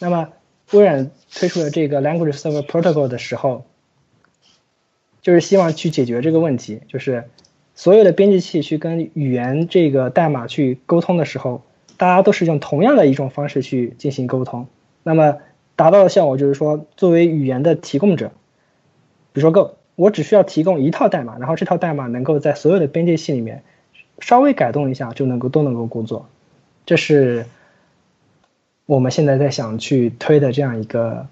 那么微软推出了这个 Language Server Protocol 的时候，就是希望去解决这个问题，就是所有的编辑器去跟语言这个代码去沟通的时候，大家都是用同样的一种方式去进行沟通。那么达到的效果就是说，作为语言的提供者，比如说 Go。我只需要提供一套代码，然后这套代码能够在所有的边界系里面稍微改动一下就能够都能够工作，这是我们现在在想去推的这样一个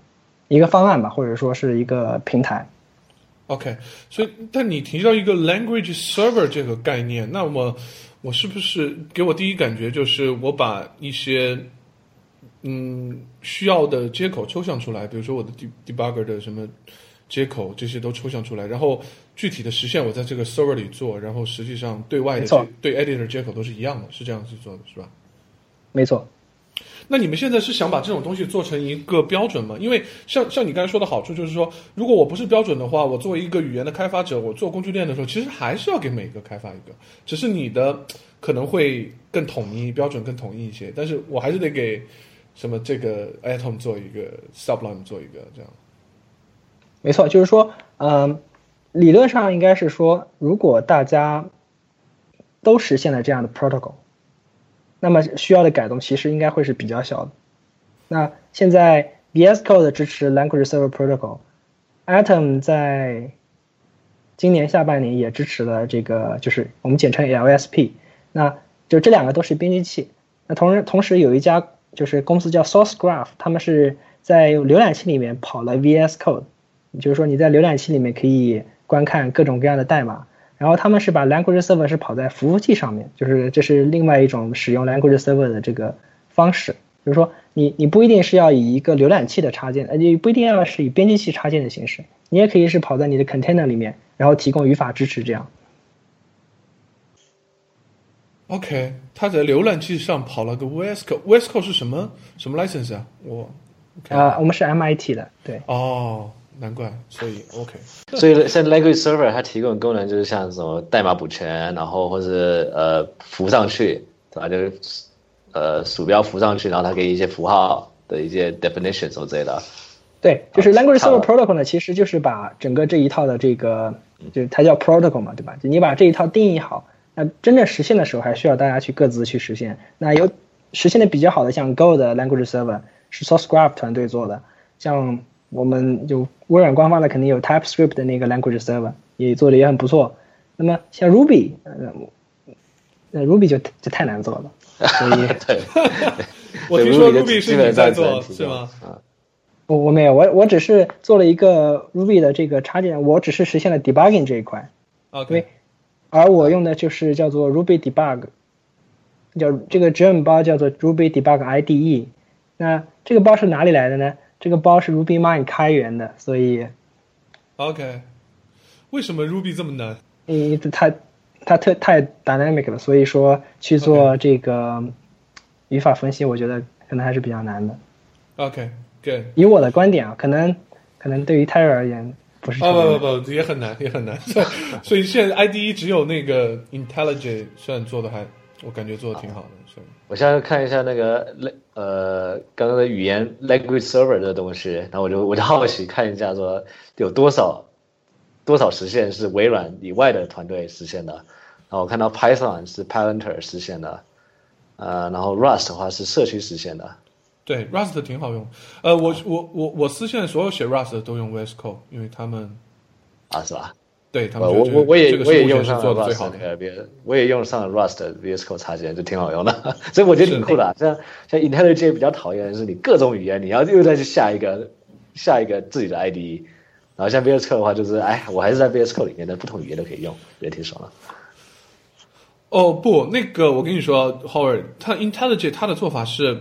一个方案吧，或者说是一个平台。OK，所以但你提到一个 language server 这个概念，那么我是不是给我第一感觉就是我把一些嗯需要的接口抽象出来，比如说我的 debugger 的什么。接口这些都抽象出来，然后具体的实现我在这个 server 里做，然后实际上对外的对 editor 接口都是一样的，是这样去做的，是吧？没错。那你们现在是想把这种东西做成一个标准吗？因为像像你刚才说的好处就是说，如果我不是标准的话，我作为一个语言的开发者，我做工具链的时候，其实还是要给每个开发一个，只是你的可能会更统一，标准更统一一些，但是我还是得给什么这个 atom 做一个 sublime 做一个这样。没错，就是说，嗯，理论上应该是说，如果大家都实现了这样的 protocol，那么需要的改动其实应该会是比较小的。那现在 VS Code 支持 Language Server Protocol，Atom 在今年下半年也支持了这个，就是我们简称 LSP。那就这两个都是编辑器。那同时同时有一家就是公司叫 SourceGraph，他们是在浏览器里面跑了 VS Code，就是说你在浏览器里面可以观看各种各样的代码。然后他们是把 Language Server 是跑在服务器上面，就是这是另外一种使用 Language Server 的这个方式。就是说，你你不一定是要以一个浏览器的插件，呃，你不一定要是以编辑器插件的形式，你也可以是跑在你的 container 里面，然后提供语法支持这样。OK，他在浏览器上跑了个 VS Code，VS Code 是什么什么 license 啊？我啊、我们是 MIT 的，对。哦，难怪，所以 OK。所以像 Language Server 它提供的功能就是像什么代码补全，然后或是呃浮上去，对吧？就是呃鼠标浮上去，然后它给你一些符号的一些 definition 什么之类的。对，就是 Language Server Protocol 呢，其实就是把整个这一套的这个，就是它叫 Protocol 嘛，对吧？就你把这一套定义好，那真正实现的时候，还需要大家去各自去实现。那有实现的比较好的，像 Go 的 Language Server 是 SourceGraph 团队做的，像我们就微软官方的肯定有 TypeScript 的那个 Language Server 也做的也很不错。那么像 Ruby，呃，那 Ruby 就就太难做了，所以。(laughs) 对，(laughs) 我听说 Ruby 是你在做是吗？啊，我我没有，我我只是做了一个 Ruby 的这个插件，我只是实现了 debugging 这一块，OK，对而我用的就是叫做 Ruby Debug，叫这个 gem 包叫做 Ruby Debug IDE。那这个包是哪里来的呢？这个包是 RubyMine 开源的，所以 OK，为什么 Ruby 这么难？嗯，它它特太 dynamic 了，所以说去做这个语法分析，我觉得可能还是比较难的。OK，Good。以我的观点啊，可能可能对于 Tyler 而言不是。不不不，也很难，也很难。(laughs) 所以现在 IDE 只有那个 IntelliJ 算做的还，我感觉做的挺好的。所以我现在看一下那个呃刚刚的语言 Language Server 的东西，然后我就我就好奇看一下说有多少多少实现是微软以外的团队实现的，然后我看到 Python 是 Palantir 实现的，呃，然后 Rust 的话是社区实现的，对 Rust 挺好用。呃，我我我我私现在所有写 Rust 的都用 VS Code，因为他们啊是吧？对他呃，们我我我也我也用上最 Rust 好的。那个 V，我也用上了 Rust 的 VS Code 插件，就挺好用的，(laughs) 所以我觉得挺酷的啊。像像 IntelliJ 比较讨厌的是你各种语言你要又再去下一个下一个自己的 IDE，然后像 VS Code 的话就是哎，我还是在 VS Code 里面的不同语言都可以用，也挺爽的。哦不，那个我跟你说，Howard，它 IntelliJ 它的做法是，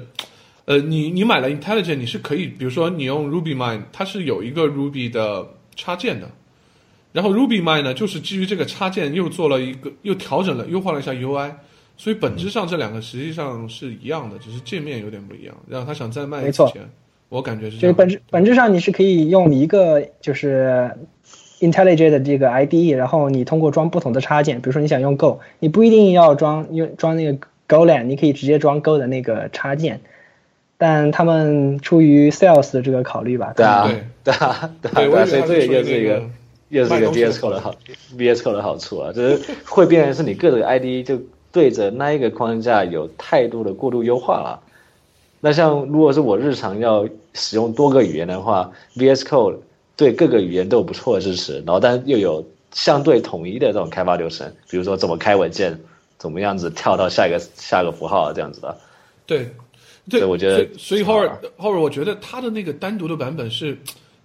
呃，你你买了 IntelliJ，你是可以，比如说你用 RubyMine，它是有一个 Ruby 的插件的，然后 RubyMine 呢，就是基于这个插件又做了一个，又调整了，优化了一下 UI，所以本质上这两个实际上是一样的，只是界面有点不一样。然后他想再卖钱，我感觉是这样。就是本质本质上你是可以用一个就是 IntelliJ 的这个 IDE，然后你通过装不同的插件，比如说你想用 Go，你不一定要装用装那个 Golang，你可以直接装 Go 的那个插件。但他们出于 sales 的这个考虑吧，对啊对，对啊，对啊，所以这个又为他是是一个又是一个 VS Code 的好 VS Code 的好处啊，就是会变成是你各个 ID 就对着那一个框架有太多的过度优化了。那像如果是我日常要使用多个语言的话，VS Code 对各个语言都有不错的支持，然后但又有相对统一的这种开发流程，比如说怎么开文件，怎么样子跳到下一个下一个符号这样子的。对，对，我觉得所以所以挺好 Howard Howard，我觉得他的那个单独的版本是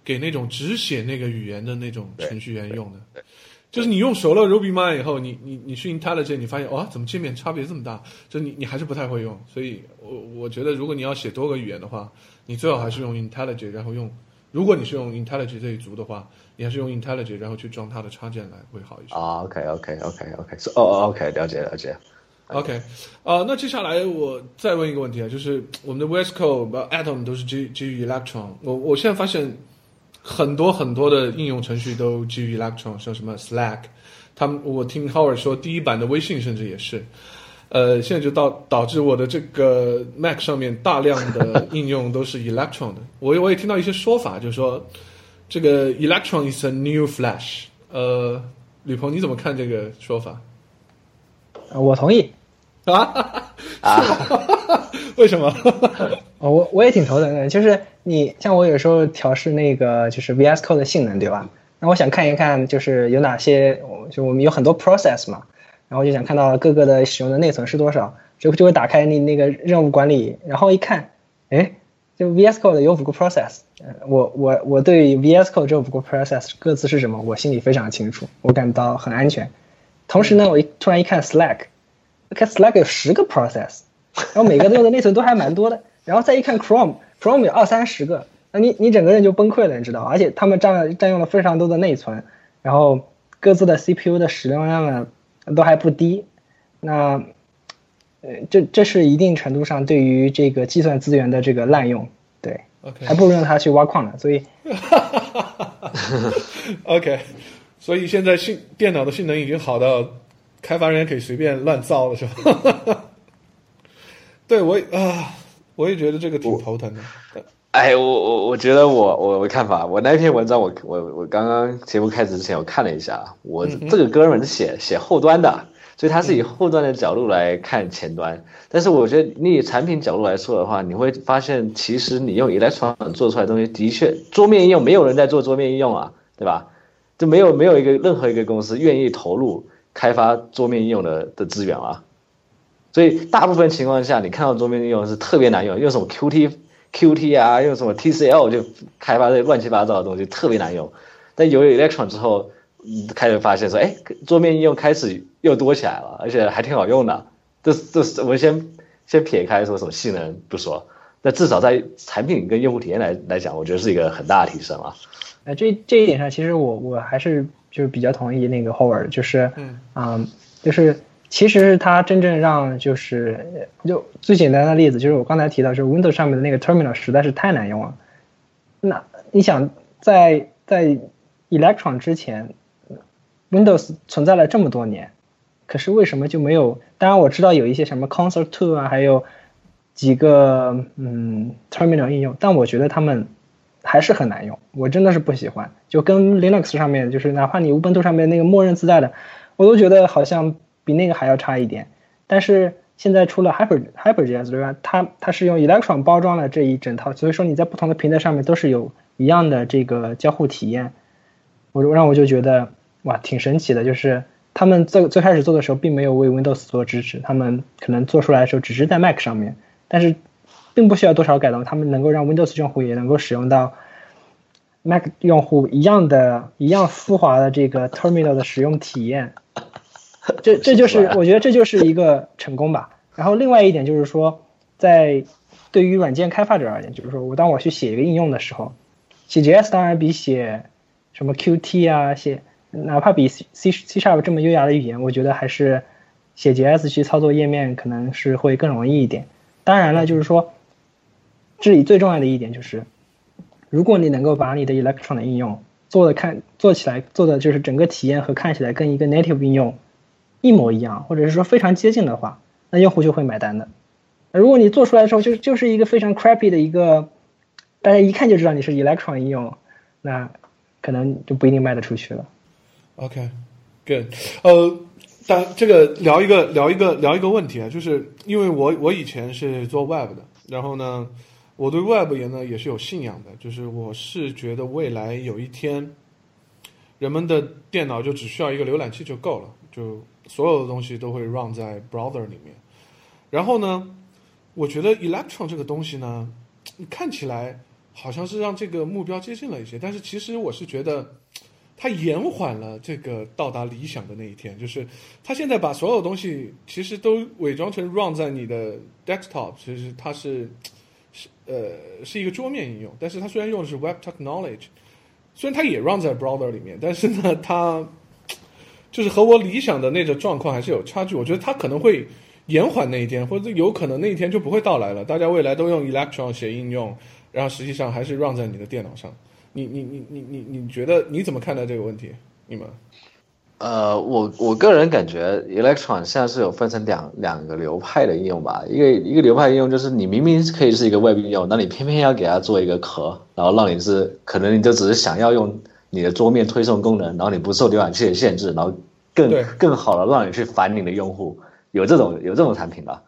给那种只写那个语言的那种程序员用的。就是你用熟了 RubyMine 以后，你你你去 IntelliJ，你发现哇，怎么界面差别这么大？就你你还是不太会用。所以我我觉得，如果你要写多个语言的话，你最好还是用 IntelliJ，然后用。如果你是用 IntelliJ 这一族的话，你还是用 IntelliJ，然后去装它的插件来会好一些。啊，OK OK OK OK，哦哦 OK，了解了解。OK，呃，那接下来我再问一个问题啊，就是我们的 VS Code、呃 Atom 都是基基于 Electron，我我现在发现很多很多的应用程序都基于 Electron，像什么 Slack，他们我听 Howard 说第一版的微信甚至也是，呃，现在就导导致我的这个 Mac 上面大量的应用都是 Electron 的，我我也听到一些说法，就是说这个 Electron is a new Flash，呃，吕鹏你怎么看这个说法？呃我同意。啊，(laughs) 啊？(laughs) 为什么？(laughs) 我我也挺头疼的，就是你像我有时候调试那个就是 VS Code 的性能，对吧？那我想看一看，就是有哪些，就我们有很多 process 嘛，然后就想看到各个的使用的内存是多少，就就会打开你那个任务管理，然后一看，哎，就 VS Code 有五个 process，我我我对 VS Code 这五个 process 各自是什么，我心里非常清楚，我感到很安全。同时呢，我一突然一看 Slack，看 Slack 有十个 process，然后每个都用的内存都还蛮多的，然后再一看 Chrome，Chrome 有二三十个，那你你整个人就崩溃了，你知道而且他们占占用了非常多的内存，然后各自的 CPU 的使用量呢都还不低，那呃这这是一定程度上对于这个计算资源的这个滥用，对，OK，还不如让他去挖矿呢，所以，(laughs) OK。所以现在性电脑的性能已经好到，开发人员可以随便乱造了，是吧？(laughs) 对我啊，我也觉得这个挺头疼的。哎，我我我觉得我我我看法，我那篇文章我我我刚刚节目开始之前我看了一下，我这个哥们是写写后端的，所以他是以后端的角度来看前端。但是我觉得你以产品角度来说的话，你会发现其实你用 Electron 做出来的东西的确桌面应用没有人在做桌面应用啊，对吧？就没有没有一个任何一个公司愿意投入开发桌面应用的的资源啊，所以大部分情况下，你看到桌面应用是特别难用，用什么 Qt Qt 啊，用什么 TCL 就开发这乱七八糟的东西特别难用。但有了 Electron 之后，开始发现说，哎，桌面应用开始又多起来了，而且还挺好用的。这这我们先先撇开说什么性能不说，那至少在产品跟用户体验来来讲，我觉得是一个很大的提升啊。哎，这这一点上，其实我我还是就是比较同意那个 Howard，就是，嗯，就是其实是他真正让就是就最简单的例子，就是我刚才提到，就是 Windows 上面的那个 Terminal 实在是太难用了。那你想在在 Electron 之前，Windows 存在了这么多年，可是为什么就没有？当然我知道有一些什么 Console Two 啊，还有几个嗯 Terminal 应用，但我觉得他们。还是很难用，我真的是不喜欢。就跟 Linux 上面，就是哪怕你 Ubuntu 上面那个默认自带的，我都觉得好像比那个还要差一点。但是现在出了 Hyper HyperJS 对吧？它它是用 Electron 包装了这一整套，所以说你在不同的平台上面都是有一样的这个交互体验。我让我就觉得哇，挺神奇的。就是他们最最开始做的时候，并没有为 Windows 做支持，他们可能做出来的时候只是在 Mac 上面，但是。并不需要多少改动，他们能够让 Windows 用户也能够使用到 Mac 用户一样的、一样丝滑的这个 Terminal 的使用体验。这 (laughs) 这就是我觉得这就是一个成功吧。然后另外一点就是说，在对于软件开发者而言，就是说我当我去写一个应用的时候，写 JS 当然比写什么 Qt 啊，写哪怕比 C C C Sharp 这么优雅的语言，我觉得还是写 JS 去操作页面可能是会更容易一点。当然了，就是说。这里最重要的一点就是，如果你能够把你的 Electron 的应用做的看做起来做的就是整个体验和看起来跟一个 native 应用一模一样，或者是说非常接近的话，那用户就会买单的。如果你做出来的时候就就是一个非常 crappy 的一个，大家一看就知道你是 Electron 应用，那可能就不一定卖得出去了。OK，good，呃，但这个聊一个聊一个聊一个问题啊，就是因为我我以前是做 Web 的，然后呢。我对 Web 也呢也是有信仰的，就是我是觉得未来有一天，人们的电脑就只需要一个浏览器就够了，就所有的东西都会 run 在 browser 里面。然后呢，我觉得 Electron 这个东西呢，看起来好像是让这个目标接近了一些，但是其实我是觉得它延缓了这个到达理想的那一天。就是它现在把所有东西其实都伪装成 run 在你的 desktop，其实它是。是呃，是一个桌面应用，但是它虽然用的是 Web Technology，虽然它也 run 在 browser 里面，但是呢，它就是和我理想的那个状况还是有差距。我觉得它可能会延缓那一天，或者有可能那一天就不会到来了。大家未来都用 Electron 写应用，然后实际上还是 run 在你的电脑上。你你你你你你觉得你怎么看待这个问题？你们？呃，我我个人感觉，Electron 现在是有分成两两个流派的应用吧。一个一个流派应用就是你明明可以是一个 Web 应用，那你偏偏要给它做一个壳，然后让你是可能你就只是想要用你的桌面推送功能，然后你不受浏览器的限制，然后更更好的让你去烦你的用户。有这种有这种产品吧？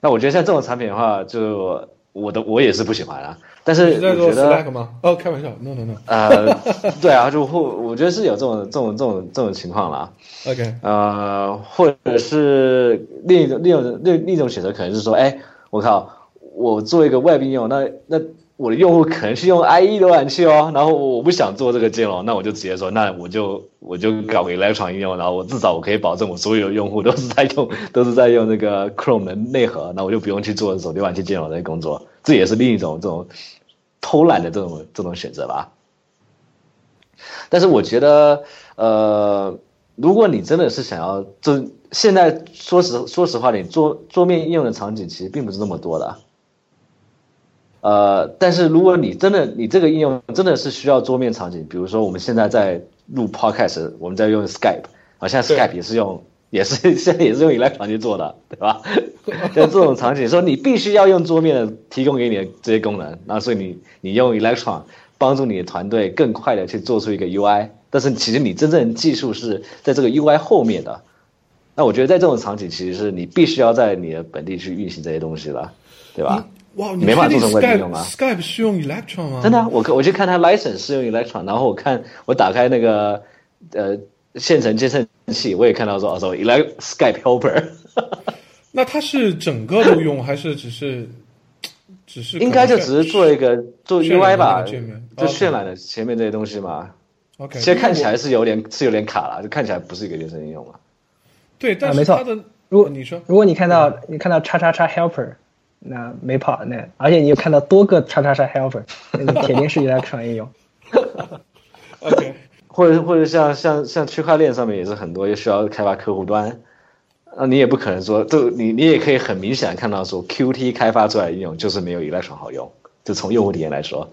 那我觉得像这种产品的话，就我的我也是不喜欢啊。但是你在做我觉得 Slack 吗？哦，开玩笑，no no no。呃，对啊，就或我觉得是有这种这种这种这种情况啦。OK，呃，或者是另一种另一种另另一种选择，可能是说，哎，我靠，我做一个 Web 应用，那那我的用户可能是用 IE 浏览器哦，然后我不想做这个兼容，那我就直接说，那我就我就搞个 Electron 应用，然后我至少我可以保证我所有的用户都是在用都是在用那个 Chrome 的内核，那我就不用去做这种浏览器兼容的工作，这也是另一种这种偷懒的这种这种选择吧。但是我觉得，呃，如果你真的是想要，就现在说实说实话，你桌桌面应用的场景其实并不是那么多的。呃，但是如果你真的你这个应用真的是需要桌面场景，比如说我们现在在录 podcast，我们在用 Skype，好像 Skype 也是用也是 (laughs) 现在也是用 Electron 去做的，对吧？(laughs) 像这种场景，说你必须要用桌面的提供给你的这些功能，那所以你你用 Electron 帮助你的团队更快的去做出一个 UI，但是其实你真正技术是在这个 UI 后面的。那我觉得在这种场景，其实是你必须要在你的本地去运行这些东西了，对吧？哇，你没法做成 Skype 用啊 Skype 是用 Electron 吗？真的啊、我我去看它 license 是用 Electron，然后我看我打开那个呃线程监测器，我也看到说哦说 Elect Skype Helper，(laughs) 那它是整个都用，还是只是只是应该就只是做一个做 UI 吧，就渲染的前面这些东西嘛。OK？其实看起来是有点是有点卡了，就看起来不是一个原生应用了。对，但啊没错是它的如果你说如果你看到你看到叉叉叉 helper，那没跑那，而且你又看到多个叉叉叉 helper，那个铁定是 Electron 应用。(laughs) OK，或者或者像像像区块链上面也是很多也需要开发客户端，啊，你也不可能说，就你你也可以很明显的看到说 Qt 开发出来的应用就是没有 Electron 好用，就从用户体验来说，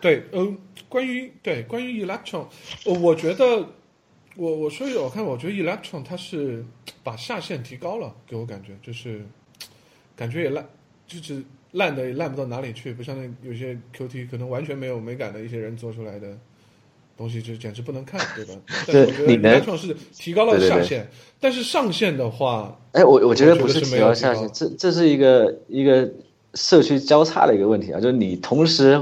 对，呃，关于对关于 Electron，呃我觉得我我说一个，我看我觉得 Electron 它是把下限提高了，给我感觉就是感觉也烂，就是烂的也烂不到哪里去，不像那有些 QT 可能完全没有美感的一些人做出来的。东西就简直不能看，对吧？但是我觉得你能 Electron 是提高了下限，但是上限的话，哎，我我觉得不是提高下限，这这是一个一个社区交叉的一个问题啊，就是你同时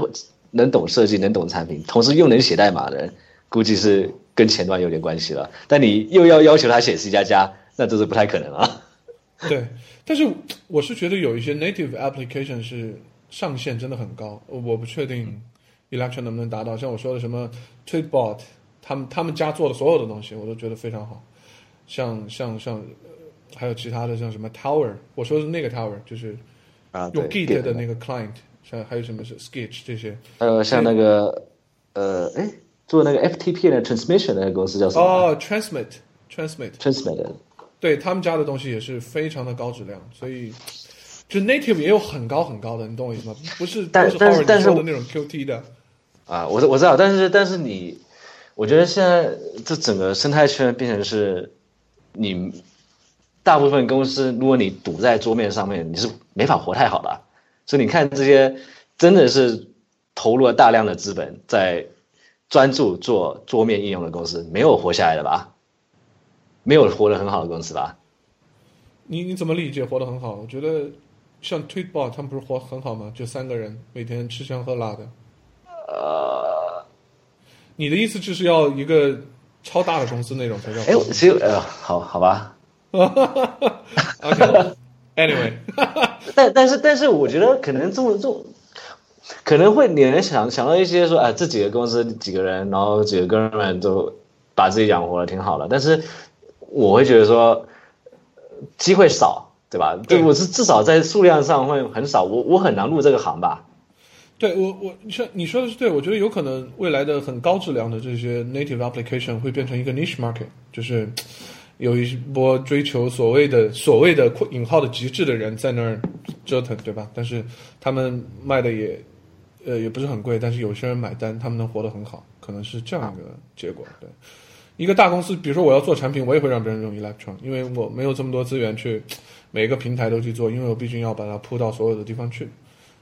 能懂设计，能懂产品，同时又能写代码的人，估计是跟前端有点关系了。但你又要要求他写 C 加加，那这是不太可能啊。(laughs) 对，但是我是觉得有一些 native application 是上限真的很高，我不确定 Electron 能不能达到。像我说的什么 Tweetbot，他们他们家做的所有的东西，我都觉得非常好。像像像，呃还有其他的像什么 Tower，我说的是那个 Tower，就是啊，用对 Git 的那个 client，像还有什么是 Sketch 这些。还有像那个呃，哎，做那个 FTP 的 transmission 那个公司叫什么、哦，Transmit，Transmit，t r a n s m i t 对他们家的东西也是非常的高质量，所以就 native 也有很高很高的，你懂我意思吗？不是但是但是但是的那种 QT 的。啊，我我知道，但是但是你，我觉得现在这整个生态圈变成是，你大部分公司，如果你堵在桌面上面，你是没法活太好的。所以你看这些真的是投入了大量的资本在专注做桌面应用的公司，没有活下来的吧？没有活得很好的公司吧？你你怎么理解活得很好？我觉得像 Tweetbot 他们不是活很好吗？就三个人每天吃香喝辣的。呃，你的意思就是要一个超大的公司那种才叫哎，其实呃，好好吧？(laughs) OK，Anyway，(laughs) 但但是但是，我觉得可能这么这种，可能会你能想想到一些说，哎，这几个公司几个人，然后几个哥们都把自己养活了，挺好的。但是我会觉得说，机会少，对吧？对我是至少在数量上会很少，我我很难入这个行吧。对我我你说你说的是对，我觉得有可能未来的很高质量的这些 native application 会变成一个 niche market，就是有一波追求所谓的所谓的引号的极致的人在那儿折腾，对吧？但是他们卖的也呃也不是很贵，但是有些人买单，他们能活得很好，可能是这样一个结果。对，一个大公司，比如说我要做产品，我也会让别人用 Electron，因为我没有这么多资源去每个平台都去做，因为我毕竟要把它铺到所有的地方去，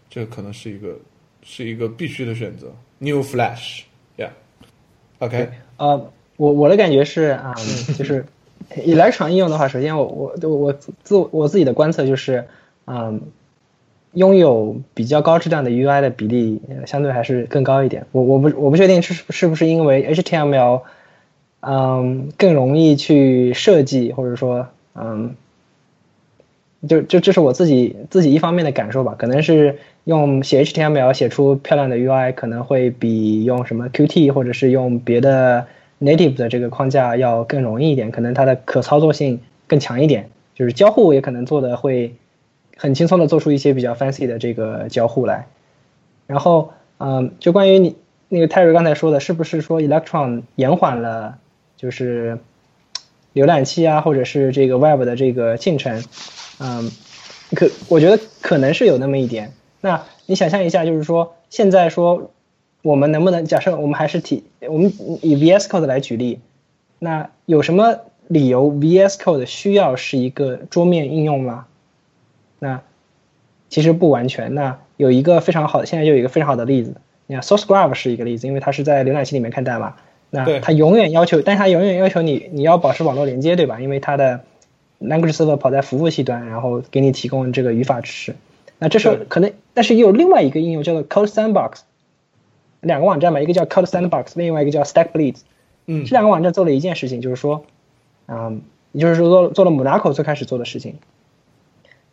这个可能是一个是一个必须的选择。New Flash，yeah，OK，、呃，我我的感觉是啊、(laughs) 就是 Electron 应用的话，首先我我我我自我自己的观测就是，嗯，拥有比较高质量的 UI 的比例相对还是更高一点。我我不我不确定是是不是因为 HTML，嗯，更容易去设计，或者说嗯，就就这是我自己自己一方面的感受吧。可能是用写 HTML 写出漂亮的 UI 可能会比用什么 Qt 或者是用别的 native 的这个框架要更容易一点，可能它的可操作性更强一点，就是交互也可能做的会。很轻松的做出一些比较 fancy 的这个交互来，然后，嗯，就关于你那个 Terry 刚才说的，是不是说 Electron 延缓了就是浏览器啊，或者是这个 Web 的这个进程？嗯，可我觉得可能是有那么一点。那你想象一下，就是说现在说我们能不能假设我们还是提我们以 VS Code 来举例，那有什么理由 VS Code 需要是一个桌面应用吗？那其实不完全。那有一个非常好的，现在就有一个非常好的例子。你看，SourceGraph 是一个例子，因为它是在浏览器里面看代码。那它永远要求，但它永远要求你，你要保持网络连接，对吧？因为它的 Language Server 跑在服务器端，然后给你提供这个语法支持。那这时候可能，但是也有另外一个应用叫做 Code Sandbox，两个网站嘛，一个叫 Code Sandbox，另外一个叫 StackBlitz。嗯，这两个网站做了一件事情，就是说，嗯，也就是说做做了 Monaco 最开始做的事情。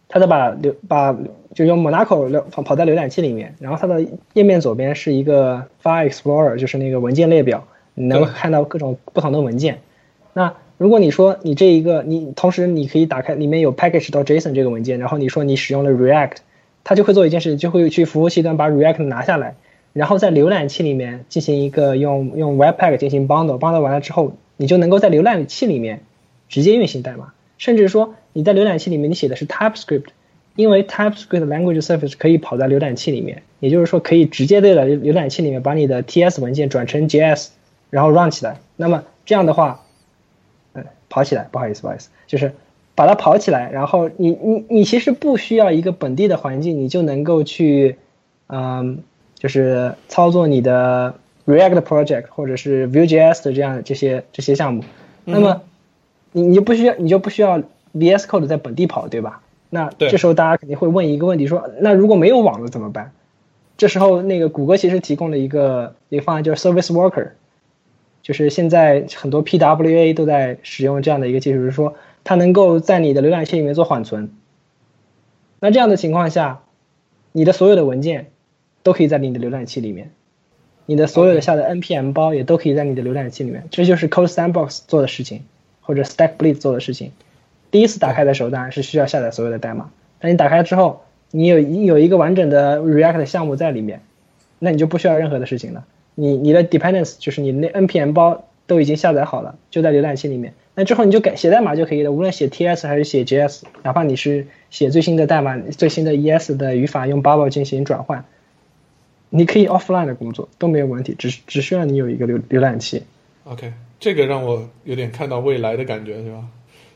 它在把浏把就用 Monaco 跑跑在浏览器里面，然后它的页面左边是一个 File Explorer，就是那个文件列表，你能看到各种不同的文件。那如果你说你这一个你同时你可以打开里面有 package 到 JSON 这个文件，然后你说你使用了 React，它就会做一件事，就会去服务器端把 React 拿下来，然后在浏览器里面进行一个用用 Webpack 进行 bundle，bundle 完了之后，你就能够在浏览器里面直接运行代码，甚至说。你在浏览器里面，你写的是 TypeScript，因为 TypeScript Language Service 可以跑在浏览器里面，也就是说可以直接在了浏览器里面把你的 TS 文件转成 JS，然后 run 起来。那么这样的话，嗯，跑起来，不好意思，不好意思，就是把它跑起来，然后你你你其实不需要一个本地的环境，你就能够去，嗯，就是操作你的 React Project 或者是 Vue.js 的这样这些这些项目。那么你你就不需要，你就不需要。VS Code 在本地跑，对吧？那这时候大家肯定会问一个问题：说那如果没有网了怎么办？这时候那个谷歌其实提供了一个一个方案，就是 Service Worker，就是现在很多 PWA 都在使用这样的一个技术，就是说它能够在你的浏览器里面做缓存。那这样的情况下，你的所有的文件都可以在你的浏览器里面，你的所有的下的 npm 包也都可以在你的浏览器里面。这就是 Code Sandbox 做的事情，或者 StackBlitz 做的事情。第一次打开的时候，当然是需要下载所有的代码。但你打开之后，你有有一个完整的 React 项目在里面，那你就不需要任何的事情了。你你的 dependence 就是你那 npm 包都已经下载好了，就在浏览器里面。那之后你就改写代码就可以了，无论写 TS 还是写 JS，哪怕你是写最新的代码、最新的 ES 的语法，用 Bubble 进行转换，你可以 offline 的工作都没有问题，只只需要你有一个浏浏览器。OK，这个让我有点看到未来的感觉，是吧？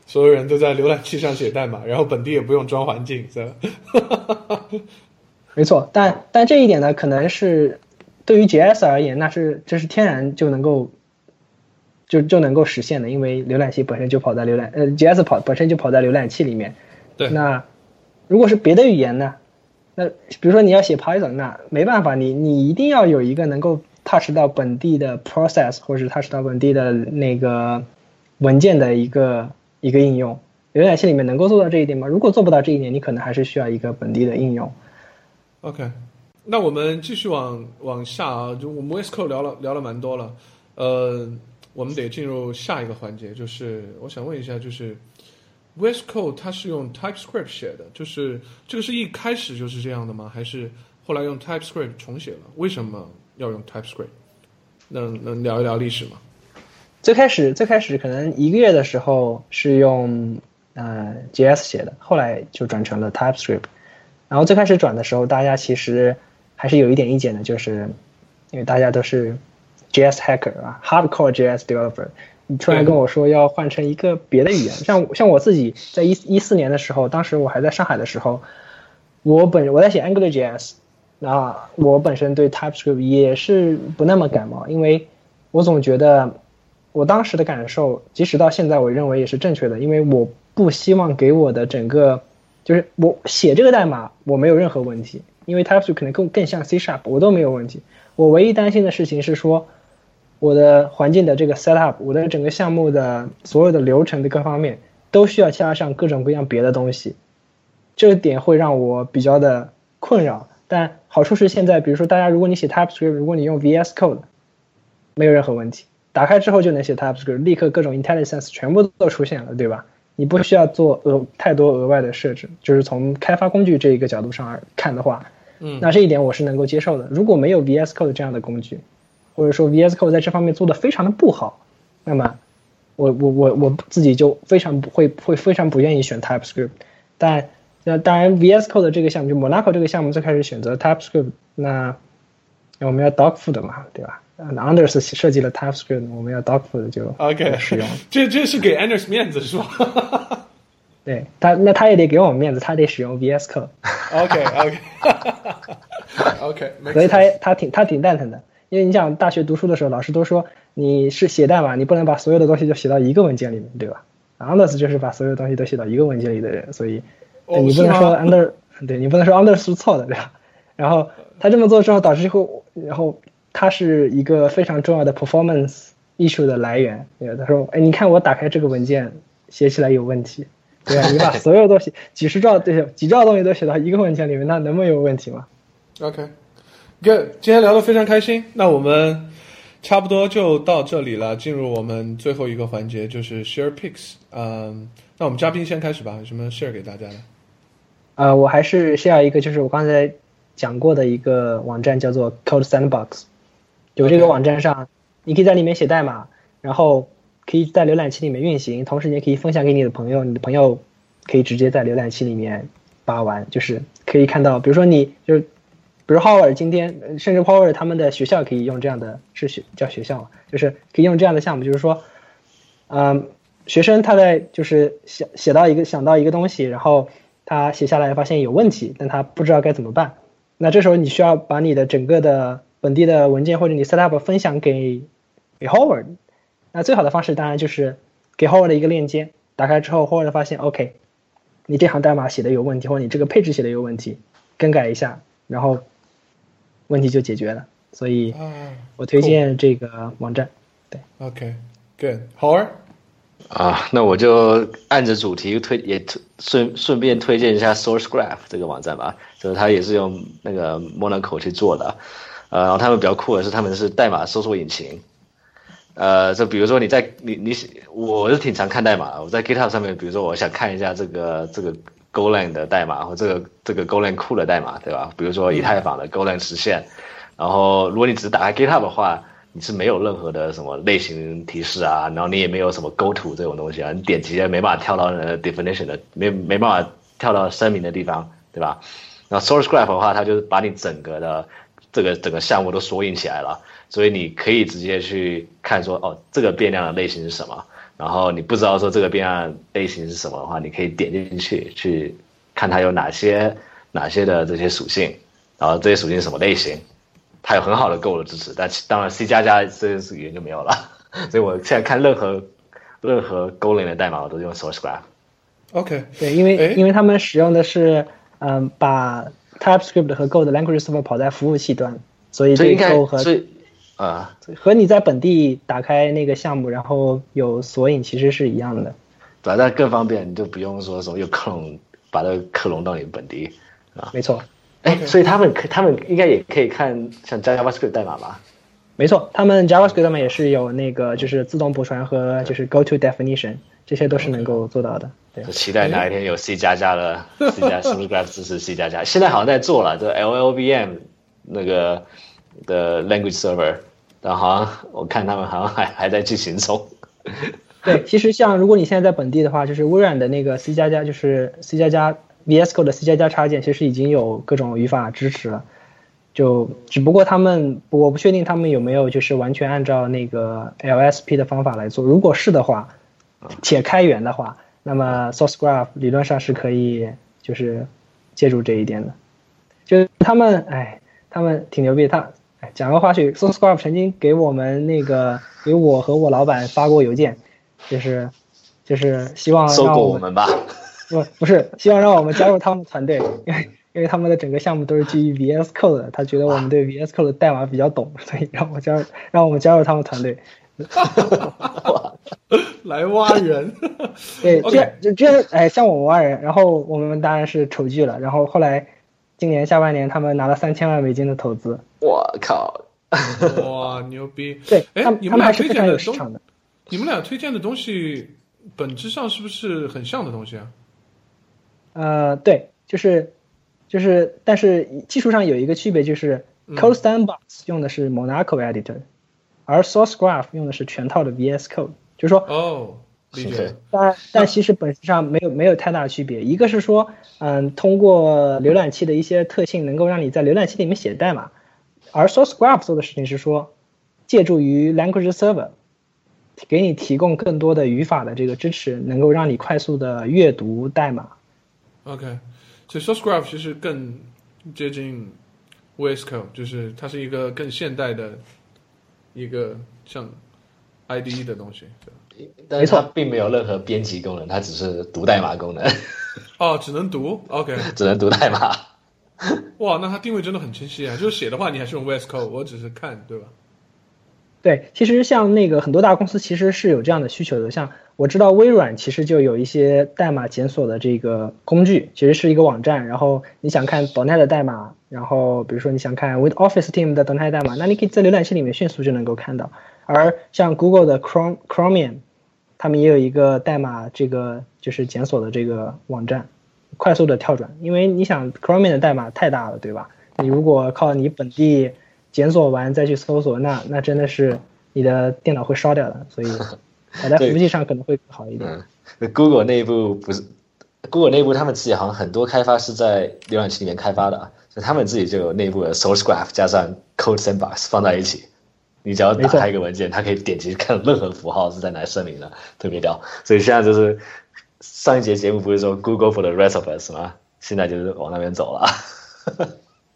所有人都在浏览器上写代码，然后本地也不用装环境，是吧？(laughs) 没错，但但这一点呢，可能是对于 JS 而言，那是这是天然就能够就就能够实现的，因为浏览器本身就跑在浏览呃 JS 跑本身就跑在浏览器里面。对。那如果是别的语言呢？那比如说你要写 Python，那没办法，你你一定要有一个能够 touch 到本地的 process，或者是 touch 到本地的那个文件的一个。一个应用，浏览器里面能够做到这一点吗？如果做不到这一点，你可能还是需要一个本地的应用。OK，那我们继续往往下啊，就我们 Westcode 聊了聊了蛮多了，呃，我们得进入下一个环节，就是我想问一下，就是 Westcode 它是用 TypeScript 写的，就是这个是一开始就是这样的吗？还是后来用 TypeScript 重写了？为什么要用 TypeScript？能能聊一聊历史吗？最开始最开始可能一个月的时候是用呃 JS 写的，后来就转成了 TypeScript。然后最开始转的时候，大家其实还是有一点意见的，就是因为大家都是 JS hacker 啊，hardcore JS developer。你突然跟我说要换成一个别的语言，像像我自己在一一四年的时候，当时我还在上海的时候，我本我在写 Angular JS，那我本身对 TypeScript 也是不那么感冒，因为我总觉得。我当时的感受，即使到现在，我认为也是正确的，因为我不希望给我的整个就是我写这个代码我没有任何问题，因为 TypeScript 可能更更像 C Sharp，我都没有问题。我唯一担心的事情是说，我的环境的这个 setup，我的整个项目的所有的流程的各方面都需要加上各种各样别的东西，这个点会让我比较的困扰。但好处是现在，比如说大家如果你写 TypeScript，如果你用 VS Code，没有任何问题，打开之后就能写 TypeScript，立刻各种 IntelliSense 全部都出现了，对吧？你不需要做额太多额外的设置，就是从开发工具这一个角度上看的话，嗯，那这一点我是能够接受的。如果没有 VS Code 这样的工具，或者说 VS Code 在这方面做的非常的不好，那么我我我我自己就非常不会会非常不愿意选 TypeScript。但那当然 VS Code 这个项目就 Monaco 这个项目最开始选择 TypeScript，那我们要 Dogfood 嘛，对吧？那 Anders 设计了 TypeScript，我们要 Dogfood 就 OK 使用。(laughs) 这这是给 Anders 面子是吧？(laughs) 对他，那他也得给我们面子，他得使用 VS Code。OK OK OK，所以他他挺他挺蛋疼的，因为你想大学读书的时候，老师都说你是写代码，你不能把所有的东西都写到一个文件里面，对吧？Anders 就是把所有东西都写到一个文件里的人，所以哦 (laughs) 你不能说是吗 Anders，对你不能说 Anders 是错的，对吧？然后他这么做之后，导致后，然后他是一个非常重要的 performance issue 的来源。对吧他说，哎，你看我打开这个文件，写起来有问题，(laughs) 对啊？你把所有东西几十兆对几兆东西都写到一个文件里面，那能不能有问题吗？OK，Good，今天聊得非常开心，那我们差不多就到这里了，进入我们最后一个环节，就是 Share Picks。嗯，那我们嘉宾先开始吧，有什么 share 给大家的？呃，我还是 share 一个，就是我刚才讲过的一个网站，叫做 Code Sandbox。有这个网站上，你可以在里面写代码，然后可以在浏览器里面运行，同时你也可以分享给你的朋友，你的朋友可以直接在浏览器里面把玩，就是可以看到，比如说你就是，比如 Howard 今天，甚至 Howard 他们的学校可以用这样的，是学叫学校，就是可以用这样的项目，就是说，嗯，学生他在就是写写到一个想到一个东西，然后他写下来发现有问题，但他不知道该怎么办。那这时候你需要把你的整个的本地的文件或者你 setup 分享给给 Howard。那最好的方式当然就是给 Howard 一个链接，打开之后 Howard 发现 OK，你这行代码写的有问题，或者你这个配置写的有问题，更改一下，然后问题就解决了。所以啊我推荐这个网站。对，OK，Good，好玩。啊，那我就按着主题推也推顺顺便推荐一下 SourceGraph 这个网站吧，就是它也是用那个 Monaco 去做的，呃，然后他们比较酷的是他们是代码搜索引擎，呃，就比如说你在你你我是挺常看代码的，我在 GitHub 上面，比如说我想看一下这个这个 Golang 的代码或这个这个 Golang 库的代码，对吧？比如说以太坊的 Golang 实现，然后如果你只是打开 GitHub 的话，你是没有任何的什么类型提示啊，然后你也没有什么 Go to 这种东西啊，你点击也没办法跳到呃 definition 的，没没办法跳到声明的地方，对吧？那 SourceGraph 的话，它就是把你整个的这个整个项目都索引起来了，所以你可以直接去看说，哦，这个变量的类型是什么。然后你不知道说这个变量类型是什么的话，你可以点进去去看它有哪些哪些的这些属性，然后这些属性是什么类型，它有很好的 Go 的支持，但其当然 C 加加这些语言就没有了，(laughs) 所以我现在看任何任何 Golang 的代码我都用 SourceGraph。OK，对，因为因为他们使用的是嗯把 TypeScript 和 Go 的 language server 跑在服务器端，所以对所以应该 Go 和所以啊、和你在本地打开那个项目，然后有索引其实是一样的。对吧？但更方便，你就不用说什么又克隆把它克隆到你本地啊。没错，哎所以他们可他们应该也可以看像 JavaScript 代码吧？没错，他们 JavaScript 上面也是有那个就是自动补传和就是 Go to definition，这些都是能够做到的。对就，期待哪一天有 C 加加的 C 加 SourceGraph 支持 C 加加，现在好像在做了，这 LLVM 那个的 language server，但好像我看他们好像还还在进行中。(laughs) 对，其实像如果你现在在本地的话，就是微软的那个 C 加加，就是 C 加加 VS Code 的 C 加加插件，其实已经有各种语法支持了。就只不过他们，我不确定他们有没有就是完全按照那个 LSP 的方法来做。如果是的话，且开源的话，那么 SourceGraph 理论上是可以就是借助这一点的。就是他们，哎，他们挺牛逼。他，哎，讲个花絮，SourceGraph 曾经给我们那个给我和我老板发过邮件，就是就是希望收让我购我们吧。不不是希望让我们加入他们团队，因为因为他们的整个项目都是基于 VS Code 的，他觉得我们对 VS Code 的代码比较懂，所以让我加入让我们加入他们团队。(laughs) (laughs) 来挖人，对，(laughs) 这这样，哎，像我们挖人，然后我们当然是丑剧了，然后后来今年下半年他们拿了三千万美金的投资，我靠，哇，(laughs) 牛逼！对，哎他，们你们俩他们还是非常推荐的东有市场的。你们俩推荐的东西本质上是不是很像的东西啊？呃，对，就是就是，但是技术上有一个区别，就是嗯 Code Sandbox 用的是 Monaco Editor，而 Source Graph 用的是全套的 VS Code，就是说哦，理解。但但其实本质上没有没有太大的区别。一个是说，嗯，通过浏览器的一些特性，能够让你在浏览器里面写代码，而 Source Graph 做的事情是说，借助于 Language Server，给你提供更多的语法的这个支持，能够让你快速的阅读代码。OK，所以 SourceGraph 其实更接近 VS Code，就是它是一个更现代的一个像 IDE 的东西。对但是它并没有任何编辑功能，它只是读代码功能，哦，只能读。OK，(laughs) 只能读代码。(laughs) 哇，那它定位真的很清晰啊！就是写的话，你还是用 VS Code，我只是看，对吧？对，其实像那个很多大公司其实是有这样的需求的，像我知道微软其实就有一些代码检索的这个工具，其实是一个网站，然后你想看 .NET 的代码，然后比如说你想看 With Office Team 的 .NET 代码，那你可以在浏览器里面迅速就能够看到。而像 Google 的 Chrome Chromium，他们也有一个代码这个就是检索的这个网站，快速的跳转，因为你想 Chromium 的代码太大了，对吧？你如果靠你本地检索完再去搜索，那那真的是你的电脑会烧掉的，所以摆在服务器上可能会好一点。嗯，Google 内部不是 Google 内部，他们自己好像很多开发是在浏览器里面开发的啊，所以他们自己就有内部的 Source Graph 加上 Code Sandbox 放在一起。你只要打开一个文件，它可以点击看任何符号是在哪里声明的，特别屌。所以现在就是上一节节目不是说 Google for the rest of us 吗？现在就是往那边走了。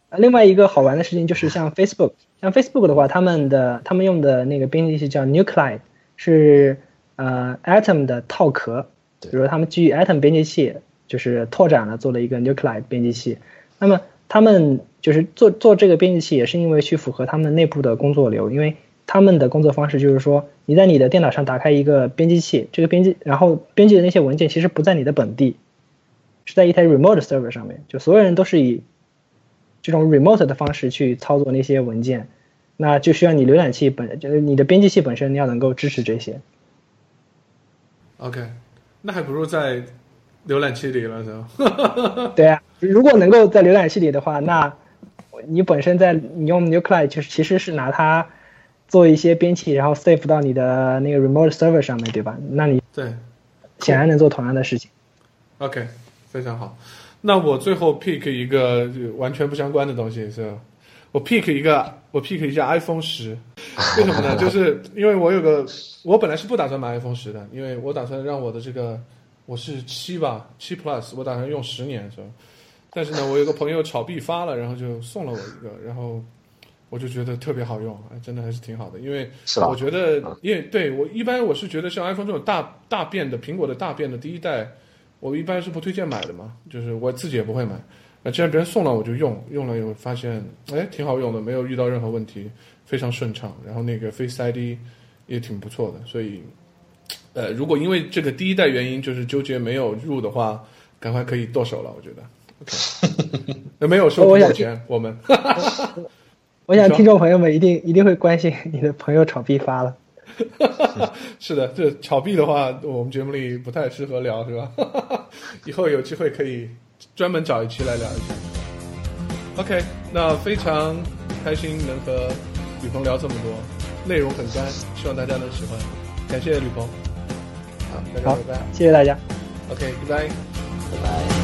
呃 (laughs) 另外一个好玩的事情就是像 (laughs) Facebook，像 Facebook 的话，他们的他们用的那个编辑器叫 Nuclide，是呃 Atom 的套壳，比如说他们基于 Atom 编辑器，就是拓展了做了一个 Nuclide 编辑器。那么他们就是做做这个编辑器，也是因为去符合他们内部的工作流，因为他们的工作方式就是说，你在你的电脑上打开一个编辑器，这个编辑然后编辑的那些文件其实不在你的本地，是在一台 remote server 上面，就所有人都是以这种 remote 的方式去操作那些文件，那就需要你浏览器本就是你的编辑器本身你要能够支持这些。OK，那还不如在浏览器里了，是吧？对啊，如果能够在浏览器里的话，那你本身在你用 Nuclide 就是其实是拿它做一些编辑，然后 save 到你的那个 remote server 上面，对吧？那你对显然能做同样的事情。，OK，非常好。那我最后 pick 一个就完全不相关的东西是吧，我 pick 一个，我 pick 一下 iPhone 十，为什么呢？就 (laughs) 是因为我有个，我本来是不打算买 iPhone 十的，因为我打算让我的这个我是七吧，七 Plus，我打算用十年是吧？但是呢，我有个朋友炒币发了，然后就送了我一个，然后我就觉得特别好用，哎，真的还是挺好的，因为我觉得，因为对我一般我是觉得像 iPhone 这种大大变的苹果的大变的第一代，我一般是不推荐买的嘛，就是我自己也不会买。那既然别人送了我就用，用了以后发现哎挺好用的，没有遇到任何问题，非常顺畅。然后那个 Face ID 也挺不错的，所以呃如果因为这个第一代原因就是纠结没有入的话，赶快可以剁手了，我觉得。OK，(laughs) 那没有收我想苹果钱，我们 (laughs) 我想听众朋友们一定一定会关心你的朋友炒币发了。(laughs) 是的，这炒币的话，我们节目里不太适合聊，是吧？以后有机会可以专门找一期来聊一下。OK，那非常开心能和吕鹏聊这么多，内容很干，希望大家能喜欢。感谢吕鹏，好，大家拜拜。谢谢大家。OK，拜拜拜拜。